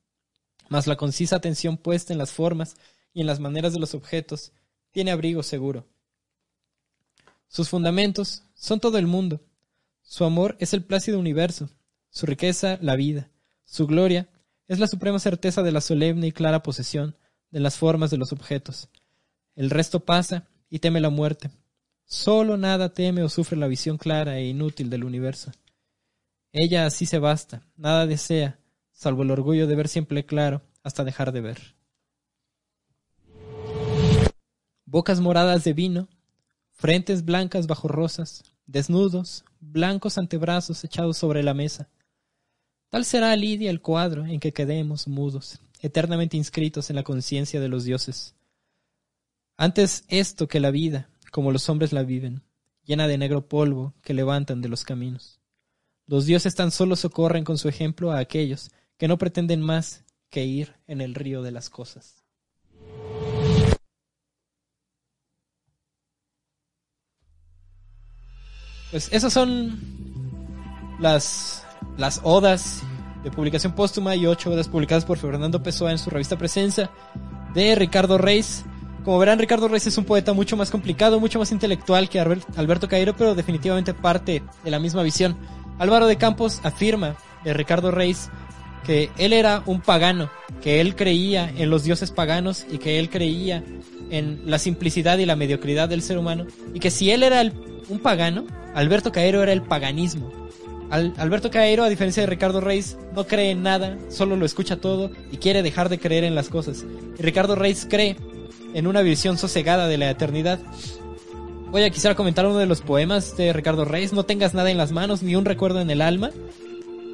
Mas la concisa atención puesta en las formas y en las maneras de los objetos tiene abrigo seguro. Sus fundamentos son todo el mundo. Su amor es el plácido universo, su riqueza la vida, su gloria es la suprema certeza de la solemne y clara posesión de las formas de los objetos. El resto pasa y teme la muerte. Solo nada teme o sufre la visión clara e inútil del universo. Ella así se basta, nada desea, salvo el orgullo de ver siempre claro hasta dejar de ver. Bocas moradas de vino, frentes blancas bajo rosas, desnudos, blancos antebrazos echados sobre la mesa, Tal será, Lidia, el cuadro en que quedemos mudos, eternamente inscritos en la conciencia de los dioses. Antes esto que la vida, como los hombres la viven, llena de negro polvo que levantan de los caminos. Los dioses tan solo socorren con su ejemplo a aquellos que no pretenden más que ir en el río de las cosas. Pues esas son las las odas de publicación póstuma y ocho odas publicadas por Fernando Pessoa en su revista Presencia de Ricardo Reis. Como verán, Ricardo Reis es un poeta mucho más complicado, mucho más intelectual que Alberto Cairo, pero definitivamente parte de la misma visión. Álvaro de Campos afirma de Ricardo Reis que él era un pagano, que él creía en los dioses paganos y que él creía en la simplicidad y la mediocridad del ser humano y que si él era un pagano, Alberto Cairo era el paganismo. Alberto Caero, a diferencia de Ricardo Reis, no cree en nada, solo lo escucha todo y quiere dejar de creer en las cosas. Ricardo Reis cree en una visión sosegada de la eternidad. Voy a quisiera comentar uno de los poemas de Ricardo Reis, No tengas nada en las manos ni un recuerdo en el alma.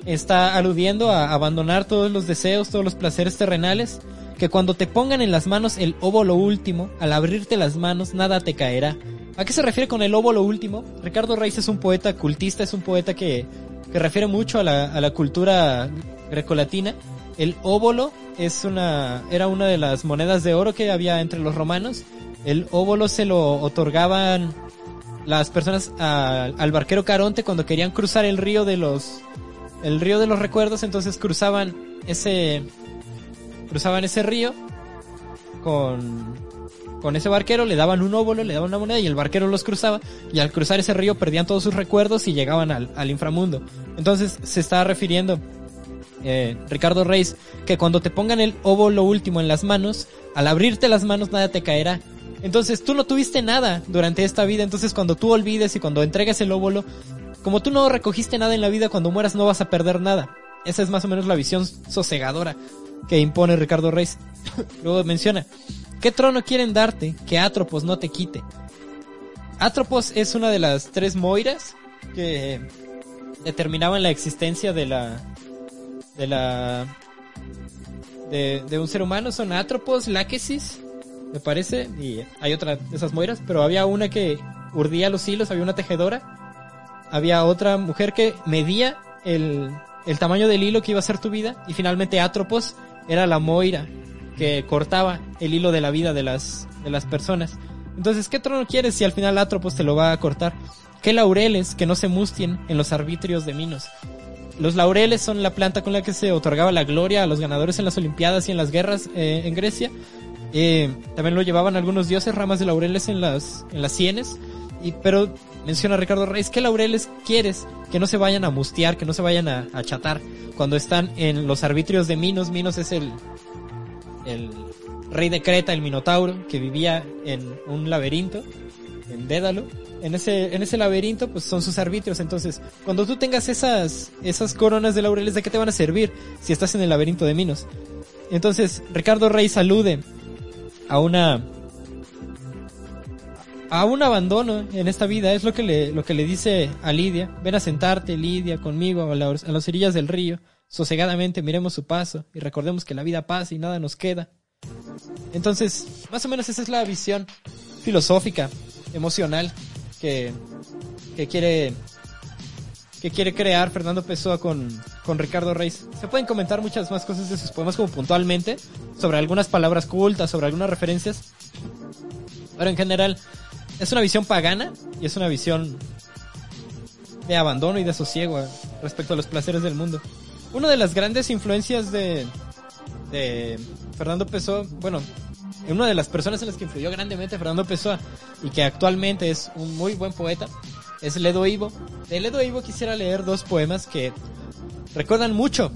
Está aludiendo a abandonar todos los deseos, todos los placeres terrenales, que cuando te pongan en las manos el óvulo último, al abrirte las manos nada te caerá. ¿A qué se refiere con el óvulo último? Ricardo Reis es un poeta cultista, es un poeta que, que refiere mucho a la, a la cultura grecolatina. El óvulo es una, era una de las monedas de oro que había entre los romanos. El óvulo se lo otorgaban las personas al barquero Caronte cuando querían cruzar el río de los, el río de los recuerdos, entonces cruzaban ese, cruzaban ese río con, con ese barquero, le daban un óvulo, le daban una moneda y el barquero los cruzaba y al cruzar ese río perdían todos sus recuerdos y llegaban al, inframundo. Entonces se está refiriendo eh, Ricardo Reis que cuando te pongan el óvulo último en las manos, al abrirte las manos nada te caerá. Entonces tú no tuviste nada durante esta vida, entonces cuando tú olvides y cuando entregues el óvulo, como tú no recogiste nada en la vida, cuando mueras no vas a perder nada. Esa es más o menos la visión sosegadora que impone Ricardo Reis. Luego menciona, ¿qué trono quieren darte que Atropos no te quite? Atropos es una de las tres Moiras que determinaban la existencia de la de la de, de un ser humano. Son Atropos, Láquesis, me parece, y hay otra de esas Moiras, pero había una que urdía los hilos, había una tejedora, había otra mujer que medía el, el tamaño del hilo que iba a ser tu vida, y finalmente Atropos era la Moira que cortaba el hilo de la vida de las, de las personas. Entonces, ¿qué trono quieres si al final Atropos te lo va a cortar? ¿Qué laureles que no se mustien en los arbitrios de Minos? Los laureles son la planta con la que se otorgaba la gloria a los ganadores en las Olimpiadas y en las guerras eh, en Grecia. Eh, también lo llevaban algunos dioses, ramas de laureles en las, en las sienes. Y, pero menciona Ricardo Reis, ¿qué laureles quieres que no se vayan a mustiar, que no se vayan a, a chatar cuando están en los arbitrios de Minos? Minos es el, el rey de Creta, el Minotauro, que vivía en un laberinto, en Dédalo. En ese, en ese laberinto, pues son sus arbitrios. Entonces, cuando tú tengas esas, esas coronas de laureles, ¿de qué te van a servir si estás en el laberinto de Minos? Entonces, Ricardo Rey salude a una, a un abandono en esta vida. Es lo que le, lo que le dice a Lidia. Ven a sentarte, Lidia, conmigo a, la- a las orillas del río. Sosegadamente miremos su paso y recordemos que la vida pasa y nada nos queda. Entonces, más o menos esa es la visión filosófica, emocional que, que quiere que quiere crear Fernando Pessoa con, con Ricardo Reis. Se pueden comentar muchas más cosas de sus poemas como puntualmente, sobre algunas palabras cultas, sobre algunas referencias. Pero en general, es una visión pagana y es una visión de abandono y de sosiego eh, respecto a los placeres del mundo. Una de las grandes influencias de, de Fernando Pessoa, bueno, una de las personas en las que influyó grandemente Fernando Pessoa y que actualmente es un muy buen poeta, es Ledo Ivo. De Ledo Ivo quisiera leer dos poemas que recuerdan mucho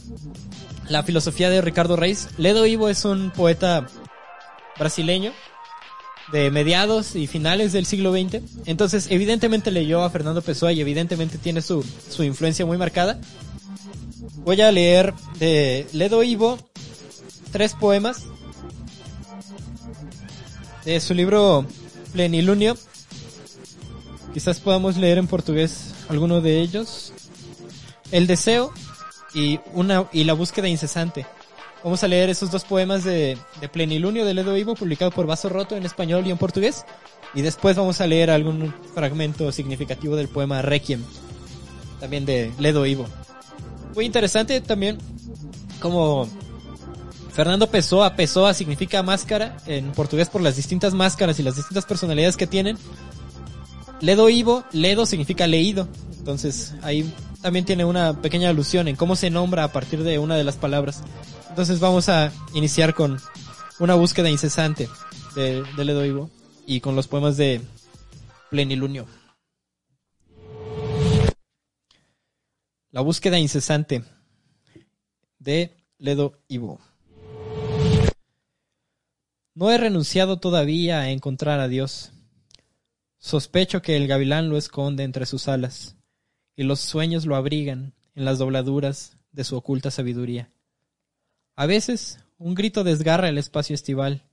la filosofía de Ricardo Reis. Ledo Ivo es un poeta brasileño de mediados y finales del siglo XX. Entonces, evidentemente leyó a Fernando Pessoa y evidentemente tiene su, su influencia muy marcada. Voy a leer de Ledo Ivo tres poemas de su libro Plenilunio. Quizás podamos leer en portugués alguno de ellos. El deseo y una y la búsqueda incesante. Vamos a leer esos dos poemas de, de Plenilunio de Ledo Ivo, publicado por Vaso Roto en español y en portugués. Y después vamos a leer algún fragmento significativo del poema Requiem, también de Ledo Ivo. Interesante también como Fernando Pessoa, Pessoa significa máscara en portugués por las distintas máscaras y las distintas personalidades que tienen. Ledo Ivo, Ledo significa leído. Entonces ahí también tiene una pequeña alusión en cómo se nombra a partir de una de las palabras. Entonces vamos a iniciar con una búsqueda incesante de, de Ledo Ivo y con los poemas de Plenilunio. La búsqueda incesante de Ledo Ivo. No he renunciado todavía a encontrar a Dios. Sospecho que el gavilán lo esconde entre sus alas, y los sueños lo abrigan en las dobladuras de su oculta sabiduría. A veces un grito desgarra el espacio estival,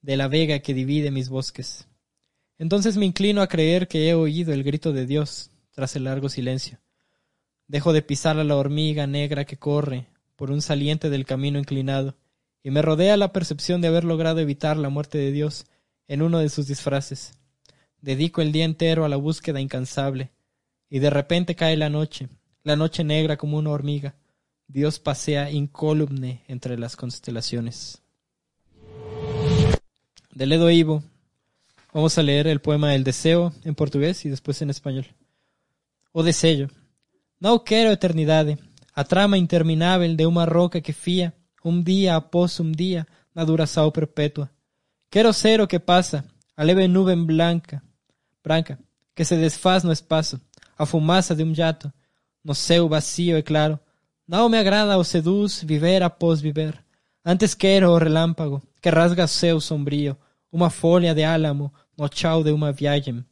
de la vega que divide mis bosques. Entonces me inclino a creer que he oído el grito de Dios tras el largo silencio. Dejo de pisar a la hormiga negra que corre por un saliente del camino inclinado, y me rodea la percepción de haber logrado evitar la muerte de Dios en uno de sus disfraces. Dedico el día entero a la búsqueda incansable, y de repente cae la noche, la noche negra como una hormiga. Dios pasea incólume entre las constelaciones. De Ledo Ivo, vamos a leer el poema El Deseo en portugués y después en español. O desejo, não quero eternidade, a trama interminável de uma roca que fia, um dia após um dia, na duração perpétua. Quero ser o que passa, a leve nuvem blanca, branca, que se desfaz no espaço, a fumaça de um jato, no céu vazio e claro. Não me agrada ou seduz viver após viver. Antes quero o relâmpago, que rasga o céu sombrio, uma folha de álamo no chão de uma viagem,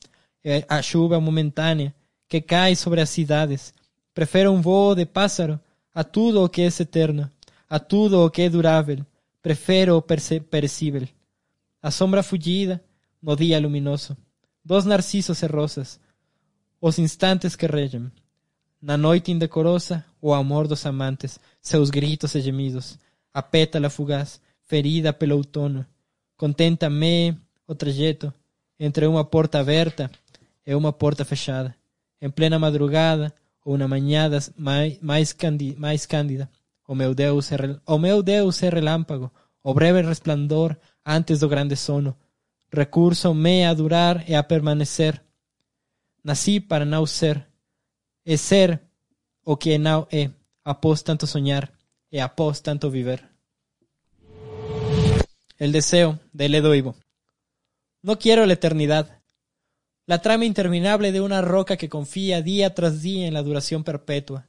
a chuva momentânea que cai sobre as cidades. Prefiro um voo de pássaro a tudo o que é eterno, a tudo o que é durável. Prefiro o perecível. A sombra fugida no dia luminoso. Dos narcisos e rosas. Os instantes que regem. Na noite indecorosa, o amor dos amantes, seus gritos e gemidos. A pétala fugaz, ferida pelo outono. Contenta-me o trajeto entre uma porta aberta e uma porta fechada. Em plena madrugada, ou na manhã mais, mais, mais cândida. O meu Deus o o breve resplandor antes do grande sono. Recurso-me a durar e a permanecer. Nasci para não ser, e ser o que não é, após tanto sonhar e após tanto viver. El deseo de Ledo Ivo. No quiero la eternidad, la trama interminable de una roca que confía día tras día en la duración perpetua.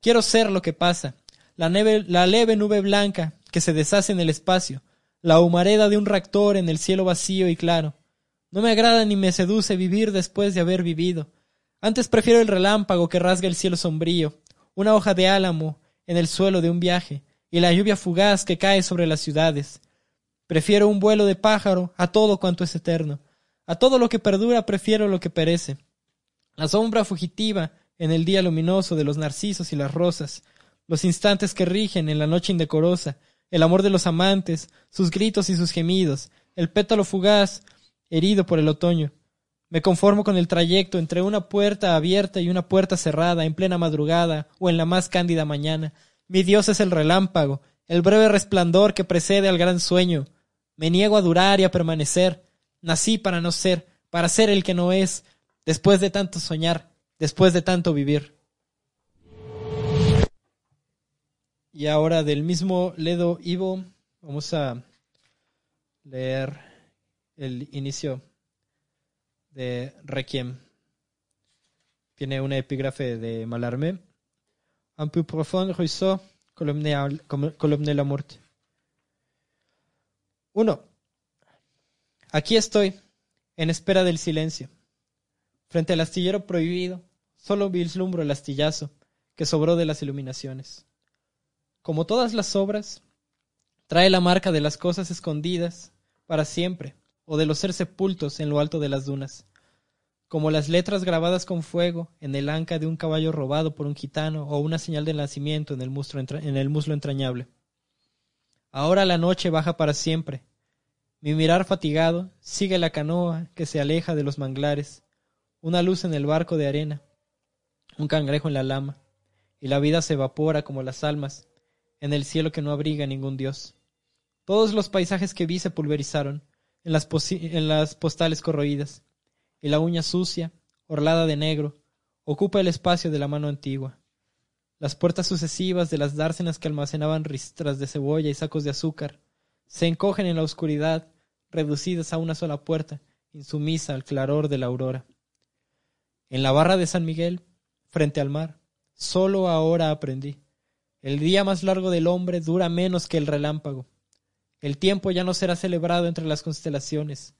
Quiero ser lo que pasa, la, la leve nube blanca que se deshace en el espacio, la humareda de un reactor en el cielo vacío y claro. No me agrada ni me seduce vivir después de haber vivido. Antes prefiero el relámpago que rasga el cielo sombrío, una hoja de álamo en el suelo de un viaje, y la lluvia fugaz que cae sobre las ciudades. Prefiero un vuelo de pájaro a todo cuanto es eterno. A todo lo que perdura prefiero lo que perece. La sombra fugitiva en el día luminoso de los narcisos y las rosas, los instantes que rigen en la noche indecorosa, el amor de los amantes, sus gritos y sus gemidos, el pétalo fugaz, herido por el otoño. Me conformo con el trayecto entre una puerta abierta y una puerta cerrada en plena madrugada o en la más cándida mañana. Mi Dios es el relámpago, el breve resplandor que precede al gran sueño. Me niego a durar y a permanecer. Nací para no ser, para ser el que no es, después de tanto soñar, después de tanto vivir. Y ahora del mismo Ledo Ivo vamos a leer el inicio de Requiem. Tiene una epígrafe de Malarmé. Un peu profond ruisseau, colomne la muerte. Uno. Aquí estoy, en espera del silencio. Frente al astillero prohibido, solo vislumbro el astillazo que sobró de las iluminaciones. Como todas las obras, trae la marca de las cosas escondidas para siempre, o de los ser sepultos en lo alto de las dunas, como las letras grabadas con fuego en el anca de un caballo robado por un gitano o una señal de nacimiento en el, en el muslo entrañable. Ahora la noche baja para siempre. Mi mirar fatigado sigue la canoa que se aleja de los manglares, una luz en el barco de arena, un cangrejo en la lama, y la vida se evapora como las almas en el cielo que no abriga ningún dios. Todos los paisajes que vi se pulverizaron en las, postales corroídas, y la uña sucia, orlada de negro, ocupa el espacio de la mano antigua. Las puertas sucesivas de las dársenas que almacenaban ristras de cebolla y sacos de azúcar se encogen en la oscuridad, reducidas a una sola puerta, insumisa al claror de la aurora. En la barra de San Miguel, frente al mar, solo ahora aprendí. El día más largo del hombre dura menos que el relámpago. El tiempo ya no será celebrado entre las constelaciones.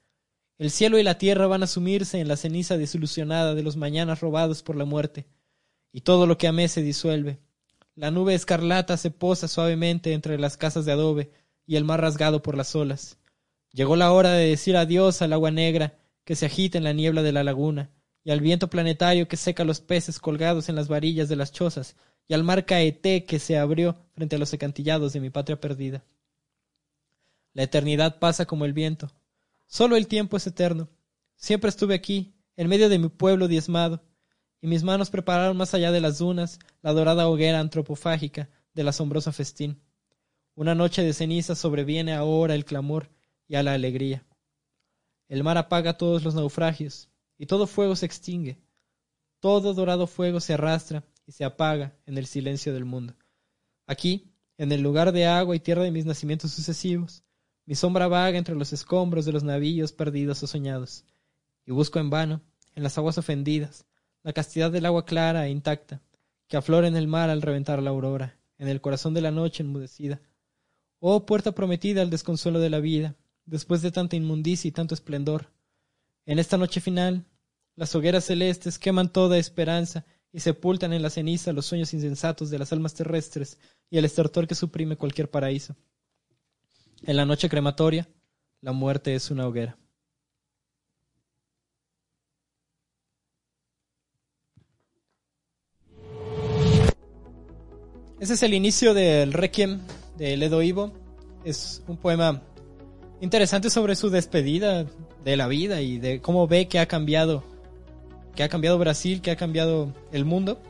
El cielo y la tierra van a sumirse en la ceniza desilusionada de los mañanas robados por la muerte y todo lo que amé se disuelve. La nube escarlata se posa suavemente entre las casas de adobe y el mar rasgado por las olas. Llegó la hora de decir adiós al agua negra que se agita en la niebla de la laguna, y al viento planetario que seca los peces colgados en las varillas de las chozas, y al mar Caeté que se abrió frente a los acantillados de mi patria perdida. La eternidad pasa como el viento. Solo el tiempo es eterno. Siempre estuve aquí, en medio de mi pueblo diezmado, y mis manos prepararon más allá de las dunas la dorada hoguera antropofágica del asombroso festín. Una noche de ceniza sobreviene ahora el clamor y a la alegría. El mar apaga todos los naufragios, y todo fuego se extingue. Todo dorado fuego se arrastra y se apaga en el silencio del mundo. Aquí, en el lugar de agua y tierra de mis nacimientos sucesivos, mi sombra vaga entre los escombros de los navíos perdidos o soñados, y busco en vano, en las aguas ofendidas, la castidad del agua clara e intacta, que aflora en el mar al reventar la aurora, en el corazón de la noche enmudecida. Oh puerta prometida al desconsuelo de la vida, después de tanta inmundicia y tanto esplendor. En esta noche final, las hogueras celestes queman toda esperanza y sepultan en la ceniza los sueños insensatos de las almas terrestres y el estertor que suprime cualquier paraíso. En la noche crematoria, la muerte es una hoguera. Ese es el inicio del Requiem de Ledo Ivo. Es un poema interesante sobre su despedida de la vida y de cómo ve que ha cambiado, que ha cambiado Brasil, que ha cambiado el mundo.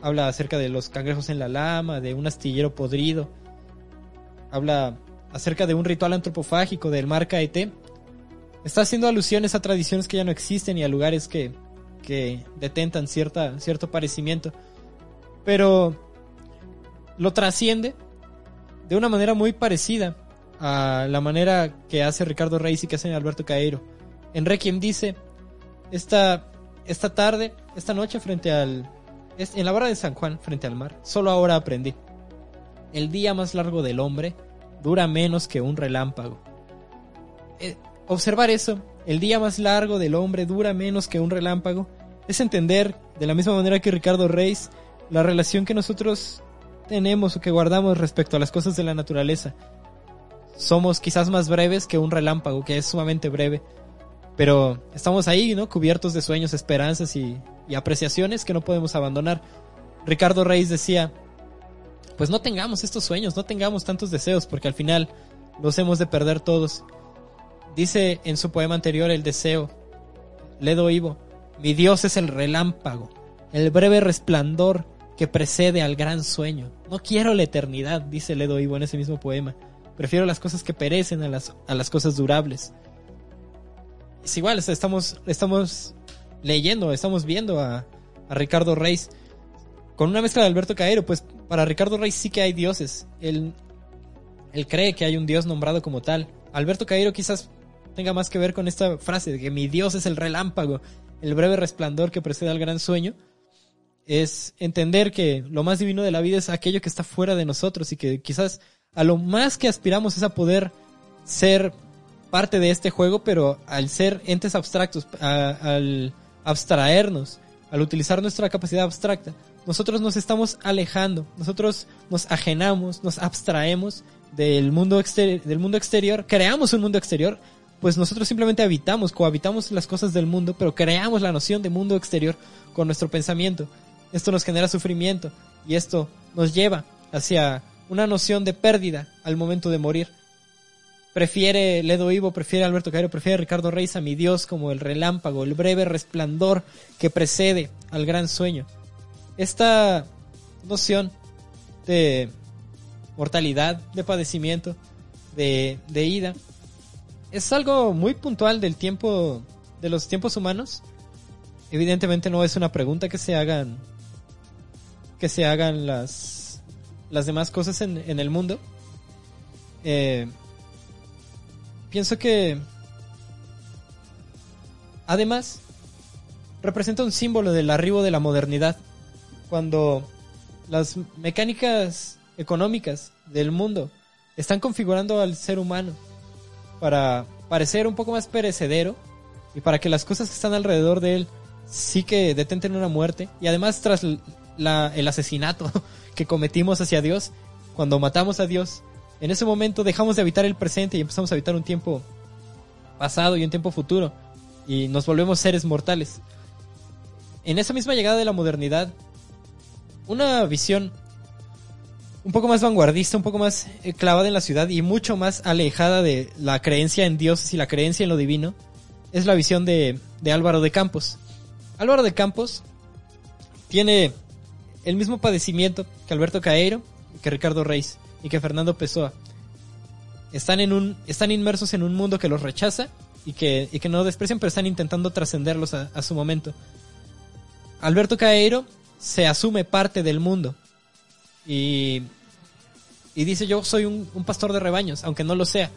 Habla acerca de los cangrejos en la lama, de un astillero podrido. Habla acerca de un ritual antropofágico del mar Caeté. Está haciendo alusiones a tradiciones que ya no existen y a lugares que, que detentan cierta, cierto parecimiento. Pero lo trasciende de una manera muy parecida a la manera que hace Ricardo Reis y que hace Alberto Caeiro. En Requiem dice, esta, esta tarde, esta noche frente al... En la barra de San Juan, frente al mar, solo ahora aprendí. El día más largo del hombre dura menos que un relámpago. Eh, observar eso, el día más largo del hombre dura menos que un relámpago, es entender, de la misma manera que Ricardo Reis, la relación que nosotros tenemos o que guardamos respecto a las cosas de la naturaleza somos quizás más breves que un relámpago, que es sumamente breve. Pero estamos ahí, ¿no? Cubiertos de sueños, esperanzas y, apreciaciones que no podemos abandonar. Ricardo Reis decía, pues no tengamos estos sueños, no tengamos tantos deseos, porque al final los hemos de perder todos. Dice en su poema anterior el deseo, Ledo Ivo, mi Dios es el relámpago, el breve resplandor que precede al gran sueño. No quiero la eternidad, dice Ledo Ivo en ese mismo poema. Prefiero las cosas que perecen a las, a las cosas durables. Es igual, estamos, estamos leyendo, estamos viendo a, a Ricardo Reis con una mezcla de Alberto Caero. Pues para Ricardo Reis sí que hay dioses. Él, él cree que hay un dios nombrado como tal. Alberto Caero quizás tenga más que ver con esta frase de que mi dios es el relámpago, el breve resplandor que precede al gran sueño. Es entender que lo más divino de la vida es aquello que está fuera de nosotros y que quizás a lo más que aspiramos es a poder ser parte de este juego, pero al ser entes abstractos, al abstraernos, al utilizar nuestra capacidad abstracta, nosotros nos estamos alejando, nosotros nos ajenamos, nos abstraemos del mundo, del mundo exterior, creamos un mundo exterior, pues nosotros simplemente habitamos, cohabitamos las cosas del mundo, pero creamos la noción de mundo exterior con nuestro pensamiento. Esto nos genera sufrimiento y esto nos lleva hacia una noción de pérdida al momento de morir. Prefiere Ledo Ivo, prefiere Alberto Cairo, prefiere Ricardo Reis a mi Dios como el relámpago, el breve resplandor que precede al gran sueño. Esta noción de mortalidad, de padecimiento, de, de ida, es algo muy puntual del tiempo, de los tiempos humanos. Evidentemente no es una pregunta que se hagan, que se hagan las las demás cosas en, en el mundo, eh, pienso que además representa un símbolo del arribo de la modernidad, cuando las mecánicas económicas del mundo están configurando al ser humano para parecer un poco más perecedero y para que las cosas que están alrededor de él sí que detenten una muerte y además tras la, el asesinato que cometimos hacia Dios, cuando matamos a Dios, en ese momento dejamos de habitar el presente y empezamos a habitar un tiempo pasado y un tiempo futuro y nos volvemos seres mortales. En esa misma llegada de la modernidad, una visión un poco más vanguardista, un poco más eh, clavada en la ciudad y mucho más alejada de la creencia en dioses y la creencia en lo divino, es la visión de, de Álvaro de Campos. Álvaro de Campos tiene el mismo padecimiento que Alberto Caeiro, que Ricardo Reis y que Fernando Pessoa. Están, en un, están inmersos en un mundo que los rechaza y que, y que no desprecian, pero están intentando trascenderlos a, su momento. Alberto Caeiro se asume parte del mundo y, y dice yo soy un pastor de rebaños, aunque no lo sea.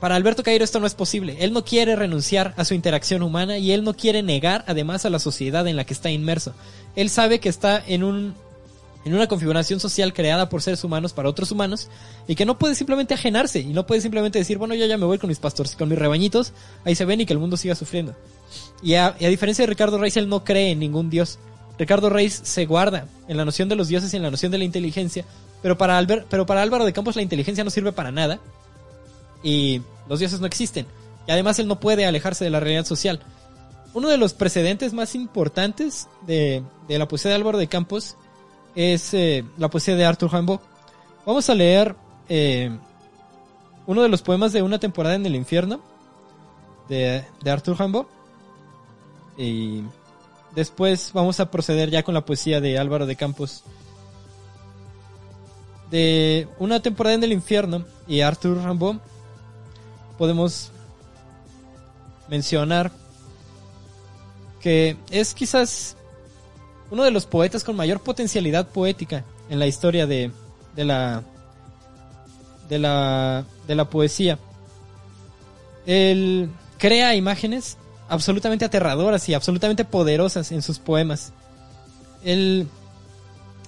Para Alberto Cairo esto no es posible. Él no quiere renunciar a su interacción humana y él no quiere negar además a la sociedad en la que está inmerso. Él sabe que está en un en una configuración social creada por seres humanos para otros humanos y que no puede simplemente ajenarse y no puede simplemente decir, bueno, yo ya me voy con mis pastores, con mis rebañitos, ahí se ven y que el mundo siga sufriendo. Y a, diferencia de Ricardo Reis, él no cree en ningún dios. Ricardo Reis se guarda en la noción de los dioses y en la noción de la inteligencia, pero para, Albert, pero para Álvaro de Campos la inteligencia no sirve para nada y los dioses no existen. Y además él no puede alejarse de la realidad social. Uno de los precedentes más importantes de, de la poesía de Álvaro de Campos es eh, la poesía de Arthur Rimbaud. Vamos a leer eh, uno de los poemas de Una temporada en el infierno de, de Arthur Rimbaud. Y después vamos a proceder ya con la poesía de Álvaro de Campos. De Una temporada en el infierno y Arthur Rimbaud podemos mencionar que es quizás uno de los poetas con mayor potencialidad poética en la historia de, de la de la de la poesía. Él crea imágenes absolutamente aterradoras y absolutamente poderosas en sus poemas. Él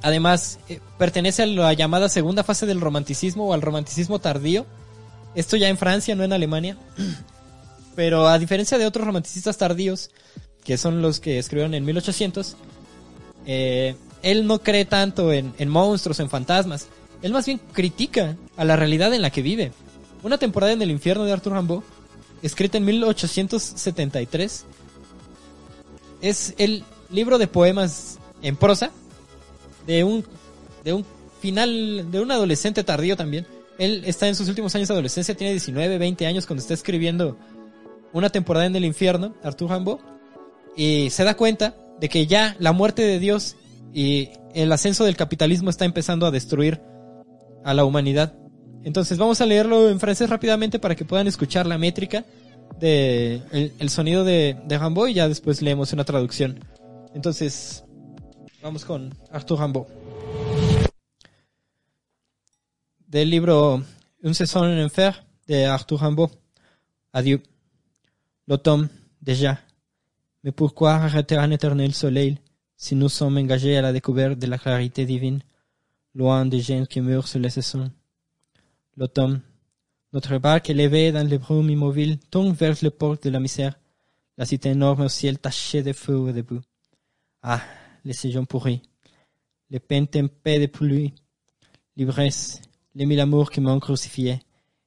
además eh, pertenece a la llamada segunda fase del romanticismo o al romanticismo tardío. Esto ya en Francia, no en Alemania. Pero a diferencia de otros romanticistas tardíos, que son los que escribieron en 1800, eh, él no cree tanto en, en monstruos, en fantasmas. Él más bien critica a la realidad en la que vive. Una temporada en el infierno de Arthur Rimbaud, escrita en 1873, es el libro de poemas en prosa de un, de un final, de un adolescente tardío también. Él está en sus últimos años de adolescencia, tiene 19, 20 años cuando está escribiendo una temporada en el infierno, Arthur Rimbaud, y se da cuenta de que ya la muerte de Dios y el ascenso del capitalismo está empezando a destruir a la humanidad. Entonces vamos a leerlo en francés rápidamente para que puedan escuchar la métrica de el, sonido de, de y ya después leemos una traducción. Entonces, vamos con Arthur Rimbaud. Del libro Un saison en enfer de Arthur Rimbaud. Adieu. L'automne, déjà. Mais pourquoi arrêter un éternel soleil si nous sommes engagés à la découverte de la clarité divine, loin des gens qui meurent sur les saisons L'automne. Notre barque élevée dans les brumes immobiles tombe vers le port de la misère, la cité énorme au ciel taché de feu et de boue. Ah, les saisons pourries, les peines tempées de pluie, l'ivresse, les mille amours qui m'ont crucifié.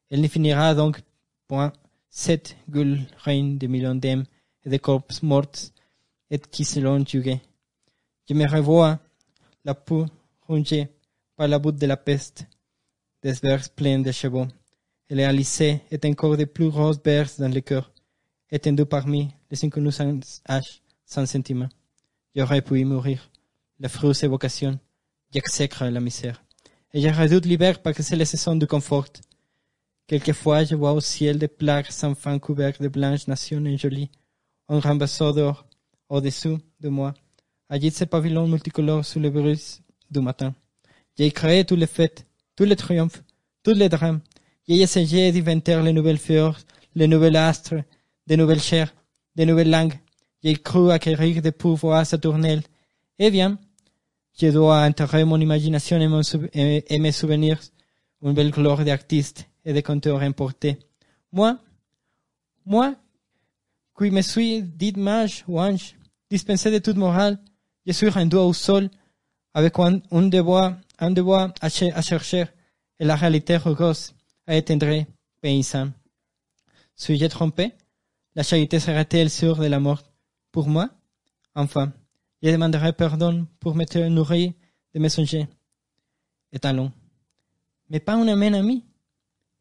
Elle ne finira donc point cette gueule reine de millions d'âmes et de corps morts et qui se l'ont jugué. Je me revois la peau rongée par la bout de la peste, des vers pleins de chevaux, et les lysée est encore de plus grosses berces dans le cœur, étendues parmi les inconnus sans âge, sans sentiment. J'aurais pu y mourir, la frousse évocation, j'exècre la misère, et je redoute l'hiver parce que c'est la saison du confort. Quelquefois, je vois au ciel des plaques sans fin couvertes de blanches nations jolies, un rambasseau d'or au-dessous de moi, agite ce pavillon multicolore sous le bruit du matin. J'ai créé tous les fêtes, tous les triomphes, tous les drames. J'ai essayé d'inventer les nouvelles fleurs, les nouveaux astres, des nouvelles chairs, des nouvelles langues. J'ai cru acquérir des pouvoirs saturnels. Eh bien, je dois enterrer mon imagination et, mes souvenirs, une belle gloire d'artiste et de conteur importé. Moi, moi, qui me suis dit mage ou ange, dispensé de toute morale, je suis rendu au sol avec un, devoir, un devoir à chercher et la réalité rugosse à éteindre paysan. Suis-je trompé? La charité sera-t-elle sûre de la mort? Pour moi Enfin, je demanderai pardon pour m'être nourri de messagers. Et allons. Mais pas un amène ami.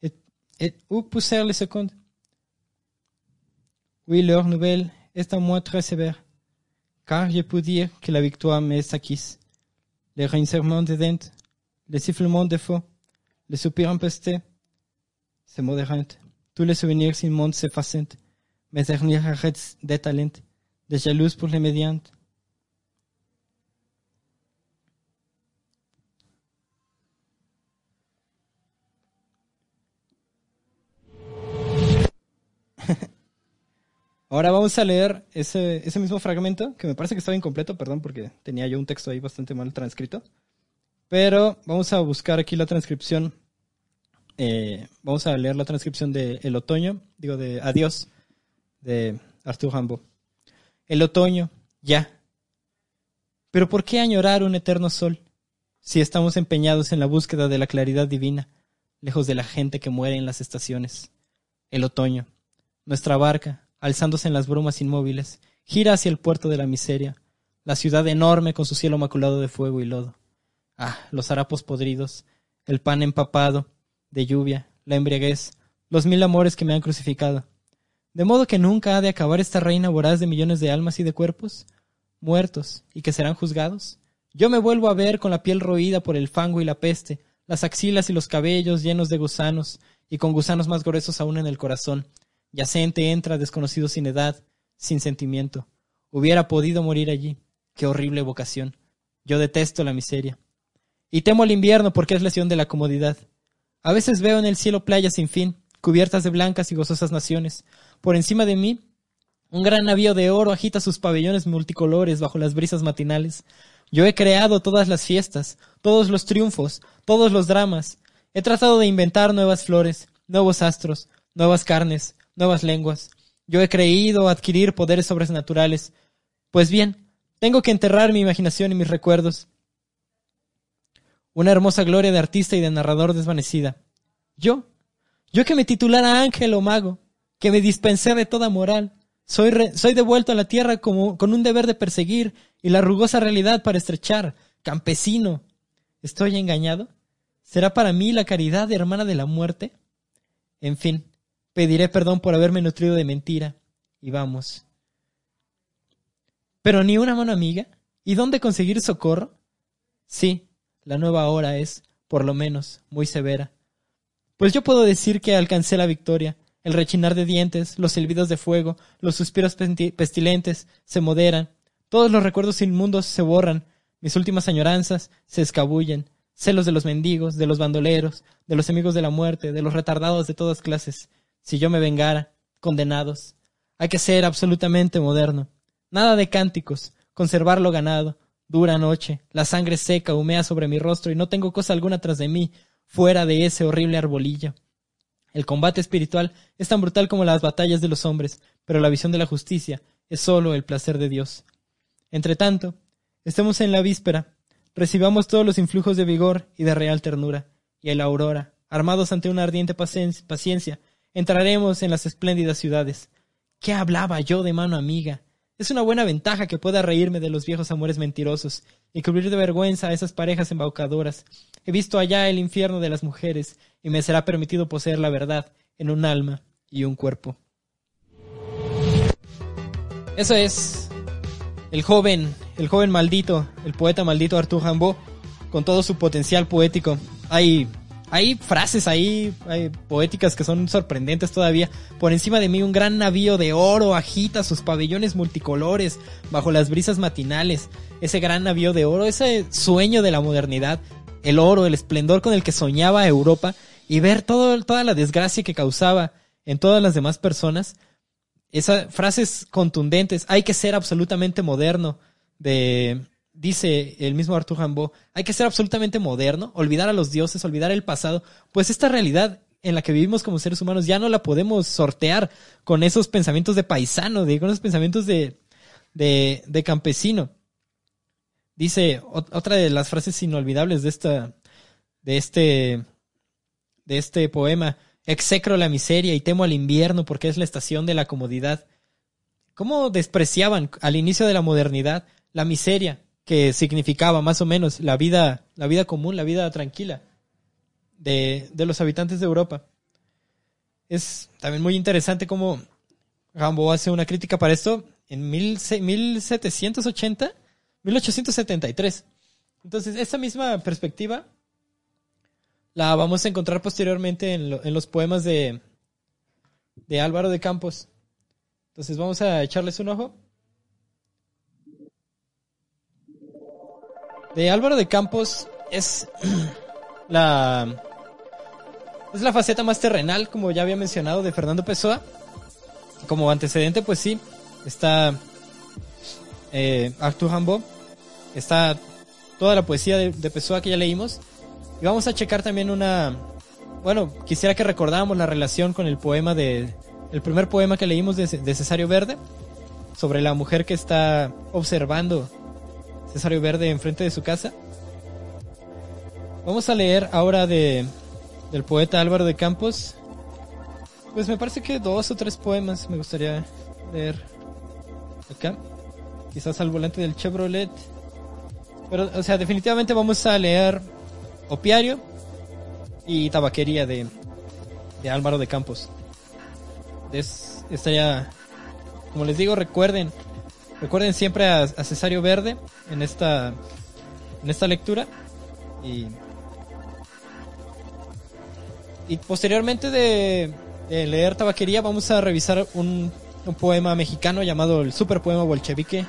Et, et où poussèrent les secondes? Oui, leur nouvelle est à moi très sévère, car je peux dire que la victoire m'est acquise. Les rincements des dents, les sifflements de faux, les soupirs empestés se modèrent. Tous les souvenirs immondes s'effacent. Mes derniers arrêts de talent, de jalouse pour les médiantes. Ahora vamos a leer ese, ese mismo fragmento, que me parece que estaba incompleto, perdón, porque tenía yo un texto ahí bastante mal transcrito. Pero vamos a buscar aquí la transcripción. eh, vamos a leer la transcripción de El Otoño, digo, de Adiós, de Arthur Rimbaud. El otoño, ya. Pero ¿por qué añorar un eterno sol si estamos empeñados en la búsqueda de la claridad divina, lejos de la gente que muere en las estaciones? El otoño, nuestra barca, alzándose en las brumas inmóviles, gira hacia el puerto de la miseria, la ciudad enorme con su cielo maculado de fuego y lodo. Ah, los harapos podridos, el pan empapado de lluvia, la embriaguez, los mil amores que me han crucificado. De modo que nunca ha de acabar esta reina voraz de millones de almas y de cuerpos, muertos y que serán juzgados. Yo me vuelvo a ver con la piel roída por el fango y la peste, las axilas y los cabellos llenos de gusanos, y con gusanos más gruesos aún en el corazón. Yacente entra desconocido sin edad, sin sentimiento. Hubiera podido morir allí. Qué horrible vocación. Yo detesto la miseria. Y temo el invierno porque es lesión de la comodidad. A veces veo en el cielo playas sin fin, cubiertas de blancas y gozosas naciones. Por encima de mí, un gran navío de oro agita sus pabellones multicolores bajo las brisas matinales. Yo he creado todas las fiestas, todos los triunfos, todos los dramas. He tratado de inventar nuevas flores, nuevos astros, nuevas carnes, nuevas lenguas. Yo he creído adquirir poderes sobrenaturales. Pues bien, tengo que enterrar mi imaginación y mis recuerdos. Una hermosa gloria de artista y de narrador desvanecida. Yo, yo que me titulara ángel o mago, que me dispensé de toda moral, soy, soy devuelto a la tierra como, con un deber de perseguir y la rugosa realidad para estrechar. Campesino. ¿Estoy engañado? ¿Será para mí la caridad hermana de la muerte? En fin, pediré perdón por haberme nutrido de mentira. Y vamos. Pero ni una mano amiga. ¿Y dónde conseguir socorro? Sí, la nueva hora es, por lo menos, muy severa. Pues yo puedo decir que alcancé la victoria. El rechinar de dientes, los silbidos de fuego, los suspiros pestilentes se moderan. Todos los recuerdos inmundos se borran. Mis últimas añoranzas se escabullen. Celos de los mendigos, de los bandoleros, de los amigos de la muerte, de los retardados de todas clases. Si yo me vengara, condenados. Hay que ser absolutamente moderno. Nada de cánticos, conservar lo ganado. Dura noche, la sangre seca humea sobre mi rostro y no tengo cosa alguna tras de mí, fuera de ese horrible arbolillo. El combate espiritual es tan brutal como las batallas de los hombres, pero la visión de la justicia es sólo el placer de Dios. Entre tanto, estemos en la víspera, recibamos todos los influjos de vigor y de real ternura, y la aurora, armados ante una ardiente pacien- paciencia, entraremos en las espléndidas ciudades. ¿Qué hablaba yo de mano amiga? Es una buena ventaja que pueda reírme de los viejos amores mentirosos y cubrir de vergüenza a esas parejas embaucadoras. He visto allá el infierno de las mujeres y me será permitido poseer la verdad en un alma y un cuerpo. Eso es el joven, el joven maldito, el poeta maldito Arthur Rimbaud, con todo su potencial poético. Hay, hay frases ahí hay poéticas que son sorprendentes todavía. Por encima de mí un gran navío de oro agita sus pabellones multicolores bajo las brisas matinales. Ese gran navío de oro, ese sueño de la modernidad, el oro, el esplendor con el que soñaba Europa y ver toda la desgracia que causaba en todas las demás personas esas frases contundentes, hay que ser absolutamente moderno, de, dice el mismo Arthur Rimbaud, hay que ser absolutamente moderno, olvidar a los dioses, olvidar el pasado, pues esta realidad en la que vivimos como seres humanos ya no la podemos sortear con esos pensamientos de paisano, de, con esos pensamientos de, de, de campesino. Dice ot- otra de las frases inolvidables de esta, de este, de este poema. Execro la miseria y temo al invierno porque es la estación de la comodidad. ¿Cómo despreciaban al inicio de la modernidad la miseria que significaba más o menos la vida, la vida común, la vida tranquila de, de los habitantes de Europa? Es también muy interesante cómo Rambo hace una crítica para esto en mil, 1780, 1873. Entonces, esa misma perspectiva la vamos a encontrar posteriormente en, en los poemas de, de Álvaro de Campos. Entonces, vamos a echarles un ojo. De Álvaro de Campos es la es la faceta más terrenal, como ya había mencionado, de Fernando Pessoa. Como antecedente, pues sí, está eh, Rimbaud, está toda la poesía de, Pessoa que ya leímos. Y vamos a checar también una... Bueno, quisiera que recordáramos la relación con el poema de... El primer poema que leímos de, de Cesario Verde, sobre la mujer que está observando Cesario Verde enfrente de su casa. Vamos a leer ahora de del poeta Álvaro de Campos. Pues me parece que dos o tres poemas me gustaría leer acá. Quizás al volante del Chevrolet. Pero, o sea, definitivamente vamos a leer Opiario y Tabaquería de, de Álvaro de Campos. Es, estaría, como les digo, recuerden, recuerden siempre a, Cesario Verde en esta, en esta lectura. Y y posteriormente de, leer Tabaquería vamos a revisar un, poema mexicano llamado el Super Poema Bolchevique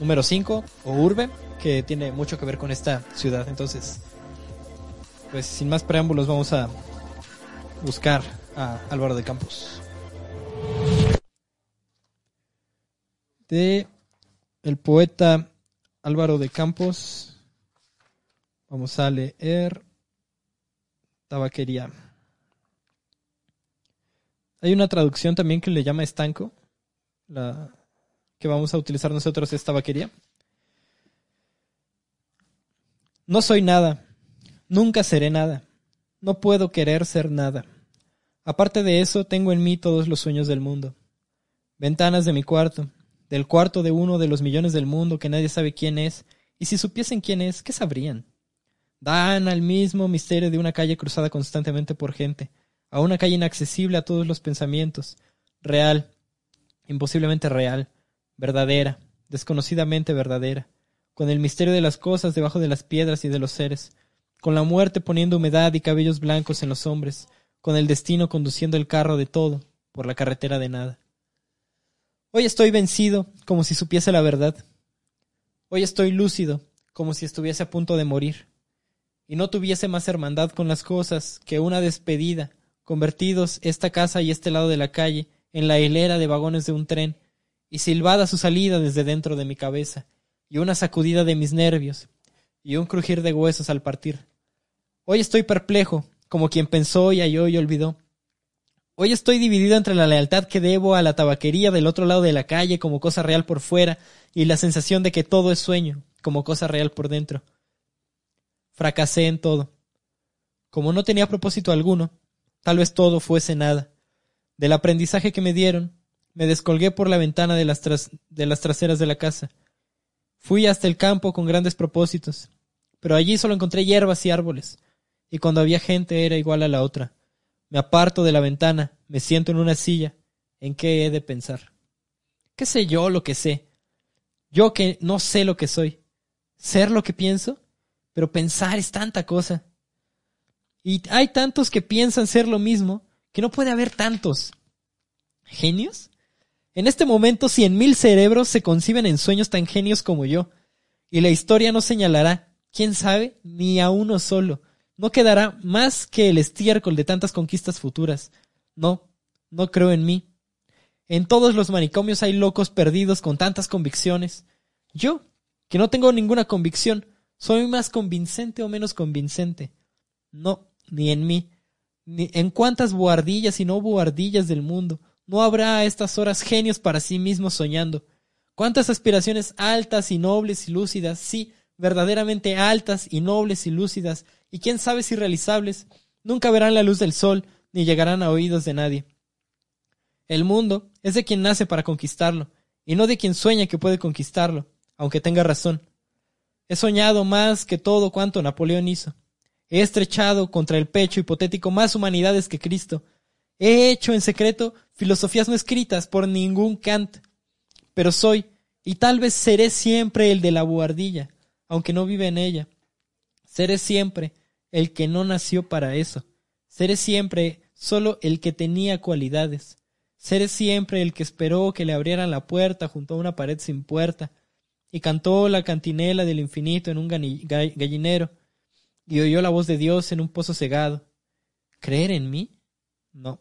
número 5 o Urbe, que tiene mucho que ver con esta ciudad. Entonces, pues sin más preámbulos vamos a buscar a Álvaro de Campos. De el poeta Álvaro de Campos vamos a leer tabaquería. Hay una traducción también que le llama estanco, la que vamos a utilizar nosotros es tabaquería. No soy nada, nunca seré nada, no puedo querer ser nada. Aparte de eso, tengo en mí todos los sueños del mundo. Ventanas de mi cuarto, del cuarto de uno de los millones del mundo que nadie sabe quién es, y si supiesen quién es, ¿qué sabrían? dan al mismo misterio de una calle cruzada constantemente por gente, a una calle inaccesible a todos los pensamientos, real, imposiblemente real, verdadera, desconocidamente verdadera, con el misterio de las cosas debajo de las piedras y de los seres, con la muerte poniendo humedad y cabellos blancos en los hombres, con el destino conduciendo el carro de todo por la carretera de nada. Hoy estoy vencido como si supiese la verdad. Hoy estoy lúcido como si estuviese a punto de morir y no tuviese más hermandad con las cosas que una despedida, convertidos esta casa y este lado de la calle en la hilera de vagones de un tren, y silbada su salida desde dentro de mi cabeza, y una sacudida de mis nervios, y un crujir de huesos al partir. Hoy estoy perplejo, como quien pensó y halló y olvidó. Hoy estoy dividido entre la lealtad que debo a la tabaquería del otro lado de la calle como cosa real por fuera, y la sensación de que todo es sueño, como cosa real por dentro. Fracasé en todo. Como no tenía propósito alguno, tal vez todo fuese nada. Del aprendizaje que me dieron, me descolgué por la ventana de las, de las traseras de la casa. Fui hasta el campo con grandes propósitos, pero allí solo encontré hierbas y árboles, y cuando había gente era igual a la otra. Me aparto de la ventana, me siento en una silla. ¿En qué he de pensar? ¿Qué sé yo lo que sé? Yo que no sé lo que soy. ¿Ser lo que pienso? Pero pensar es tanta cosa. Y hay tantos que piensan ser lo mismo que no puede haber tantos. ¿Genios? En este momento cien mil cerebros se conciben en sueños tan genios como yo. Y la historia no señalará, quién sabe, ni a uno solo. No quedará más que el estiércol de tantas conquistas futuras. No, no creo en mí. En todos los manicomios hay locos perdidos con tantas convicciones. Yo, que no tengo ninguna convicción, ¿Soy más convincente o menos convincente? No, ni en mí. Ni en cuántas buhardillas y no buhardillas del mundo. No habrá a estas horas genios para sí mismos soñando. Cuántas aspiraciones altas y nobles y lúcidas, sí, verdaderamente altas y nobles y lúcidas, y quién sabe si realizables, nunca verán la luz del sol, ni llegarán a oídos de nadie. El mundo es de quien nace para conquistarlo, y no de quien sueña que puede conquistarlo, aunque tenga razón. He soñado más que todo cuanto Napoleón hizo. He estrechado contra el pecho hipotético más humanidades que Cristo. He hecho en secreto filosofías no escritas por ningún Kant. Pero soy, y tal vez seré siempre el de la buhardilla, aunque no vive en ella. Seré siempre el que no nació para eso. Seré siempre solo el que tenía cualidades. Seré siempre el que esperó que le abrieran la puerta junto a una pared sin puerta, y cantó la cantinela del infinito en un gallinero, y oyó la voz de Dios en un pozo cegado. ¿Creer en mí? No,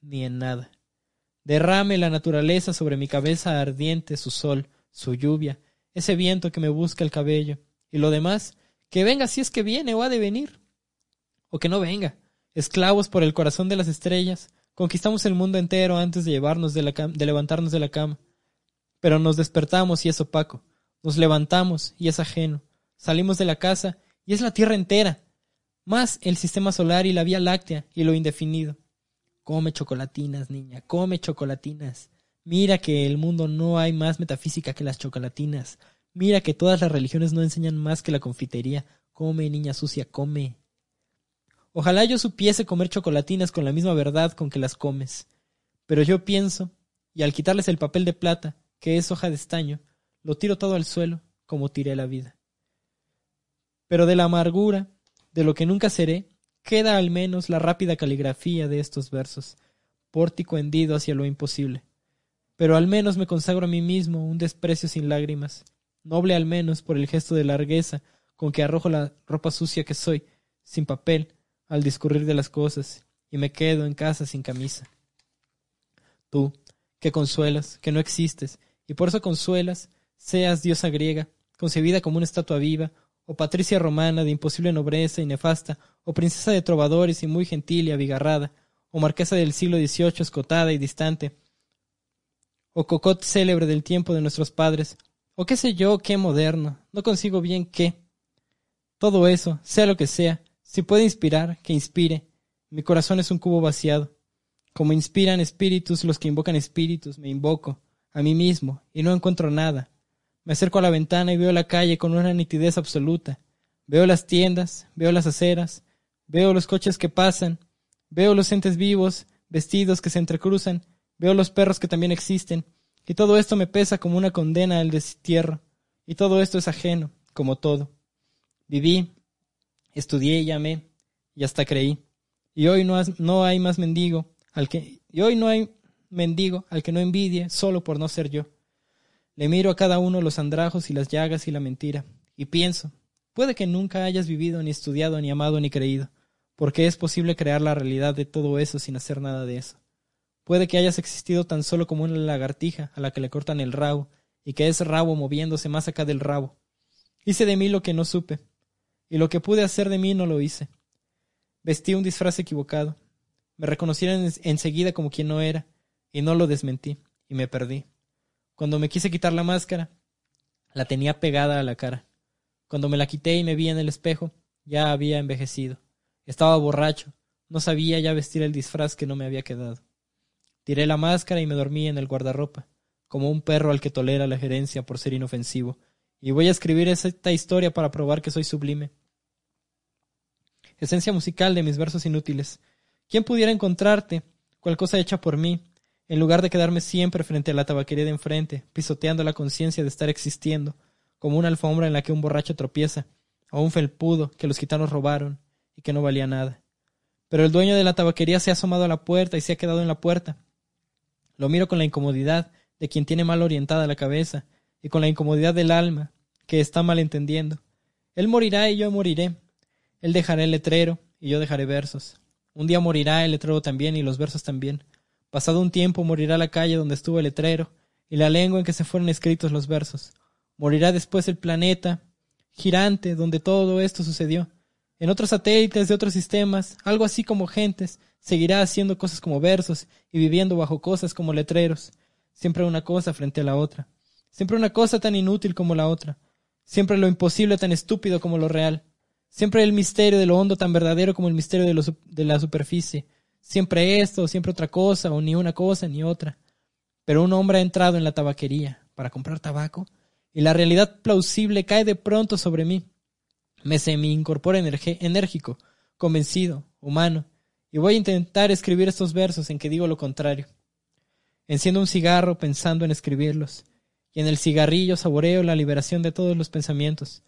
ni en nada. Derrame la naturaleza sobre mi cabeza ardiente su sol, su lluvia, ese viento que me busca el cabello, y lo demás, que venga si es que viene o ha de venir, o que no venga, esclavos por el corazón de las estrellas, conquistamos el mundo entero antes de llevarnos de, levantarnos de la cama. Pero nos despertamos y es opaco, nos levantamos y es ajeno, salimos de la casa y es la Tierra entera, más el sistema solar y la Vía Láctea y lo indefinido. Come chocolatinas, niña, come chocolatinas. Mira que el mundo no hay más metafísica que las chocolatinas. Mira que todas las religiones no enseñan más que la confitería. Come, niña sucia, come. Ojalá yo supiese comer chocolatinas con la misma verdad con que las comes. Pero yo pienso, y al quitarles el papel de plata, que es hoja de estaño, lo tiro todo al suelo, como tiré la vida. Pero de la amargura, de lo que nunca seré, queda al menos la rápida caligrafía de estos versos, pórtico hendido hacia lo imposible. Pero al menos me consagro a mí mismo un desprecio sin lágrimas, noble al menos por el gesto de largueza con que arrojo la ropa sucia que soy, sin papel, al discurrir de las cosas, y me quedo en casa sin camisa. Tú, que consuelas, que no existes, y por eso consuelas, seas diosa griega, concebida como una estatua viva, o patricia romana de imposible nobleza y nefasta, o princesa de trovadores y muy gentil y abigarrada, o marquesa del siglo XVIII escotada y distante, o cocot célebre del tiempo de nuestros padres, o qué sé yo, qué moderno, no consigo bien qué. Todo eso, sea lo que sea, si puede inspirar, que inspire. Mi corazón es un cubo vaciado. Como inspiran espíritus los que invocan espíritus, me invoco a mí mismo y no encuentro nada. Me acerco a la ventana y veo la calle con una nitidez absoluta. Veo las tiendas, veo las aceras, veo los coches que pasan, veo los entes vivos, vestidos que se entrecruzan, veo los perros que también existen, y todo esto me pesa como una condena al destierro, y todo esto es ajeno, como todo. Viví, estudié y amé, y hasta creí. Y hoy no, no hay más mendigo al que, y hoy no hay mendigo al que no envidie solo por no ser yo. Le miro a cada uno los andrajos y las llagas y la mentira, y pienso, puede que nunca hayas vivido, ni estudiado, ni amado, ni creído, porque es posible crear la realidad de todo eso sin hacer nada de eso. Puede que hayas existido tan solo como una lagartija a la que le cortan el rabo, y que es rabo moviéndose más acá del rabo. Hice de mí lo que no supe, y lo que pude hacer de mí no lo hice. Vestí un disfraz equivocado. Me reconocieron enseguida como quien no era, y no lo desmentí, y me perdí. Cuando me quise quitar la máscara, la tenía pegada a la cara. Cuando me la quité y me vi en el espejo, ya había envejecido. Estaba borracho, no sabía ya vestir el disfraz que no me había quedado. Tiré la máscara y me dormí en el guardarropa, como un perro al que tolera la gerencia por ser inofensivo. Y voy a escribir esta historia para probar que soy sublime. Esencia musical de mis versos inútiles. ¿Quién pudiera encontrarte, cual cosa hecha por mí, en lugar de quedarme siempre frente a la tabaquería de enfrente, pisoteando la conciencia de estar existiendo, como una alfombra en la que un borracho tropieza, o un felpudo que los gitanos robaron y que no valía nada. Pero el dueño de la tabaquería se ha asomado a la puerta y se ha quedado en la puerta. Lo miro con la incomodidad de quien tiene mal orientada la cabeza y con la incomodidad del alma que está mal entendiendo. Él morirá y yo moriré. Él dejará el letrero y yo dejaré versos. Un día morirá el letrero también y los versos también. Pasado un tiempo morirá la calle donde estuvo el letrero y la lengua en que se fueron escritos los versos. Morirá después el planeta girante donde todo esto sucedió. En otros satélites de otros sistemas, algo así como gentes, seguirá haciendo cosas como versos y viviendo bajo cosas como letreros. Siempre una cosa frente a la otra. Siempre una cosa tan inútil como la otra. Siempre lo imposible tan estúpido como lo real. Siempre el misterio de lo hondo tan verdadero como el misterio de, la superficie siempre esto, siempre otra cosa, o ni una cosa ni otra. Pero un hombre ha entrado en la tabaquería para comprar tabaco y la realidad plausible cae de pronto sobre mí. Me semi incorpora enérgico, convencido, humano, y voy a intentar escribir estos versos en que digo lo contrario. Enciendo un cigarro pensando en escribirlos, y en el cigarrillo saboreo la liberación de todos los pensamientos.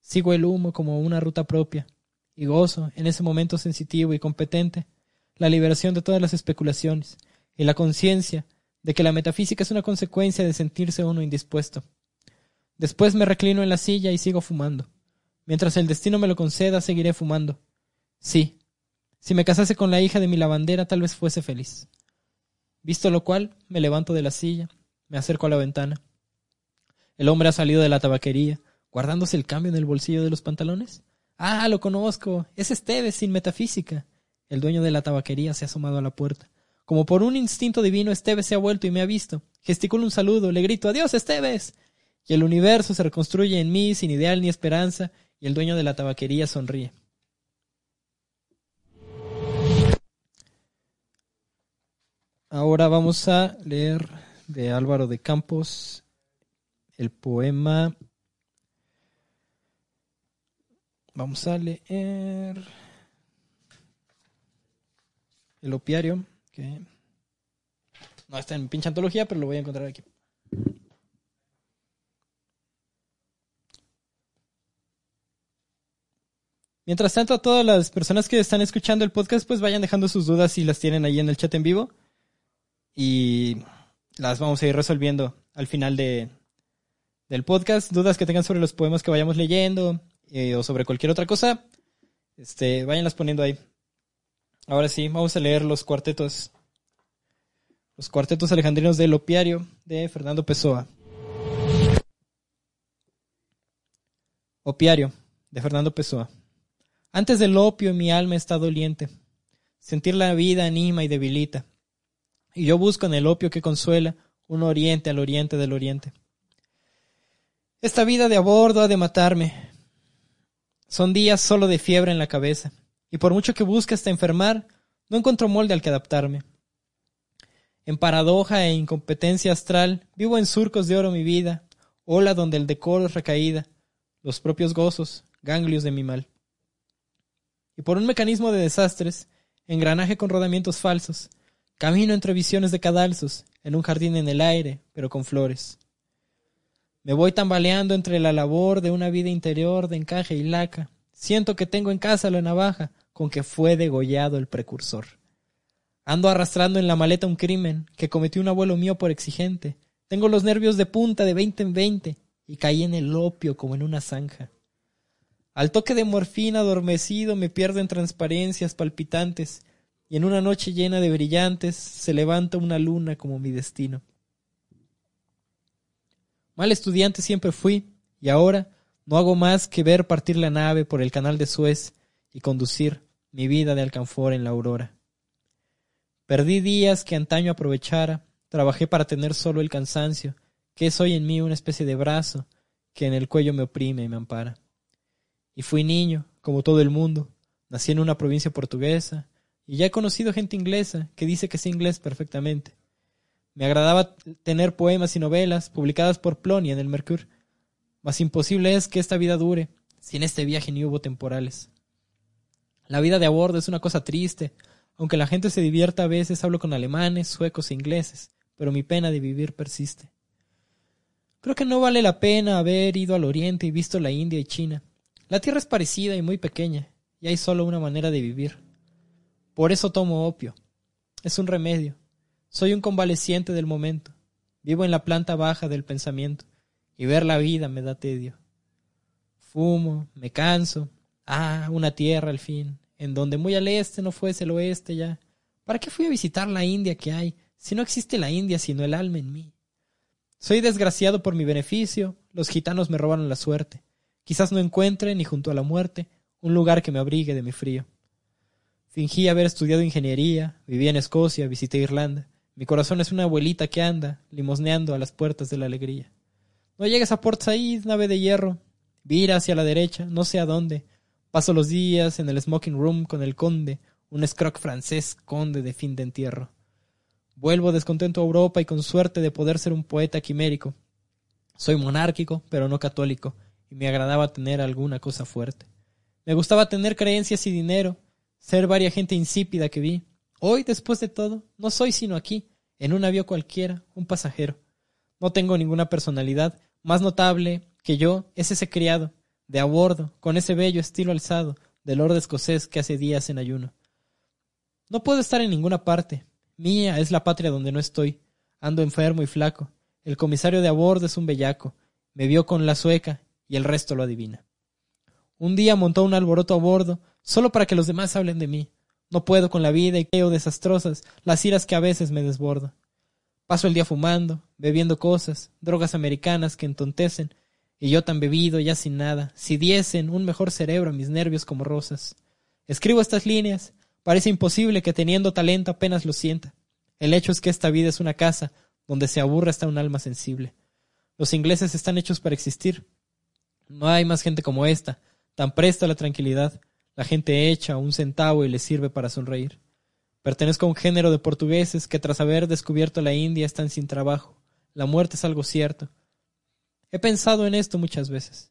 Sigo el humo como una ruta propia, y gozo, en ese momento sensitivo y competente, la liberación de todas las especulaciones, y la conciencia de que la metafísica es una consecuencia de sentirse uno indispuesto. Después me reclino en la silla y sigo fumando. Mientras el destino me lo conceda, seguiré fumando. Sí, si me casase con la hija de mi lavandera, tal vez fuese feliz. Visto lo cual, me levanto de la silla, me acerco a la ventana. El hombre ha salido de la tabaquería, guardándose el cambio en el bolsillo de los pantalones. Ah, lo conozco. Es Esteves sin metafísica. El dueño de la tabaquería se ha asomado a la puerta. Como por un instinto divino, Esteves se ha vuelto y me ha visto. Gesticulo un saludo, le grito Adiós, Esteves. Y el universo se reconstruye en mí sin ideal ni esperanza, y el dueño de la tabaquería sonríe. Ahora vamos a leer de Álvaro de Campos el poema. Vamos a leer el opiario, que no está en pinche antología, pero lo voy a encontrar aquí. Mientras tanto, a todas las personas que están escuchando el podcast, pues vayan dejando sus dudas si las tienen ahí en el chat en vivo y las vamos a ir resolviendo al final de, del podcast. Dudas que tengan sobre los poemas que vayamos leyendo eh, o sobre cualquier otra cosa, este, váyanlas poniendo ahí. Ahora sí, vamos a leer los cuartetos. Los cuartetos alejandrinos del opiario de Fernando Pessoa. Opiario de Fernando Pessoa. Antes del opio mi alma está doliente. Sentir la vida anima y debilita y yo busco en el opio que consuela un oriente al oriente del oriente. Esta vida de a bordo ha de matarme. Son días solo de fiebre en la cabeza, y por mucho que busque hasta enfermar, no encuentro molde al que adaptarme. En paradoja e incompetencia astral, vivo en surcos de oro mi vida, ola donde el decoro es recaída, los propios gozos, ganglios de mi mal. Y por un mecanismo de desastres, engranaje con rodamientos falsos, Camino entre visiones de cadalzos, en un jardín en el aire, pero con flores. Me voy tambaleando entre la labor de una vida interior de encaje y laca. Siento que tengo en casa la navaja con que fue degollado el precursor. Ando arrastrando en la maleta un crimen que cometió un abuelo mío por exigente. Tengo los nervios de punta de veinte en veinte y caí en el opio como en una zanja. Al toque de morfina adormecido me pierdo en transparencias palpitantes y en una noche llena de brillantes se levanta una luna como mi destino. Mal estudiante siempre fui, y ahora no hago más que ver partir la nave por el canal de Suez y conducir mi vida de alcanfor en la aurora. Perdí días que antaño aprovechara, trabajé para tener solo el cansancio, que es hoy en mí una especie de brazo que en el cuello me oprime y me ampara. Y fui niño, como todo el mundo, nací en una provincia portuguesa, y ya he conocido gente inglesa que dice que sé inglés perfectamente. Me agradaba tener poemas y novelas publicadas por Plony en el Mercure. Mas imposible es que esta vida dure, si en este viaje ni hubo temporales. La vida de a bordo es una cosa triste, aunque la gente se divierta a veces hablo con alemanes, suecos e ingleses, pero mi pena de vivir persiste. Creo que no vale la pena haber ido al oriente y visto la India y China. La tierra es parecida y muy pequeña, y hay solo una manera de vivir. Por eso tomo opio. Es un remedio. Soy un convaleciente del momento. Vivo en la planta baja del pensamiento y ver la vida me da tedio. Fumo, me canso. Ah, una tierra al fin, en donde muy al este no fuese el oeste ya. ¿Para qué fui a visitar la India que hay, si no existe la India sino el alma en mí? Soy desgraciado por mi beneficio, los gitanos me robaron la suerte. Quizás no encuentre, ni junto a la muerte, un lugar que me abrigue de mi frío. Fingí haber estudiado ingeniería, viví en Escocia, visité Irlanda. Mi corazón es una abuelita que anda, limosneando a las puertas de la alegría. No llegues a Port Said, nave de hierro. Vira hacia la derecha, no sé a dónde. Paso los días en el smoking room con el conde, un scroc francés conde de fin de entierro. Vuelvo descontento a Europa y con suerte de poder ser un poeta quimérico. Soy monárquico, pero no católico, y me agradaba tener alguna cosa fuerte. Me gustaba tener creencias y dinero, ser varia gente insípida que vi. Hoy, después de todo, no soy sino aquí, en un avión cualquiera, un pasajero. No tengo ninguna personalidad, más notable que yo es ese criado, de a bordo, con ese bello estilo alzado, del lord escocés que hace días en ayuno. No puedo estar en ninguna parte. Mía es la patria donde no estoy. Ando enfermo y flaco. El comisario de a bordo es un bellaco. Me vio con la sueca y el resto lo adivina. Un día montó un alboroto a bordo, solo para que los demás hablen de mí. No puedo con la vida y creo desastrosas las iras que a veces me desbordo. Paso el día fumando, bebiendo cosas, drogas americanas que entontecen, y yo tan bebido ya sin nada, si diesen un mejor cerebro a mis nervios como rosas. Escribo estas líneas, parece imposible que teniendo talento apenas lo sienta. El hecho es que esta vida es una casa donde se aburre hasta un alma sensible. Los ingleses están hechos para existir. No hay más gente como esta, tan presta a la tranquilidad. La gente echa un centavo y le sirve para sonreír. Pertenezco a un género de portugueses que tras haber descubierto la India están sin trabajo. La muerte es algo cierto. He pensado en esto muchas veces.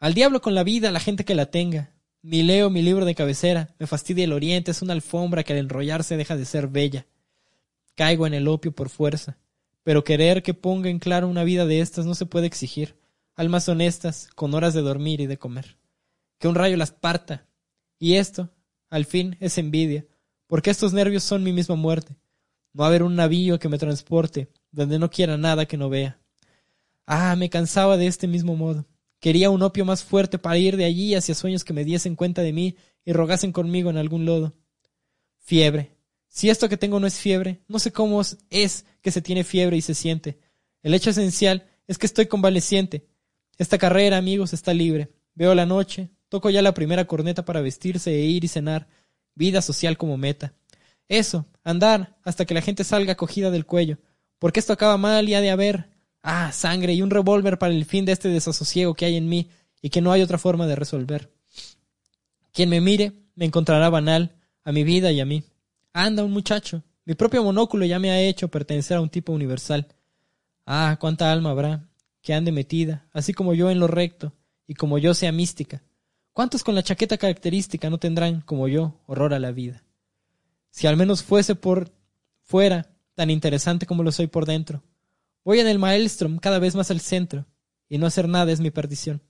Al diablo con la vida, la gente que la tenga. Ni leo mi libro de cabecera. Me fastidia el oriente, es una alfombra que al enrollarse deja de ser bella. Caigo en el opio por fuerza. Pero querer que ponga en claro una vida de estas no se puede exigir. Almas honestas, con horas de dormir y de comer que un rayo las parta. Y esto, al fin, es envidia, porque estos nervios son mi misma muerte. No haber un navío que me transporte, donde no quiera nada que no vea. Ah, me cansaba de este mismo modo. Quería un opio más fuerte para ir de allí hacia sueños que me diesen cuenta de mí y rogasen conmigo en algún lodo. Fiebre. Si esto que tengo no es fiebre, no sé cómo es que se tiene fiebre y se siente. El hecho esencial es que estoy convaleciente. Esta carrera, amigos, está libre. Veo la noche, Toco ya la primera corneta para vestirse e ir y cenar. Vida social como meta. Eso, andar hasta que la gente salga cogida del cuello. Porque esto acaba mal y ha de haber. Ah, sangre y un revólver para el fin de este desasosiego que hay en mí y que no hay otra forma de resolver. Quien me mire me encontrará banal, a mi vida y a mí. Anda, un muchacho. Mi propio monóculo ya me ha hecho pertenecer a un tipo universal. Ah, cuánta alma habrá, que ande metida, así como yo en lo recto, y como yo sea mística, ¿Cuántos con la chaqueta característica no tendrán, como yo, horror a la vida? Si al menos fuese por fuera tan interesante como lo soy por dentro. Voy en el maelstrom cada vez más al centro, y no hacer nada es mi perdición.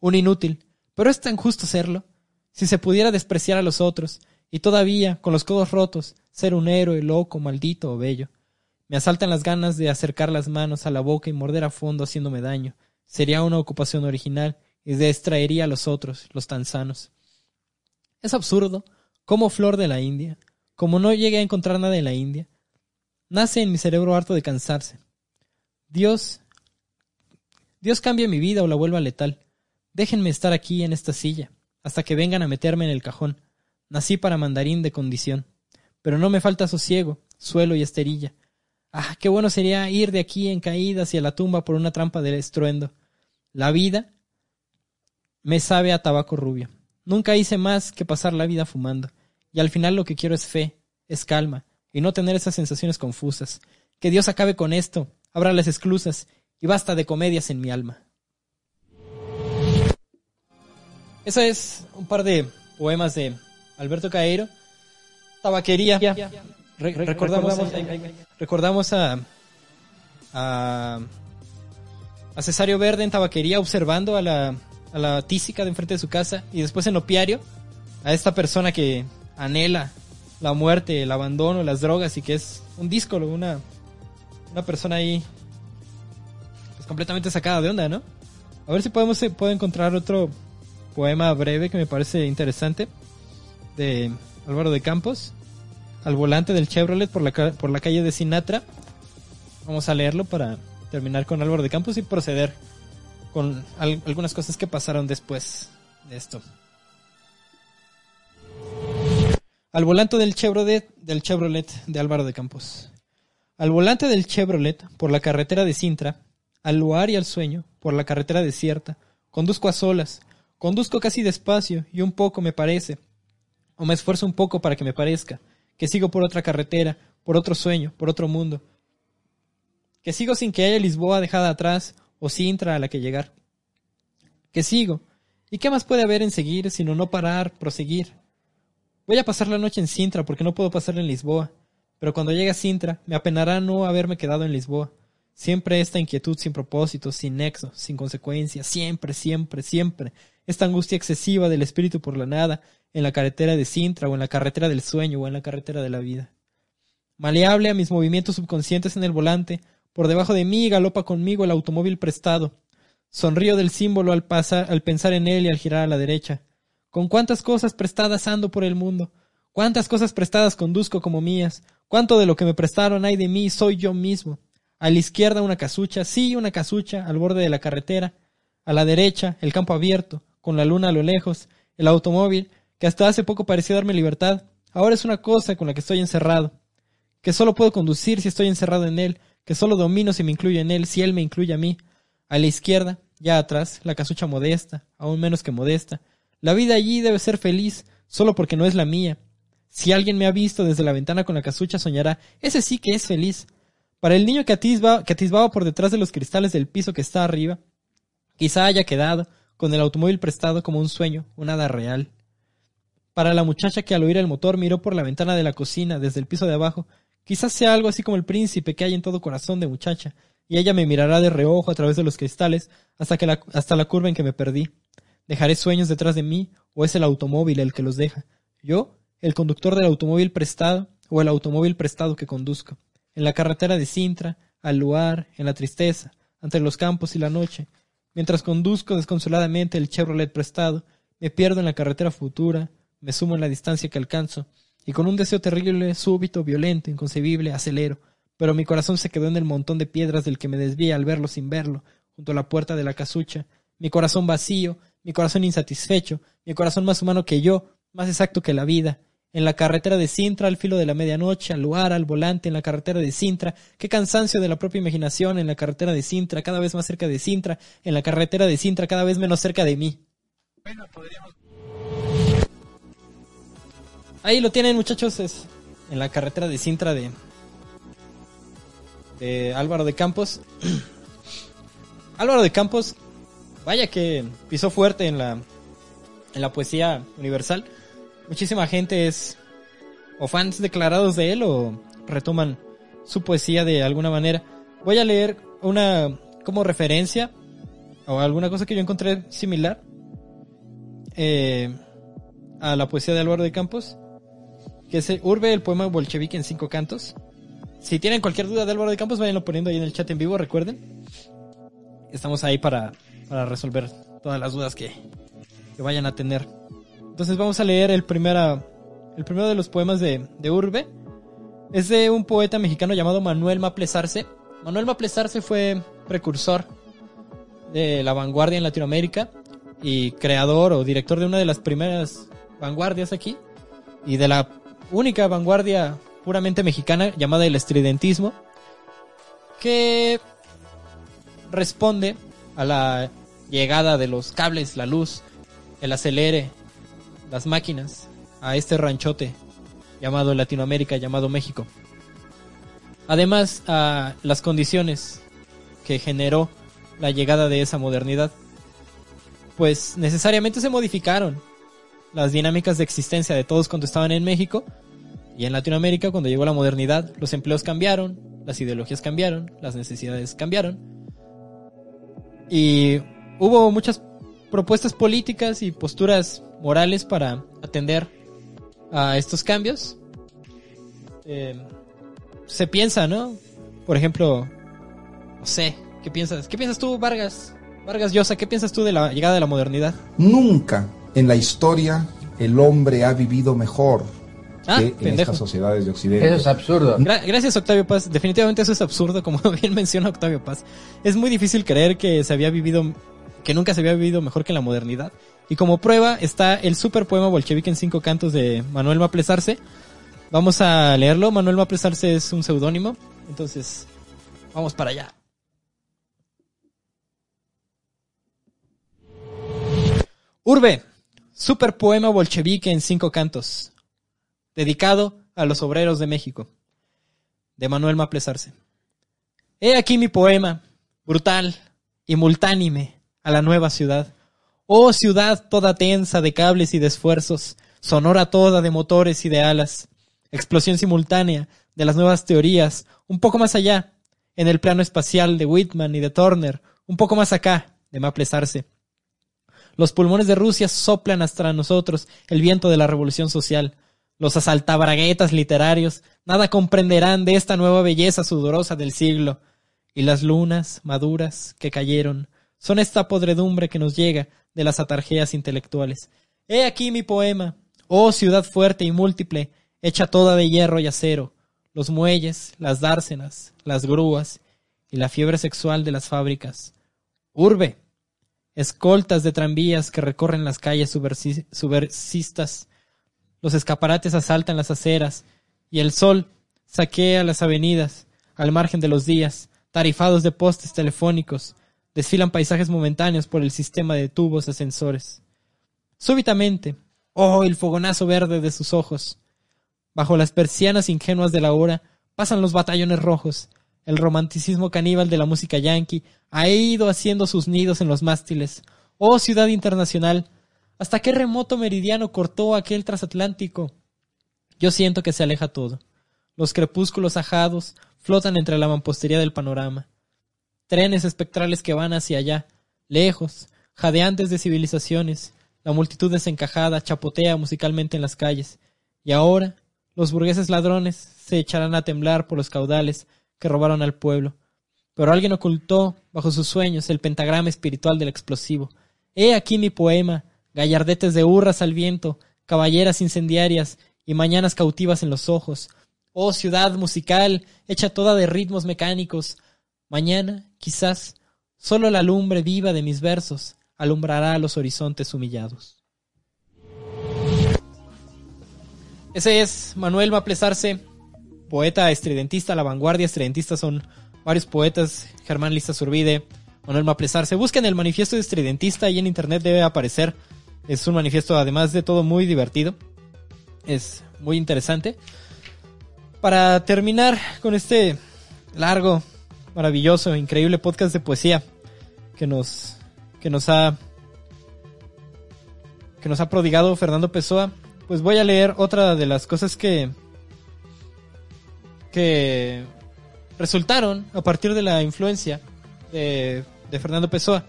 Un inútil, pero es tan justo serlo. Si se pudiera despreciar a los otros, y todavía, con los codos rotos, ser un héroe loco, maldito o bello. Me asaltan las ganas de acercar las manos a la boca y morder a fondo haciéndome daño. Sería una ocupación original y extraería a los otros, los tan sanos. Es absurdo, como flor de la India, como no llegué a encontrar nada en la India, nace en mi cerebro harto de cansarse. Dios, Dios cambia mi vida o la vuelva letal. Déjenme estar aquí en esta silla, hasta que vengan a meterme en el cajón. Nací para mandarín de condición, pero no me falta sosiego, suelo y esterilla. Ah, qué bueno sería ir de aquí en caída hacia la tumba por una trampa del estruendo. La vida me sabe a tabaco rubio. Nunca hice más que pasar la vida fumando. Y al final lo que quiero es fe, es calma, y no tener esas sensaciones confusas. Que Dios acabe con esto, abra las esclusas, y basta de comedias en mi alma. Esa es un par de poemas de Alberto Caeiro. Tabaquería. recordamos, recordamos a, a, a Cesario Verde en tabaquería observando a la, a la tísica de enfrente de su casa y después en Opiario a esta persona que anhela la muerte, el abandono, las drogas y que es un disco, una, una persona ahí pues, completamente sacada de onda, ¿no? A ver si podemos eh, puedo encontrar otro poema breve que me parece interesante de Álvaro de Campos al volante del Chevrolet por la, por la calle de Sinatra. Vamos a leerlo para terminar con Álvaro de Campos y proceder con algunas cosas que pasaron después de esto. Al volante del Chevrolet, del Chevrolet de Álvaro de Campos. Al volante del Chevrolet por la carretera de Sintra, al lugar y al sueño por la carretera desierta, conduzco a solas, conduzco casi despacio y un poco me parece. o me esfuerzo un poco para que me parezca, que sigo por otra carretera, por otro sueño, por otro mundo, que sigo sin que haya Lisboa dejada atrás o Sintra a la que llegar, que sigo, ¿y qué más puede haber en seguir sino no parar, proseguir? Voy a pasar la noche en Sintra porque no puedo pasarla en Lisboa, pero cuando llegue a Sintra me apenará no haberme quedado en Lisboa. Siempre esta inquietud sin propósito, sin nexo, sin consecuencia, siempre, siempre, siempre. Esta angustia excesiva del espíritu por la nada, en la carretera de Sintra, o en la carretera del sueño, o en la carretera de la vida. Maleable a mis movimientos subconscientes en el volante, por debajo de mí galopa conmigo el automóvil prestado. Sonrío del símbolo al pasar, al pensar en él y al girar a la derecha. Con cuántas cosas prestadas ando por el mundo, cuántas cosas prestadas conduzco como mías, cuánto de lo que me prestaron hay de mí soy yo mismo. A la izquierda una casucha, sí, una casucha al borde de la carretera. A la derecha, el campo abierto, con la luna a lo lejos. El automóvil, que hasta hace poco parecía darme libertad, ahora es una cosa con la que estoy encerrado. Que solo puedo conducir si estoy encerrado en él, que solo domino si me incluye en él, si él me incluye a mí. A la izquierda, ya atrás, la casucha modesta, aún menos que modesta. La vida allí debe ser feliz, solo porque no es la mía. Si alguien me ha visto desde la ventana con la casucha, soñará, ese sí que es feliz. Para el niño que, atisbaba por detrás de los cristales del piso que está arriba, quizá haya quedado, con el automóvil prestado como un sueño, un hada real. Para la muchacha que al oír el motor miró por la ventana de la cocina desde el piso de abajo, quizás sea algo así como el príncipe que hay en todo corazón de muchacha, y ella me mirará de reojo a través de los cristales hasta, que la, hasta la curva en que me perdí. ¿Dejaré sueños detrás de mí o es el automóvil el que los deja? ¿Yo, el conductor del automóvil prestado o el automóvil prestado que conduzco? en la carretera de Sintra, al lugar, en la tristeza, entre los campos y la noche, mientras conduzco desconsoladamente el Chevrolet prestado, me pierdo en la carretera futura, me sumo en la distancia que alcanzo, y con un deseo terrible, súbito, violento, inconcebible, acelero, pero mi corazón se quedó en el montón de piedras del que me desvía al verlo sin verlo, junto a la puerta de la casucha, mi corazón vacío, mi corazón insatisfecho, mi corazón más humano que yo, más exacto que la vida, en la carretera de Sintra al filo de la medianoche, al lugar, al volante, en la carretera de Sintra, qué cansancio de la propia imaginación, en la carretera de Sintra, cada vez más cerca de Sintra, en la carretera de Sintra, cada vez menos cerca de mí. Ahí lo tienen muchachos, es en la carretera de Sintra de, Álvaro de Campos. Álvaro de Campos, vaya que pisó fuerte en la, en la poesía universal muchísima gente es o fans declarados de él o retoman su poesía de alguna manera. Voy a leer una como referencia o alguna cosa que yo encontré similar eh, a la poesía de Álvaro de Campos, que es Urbe, el poema bolchevique en cinco cantos. Si tienen cualquier duda de Álvaro de Campos, vayanlo poniendo ahí en el chat en vivo, recuerden. Estamos ahí para, para resolver todas las dudas que, que vayan a tener. Entonces vamos a leer el, primera, el primero de los poemas de, Urbe. Es de un poeta mexicano llamado Manuel Maplesarse. Manuel Maplesarse fue precursor de la vanguardia en Latinoamérica y creador o director de una de las primeras vanguardias aquí y de la única vanguardia puramente mexicana llamada el estridentismo que responde a la llegada de los cables, la luz, el acelere las máquinas a este ranchote llamado Latinoamérica, llamado México. Además, a las condiciones que generó la llegada de esa modernidad, pues necesariamente se modificaron las dinámicas de existencia de todos cuando estaban en México y en Latinoamérica cuando llegó la modernidad, los empleos cambiaron, las ideologías cambiaron, las necesidades cambiaron y hubo muchas propuestas políticas y posturas morales para atender a estos cambios. Eh, se piensa, ¿no? Por ejemplo, no sé, ¿qué piensas? ¿Qué piensas tú, Vargas? Vargas Llosa, ¿qué piensas tú de la llegada de la modernidad? Nunca en la historia el hombre ha vivido mejor ah, que en estas sociedades de Occidente. Eso es absurdo. gracias, Octavio Paz. Definitivamente eso es absurdo, como bien menciona Octavio Paz. Es muy difícil creer que se había vivido que nunca se había vivido mejor que en la modernidad. Y como prueba está el super poema bolchevique en cinco cantos de Manuel Maplesarse. Vamos a leerlo. Manuel Maplesarse es un seudónimo. Entonces, vamos para allá. Urbe, Super poema bolchevique en cinco cantos, dedicado a los obreros de México, de Manuel Maplesarse. He aquí mi poema, brutal y multánime, a la nueva ciudad. Oh ciudad toda tensa de cables y de esfuerzos, sonora toda de motores y de alas, explosión simultánea de las nuevas teorías, un poco más allá, en el plano espacial de Whitman y de Turner, un poco más acá, de Maplesarse. Los pulmones de Rusia soplan hasta nosotros el viento de la revolución social. Los asaltabraguetas literarios nada comprenderán de esta nueva belleza sudorosa del siglo. Y las lunas maduras que cayeron son esta podredumbre que nos llega de las atarjeas intelectuales. He aquí mi poema, oh ciudad fuerte y múltiple, hecha toda de hierro y acero, los muelles, las dársenas, las grúas y la fiebre sexual de las fábricas. Urbe, escoltas de tranvías que recorren las calles subversistas, los escaparates asaltan las aceras y el sol saquea las avenidas al margen de los días, tarifados de postes telefónicos, desfilan paisajes momentáneos por el sistema de tubos ascensores. Súbitamente, oh, el fogonazo verde de sus ojos. Bajo las persianas ingenuas de la hora pasan los batallones rojos. El romanticismo caníbal de la música yankee ha ido haciendo sus nidos en los mástiles. Oh ciudad internacional, ¿hasta qué remoto meridiano cortó aquel transatlántico? Yo siento que se aleja todo. Los crepúsculos ajados flotan entre la mampostería del panorama. Trenes espectrales que van hacia allá, lejos, jadeantes de civilizaciones, la multitud desencajada chapotea musicalmente en las calles, y ahora los burgueses ladrones se echarán a temblar por los caudales que robaron al pueblo. Pero alguien ocultó bajo sus sueños el pentagrama espiritual del explosivo. He aquí mi poema, gallardetes de hurras al viento, caballeras incendiarias y mañanas cautivas en los ojos. Oh ciudad musical, hecha toda de ritmos mecánicos. Mañana, quizás, solo la lumbre viva de mis versos alumbrará los horizontes humillados. Ese es Manuel Maplesarse, poeta estridentista, la vanguardia estridentista son varios poetas, Germán Lista Zurbide, Manuel Maplesarse. Busquen el manifiesto estridentista y en internet debe aparecer. Es un manifiesto además de todo muy divertido. Es muy interesante. Para terminar con este largo, maravilloso, increíble podcast de poesía que nos que nos ha que nos ha prodigado Fernando Pessoa, pues voy a leer otra de las cosas que que resultaron a partir de la influencia de, de Fernando Pessoa.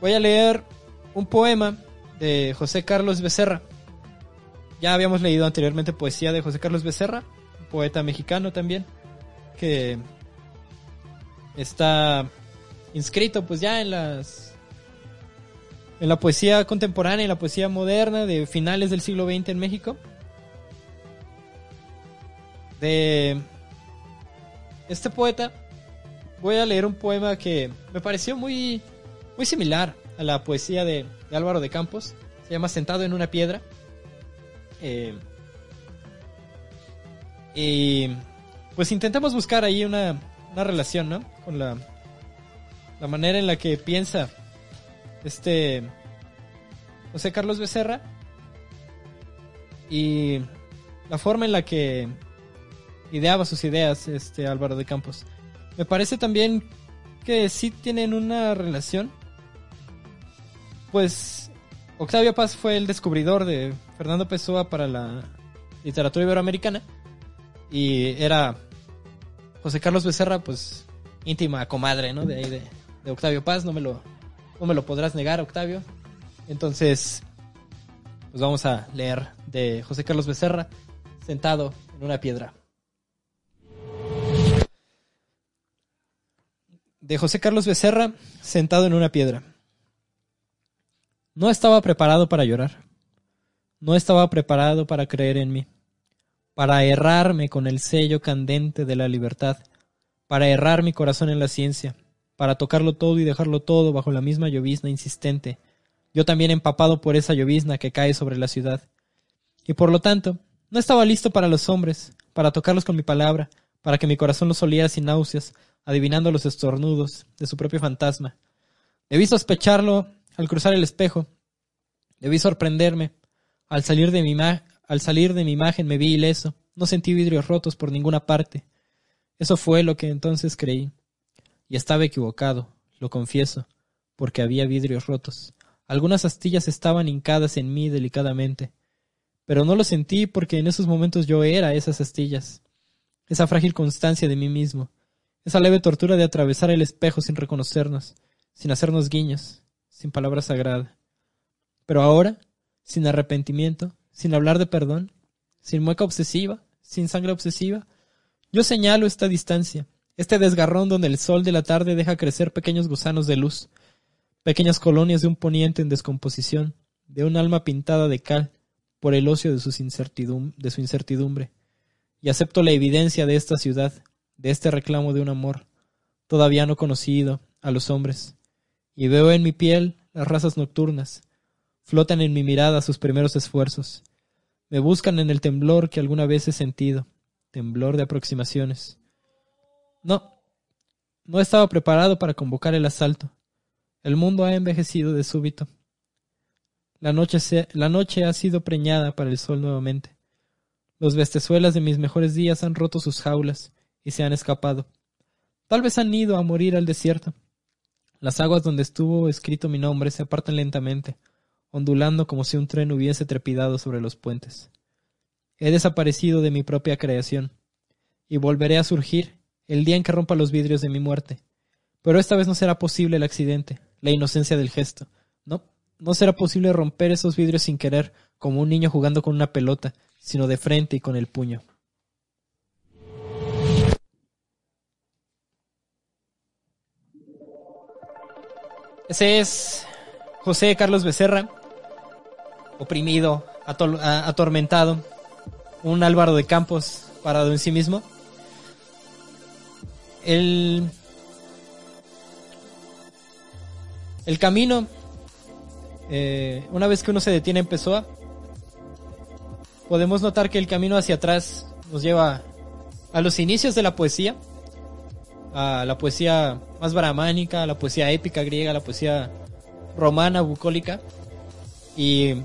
Voy a leer un poema de José Carlos Becerra. Ya habíamos leído anteriormente poesía de José Carlos Becerra, poeta mexicano también, que está inscrito pues ya en las en la poesía contemporánea y la poesía moderna de finales del siglo XX en México. De este poeta voy a leer un poema que me pareció muy muy similar a la poesía de, Álvaro de Campos. Se llama Sentado en una piedra. Eh, y pues intentamos buscar ahí una, una relación, ¿no? Con la, la manera en la que piensa este José Carlos Becerra y la forma en la que ideaba sus ideas este Álvaro de Campos. Me parece también que sí tienen una relación. Pues Octavio Paz fue el descubridor de Fernando Pessoa para la literatura iberoamericana y era José Carlos Becerra, pues íntima comadre, ¿no? De ahí de, Octavio Paz, no me lo, no me lo podrás negar, Octavio. Entonces, pues vamos a leer de José Carlos Becerra, sentado en una piedra. De José Carlos Becerra, sentado en una piedra. No estaba preparado para llorar. No estaba preparado para creer en mí. Para errarme con el sello candente de la libertad. Para errar mi corazón en la ciencia para tocarlo todo y dejarlo todo bajo la misma llovizna insistente, yo también empapado por esa llovizna que cae sobre la ciudad. Y por lo tanto, no estaba listo para los hombres, para tocarlos con mi palabra, para que mi corazón los oliera sin náuseas, adivinando los estornudos de su propio fantasma. Debí sospecharlo al cruzar el espejo, Debí sorprenderme. Al salir de mi, al salir de mi imagen me vi ileso. No sentí vidrios rotos por ninguna parte. Eso fue lo que entonces creí. Y estaba equivocado, lo confieso, porque había vidrios rotos. Algunas astillas estaban hincadas en mí delicadamente. Pero no lo sentí porque en esos momentos yo era esas astillas. Esa frágil constancia de mí mismo. Esa leve tortura de atravesar el espejo sin reconocernos, sin hacernos guiños, sin palabra sagrada. Pero ahora, sin arrepentimiento, sin hablar de perdón, sin mueca obsesiva, sin sangre obsesiva, yo señalo esta distancia, este desgarrón donde el sol de la tarde deja crecer pequeños gusanos de luz, pequeñas colonias de un poniente en descomposición, de un alma pintada de cal por el ocio de, de su incertidumbre. Y acepto la evidencia de esta ciudad, de este reclamo de un amor, todavía no conocido a los hombres. Y veo en mi piel las razas nocturnas, flotan en mi mirada sus primeros esfuerzos, me buscan en el temblor que alguna vez he sentido, temblor de aproximaciones. No, no estaba preparado para convocar el asalto. El mundo ha envejecido de súbito. La noche, la noche ha sido preñada para el sol nuevamente. Los bestezuelas de mis mejores días han roto sus jaulas y se han escapado. Tal vez han ido a morir al desierto. Las aguas donde estuvo escrito mi nombre se apartan lentamente, ondulando como si un tren hubiese trepidado sobre los puentes. He desaparecido de mi propia creación, y volveré a surgir el día en que rompa los vidrios de mi muerte. Pero esta vez no será posible el accidente, la inocencia del gesto. No, no será posible romper esos vidrios sin querer, como un niño jugando con una pelota, sino de frente y con el puño. Ese es José Carlos Becerra, oprimido, atormentado, un Álvaro de Campos parado en sí mismo. El, el camino, eh, una vez que uno se detiene en Pessoa, podemos notar que el camino hacia atrás nos lleva a los inicios de la poesía, a la poesía más brahmánica, a la poesía épica griega, la poesía romana, bucólica, y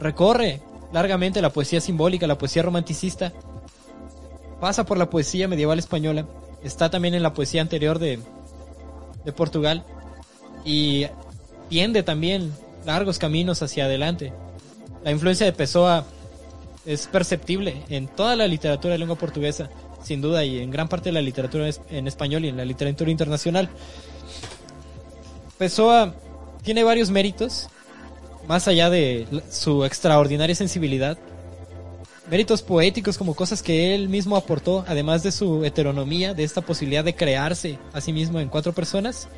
recorre largamente la poesía simbólica, la poesía romanticista, pasa por la poesía medieval española, está también en la poesía anterior de, de Portugal, y tiende también largos caminos hacia adelante. La influencia de Pessoa es perceptible en toda la literatura de lengua portuguesa, sin duda, y en gran parte de la literatura en español y en la literatura internacional. Pessoa tiene varios méritos, más allá de su extraordinaria sensibilidad. Méritos poéticos como cosas que él mismo aportó, además de su heteronomía, de esta posibilidad de crearse a sí mismo en cuatro personas.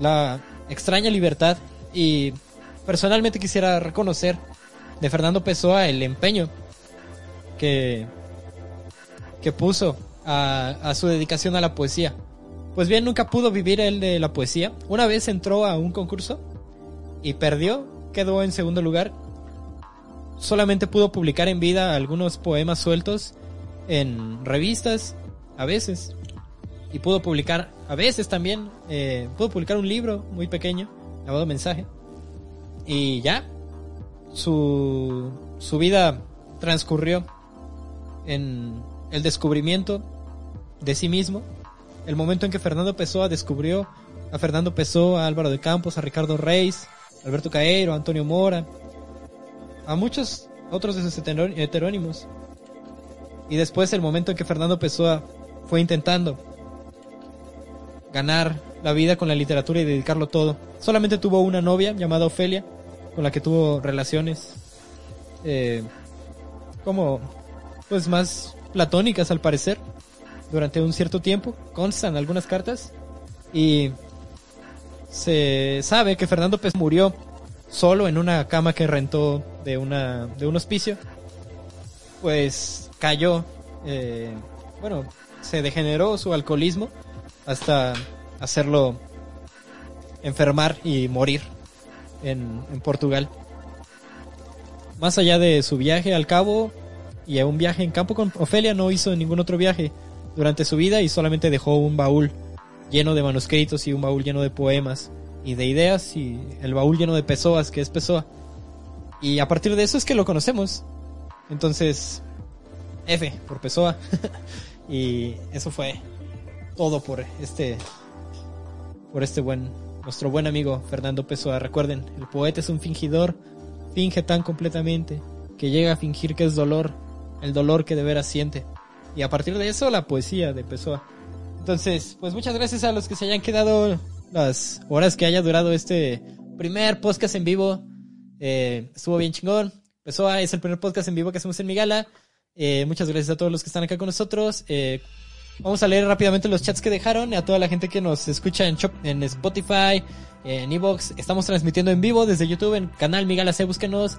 La extraña libertad y personalmente quisiera reconocer de Fernando Pessoa el empeño que, que puso a, a su dedicación a la poesía. Pues bien, nunca pudo vivir él de la poesía. Una vez entró a un concurso y perdió, quedó en segundo lugar. Solamente pudo publicar en vida algunos poemas sueltos en revistas, a veces. Y pudo publicar, a veces también, eh, pudo publicar un libro muy pequeño, llamado Mensaje. Y ya, su, su vida transcurrió en el descubrimiento de sí mismo. El momento en que Fernando Pessoa descubrió a Fernando Pessoa, a Álvaro de Campos, a Ricardo Reis, a Alberto Caero, a Antonio Mora, a muchos otros de sus heteró- heterónimos. Y después el momento en que Fernando Pessoa fue intentando ganar la vida con la literatura y dedicarlo todo. Solamente tuvo una novia llamada Ofelia, con la que tuvo relaciones eh, como pues más platónicas al parecer durante un cierto tiempo. Constan algunas cartas y se sabe que Fernando Pez murió solo en una cama que rentó de una de un hospicio. Pues cayó, eh, bueno, se degeneró su alcoholismo hasta hacerlo enfermar y morir en, en Portugal. Más allá de su viaje al cabo y a un viaje en campo con Ofelia, no hizo ningún otro viaje durante su vida y solamente dejó un baúl lleno de manuscritos y un baúl lleno de poemas y de ideas y el baúl lleno de Pessoas, que es Pessoa. Y a partir de eso es que lo conocemos. Entonces, F por Pessoa. y eso fue todo por este por este buen nuestro buen amigo Fernando Pessoa. Recuerden, el poeta es un fingidor, finge tan completamente que llega a fingir que es dolor, el dolor que de veras siente. Y a partir de eso la poesía de Pessoa. Entonces, pues muchas gracias a los que se hayan quedado las horas que haya durado este primer podcast en vivo. Eh, estuvo bien chingón. Pessoa es el primer podcast en vivo que hacemos en Migala. Eh, muchas gracias a todos los que están acá con nosotros. Eh, vamos a leer rápidamente los chats que dejaron. A toda la gente que nos escucha en, en Spotify, en Evox. Estamos transmitiendo en vivo desde YouTube, en canal Migala C. Búsquenos.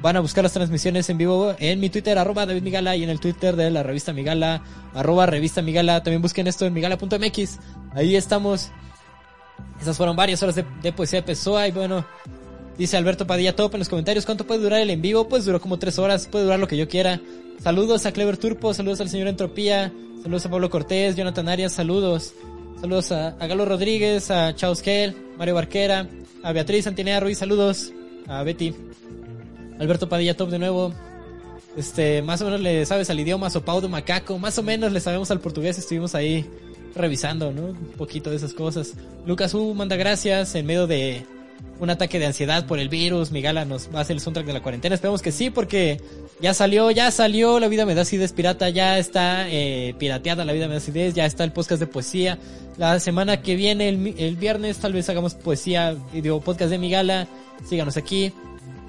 Van a buscar las transmisiones en vivo en mi Twitter, arroba David Migala, y en el Twitter de la revista Migala, arroba revista Migala. También busquen esto en migala.mx. Ahí estamos. Esas fueron varias horas de, de poesía de Pessoa. Y bueno, dice Alberto Padilla Top en los comentarios: ¿Cuánto puede durar el en vivo? Pues duró como tres horas, puede durar lo que yo quiera. Saludos a Clever Turpo, saludos al señor Entropía, saludos a Pablo Cortés, Jonathan Arias, saludos. Saludos a, Galo Rodríguez, a Chaus Kell, Mario Barquera, a Beatriz Antinea Ruiz, saludos. A Betty. Alberto Padilla Top de nuevo. Este, más o menos le sabes al idioma Sopau de Macaco, más o menos le sabemos al portugués, estuvimos ahí revisando, ¿no? Un poquito de esas cosas. Lucas U manda gracias en medio de un ataque de ansiedad por el virus. Migala nos va a hacer el soundtrack de la cuarentena. Esperemos que sí, porque ya salió, ya salió La Vida Me Da Acidez Pirata, ya está eh, pirateada La Vida Me Da Acidez, ya está el podcast de poesía. La semana que viene, el, viernes, tal vez hagamos poesía, digo, podcast de Migala. Síganos aquí.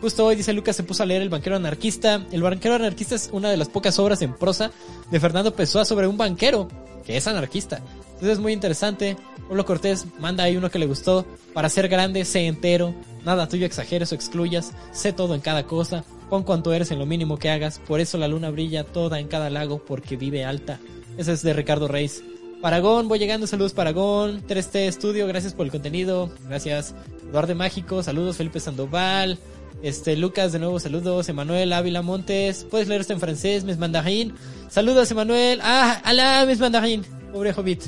Justo hoy, dice Lucas, se puso a leer El banquero anarquista. El banquero anarquista es una de las pocas obras en prosa de Fernando Pessoa sobre un banquero que es anarquista. Entonces es muy interesante. Pablo Cortés manda ahí uno que le gustó. Para ser grande, sé entero. Nada tuyo exageres o excluyas. Sé todo en cada cosa. Pon cuanto eres en lo mínimo que hagas. Por eso la luna brilla toda en cada lago porque vive alta. Ese es de Ricardo Reis. Paragón, voy llegando, saludos Paragón, 3T Studio, gracias por el contenido, gracias. Eduardo Mágico, saludos Felipe Sandoval, este Lucas de nuevo, saludos, Emanuel Ávila Montes, puedes leer esto en francés, Mes Mandarin, saludos Emanuel, ah, alá, Mes Mandarin, pobre hobbit.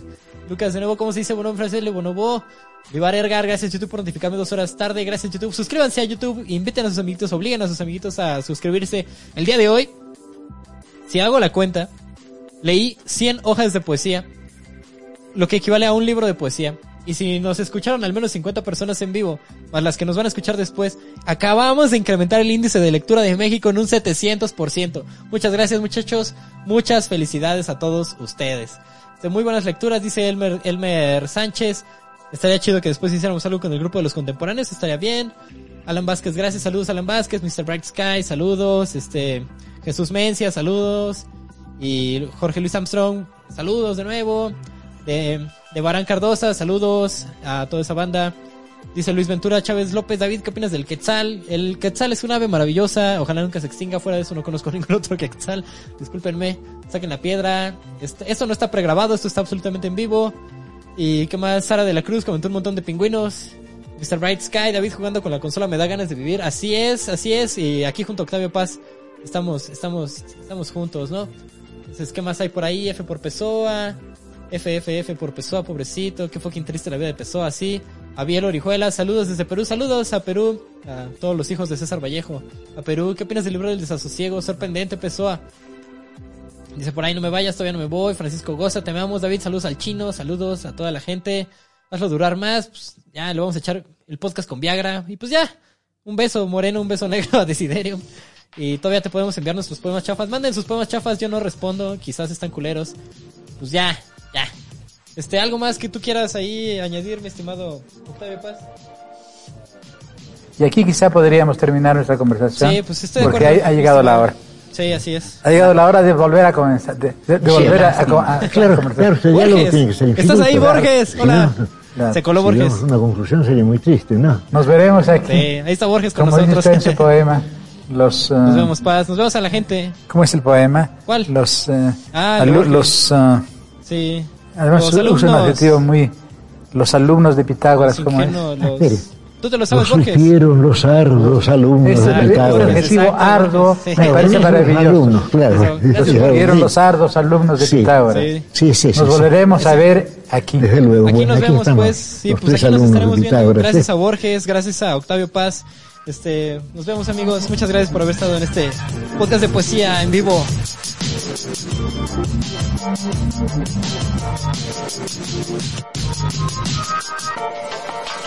Lucas de nuevo, ¿cómo se dice bueno en francés? Le bonobo. Vivar Ergar, gracias YouTube por notificarme dos horas tarde, gracias YouTube, suscríbanse a YouTube, inviten a sus amiguitos, obliguen a sus amiguitos a suscribirse. El día de hoy, si hago la cuenta, leí 100 hojas de poesía lo que equivale a un libro de poesía. Y si nos escucharon al menos 50 personas en vivo, más las que nos van a escuchar después, acabamos de incrementar el índice de lectura de México en un 700%. Muchas gracias muchachos, muchas felicidades a todos ustedes. De muy buenas lecturas, dice Elmer, Elmer Sánchez. Estaría chido que después hiciéramos algo con el grupo de los contemporáneos, estaría bien. Alan Vázquez, gracias, saludos Alan Vázquez, Mr. Bright Sky, saludos, este, Jesús Mencia, saludos. Y Jorge Luis Armstrong, saludos de nuevo de Barán Cardosa, saludos a toda esa banda. Dice Luis Ventura Chávez López, David, ¿qué opinas del Quetzal? El Quetzal es un ave maravillosa, ojalá nunca se extinga, fuera de eso no conozco ningún otro Quetzal, discúlpenme, saquen la piedra, esto no está pregrabado, esto está absolutamente en vivo. ¿Y qué más? Sara de la Cruz comentó un montón de pingüinos. Mr. Bright Sky, David jugando con la consola me da ganas de vivir, así es, así es, y aquí junto a Octavio Paz estamos, estamos, estamos juntos, ¿no? Entonces, ¿qué más hay por ahí? F por Pessoa. FFF por Pessoa, pobrecito. Qué fucking triste la vida de Pessoa, sí. A Biel Orihuela, saludos desde Perú. Saludos a Perú. A todos los hijos de César Vallejo. A Perú, ¿qué opinas del libro del desasosiego? Sorprendente, Pessoa. Dice por ahí, no me vayas, todavía no me voy. Francisco Goza, te amamos. David, saludos al chino. Saludos a toda la gente. Hazlo durar más. Pues, ya, le vamos a echar el podcast con Viagra. Y pues ya, un beso moreno, un beso negro a Desiderio. Y todavía te podemos enviar nuestros poemas chafas. Manden sus poemas chafas, yo no respondo. Quizás están culeros. Pues ya, ya. Este, algo más que tú quieras ahí añadir, mi estimado Octavio Paz. Y aquí quizá podríamos terminar nuestra conversación. Sí, pues estoy de Porque acuerdo, ha, ha llegado la hora. Sí, así es. Ha llegado la hora de volver a comenzar. De, de- de volver a, a, a- Claro, a conversar. claro, diálogo Borges, tiene que ser ¿estás infinito. ahí, Borges? Hola. Claro. Se coló si Borges. una conclusión sería muy triste, ¿no? Nos veremos aquí. Sí, ahí está Borges con Como dice nosotros. usted en su poema, los... eh, Nos vemos, Paz. Nos vemos a la gente. ¿Cómo es el poema? ¿Cuál? Los... eh, Ah, los eh, Sí. además Los usa un alumnos. adjetivo muy... Los alumnos de Pitágoras, Los ¿cómo es? los-. ¿Tú te lo sabes, Nos Borges? hicieron los ardos alumnos de el Pitágoras. objetivo Exacto, arduo, sí. me parece Los maravilloso. alumnos, claro. Sí, Vieron los ardos alumnos de Sí. Pitágoras. Sí. Sí, sí, sí. Nos sí. volveremos a ver aquí. Desde luego. Aquí bueno, nos vemos, estamos, pues. Sí, los pues aquí nos estaremos viendo. Gracias sí. a Borges, gracias a Octavio Paz. Este, nos vemos, amigos. Muchas gracias por haber estado en este podcast de poesía en vivo. Thank you.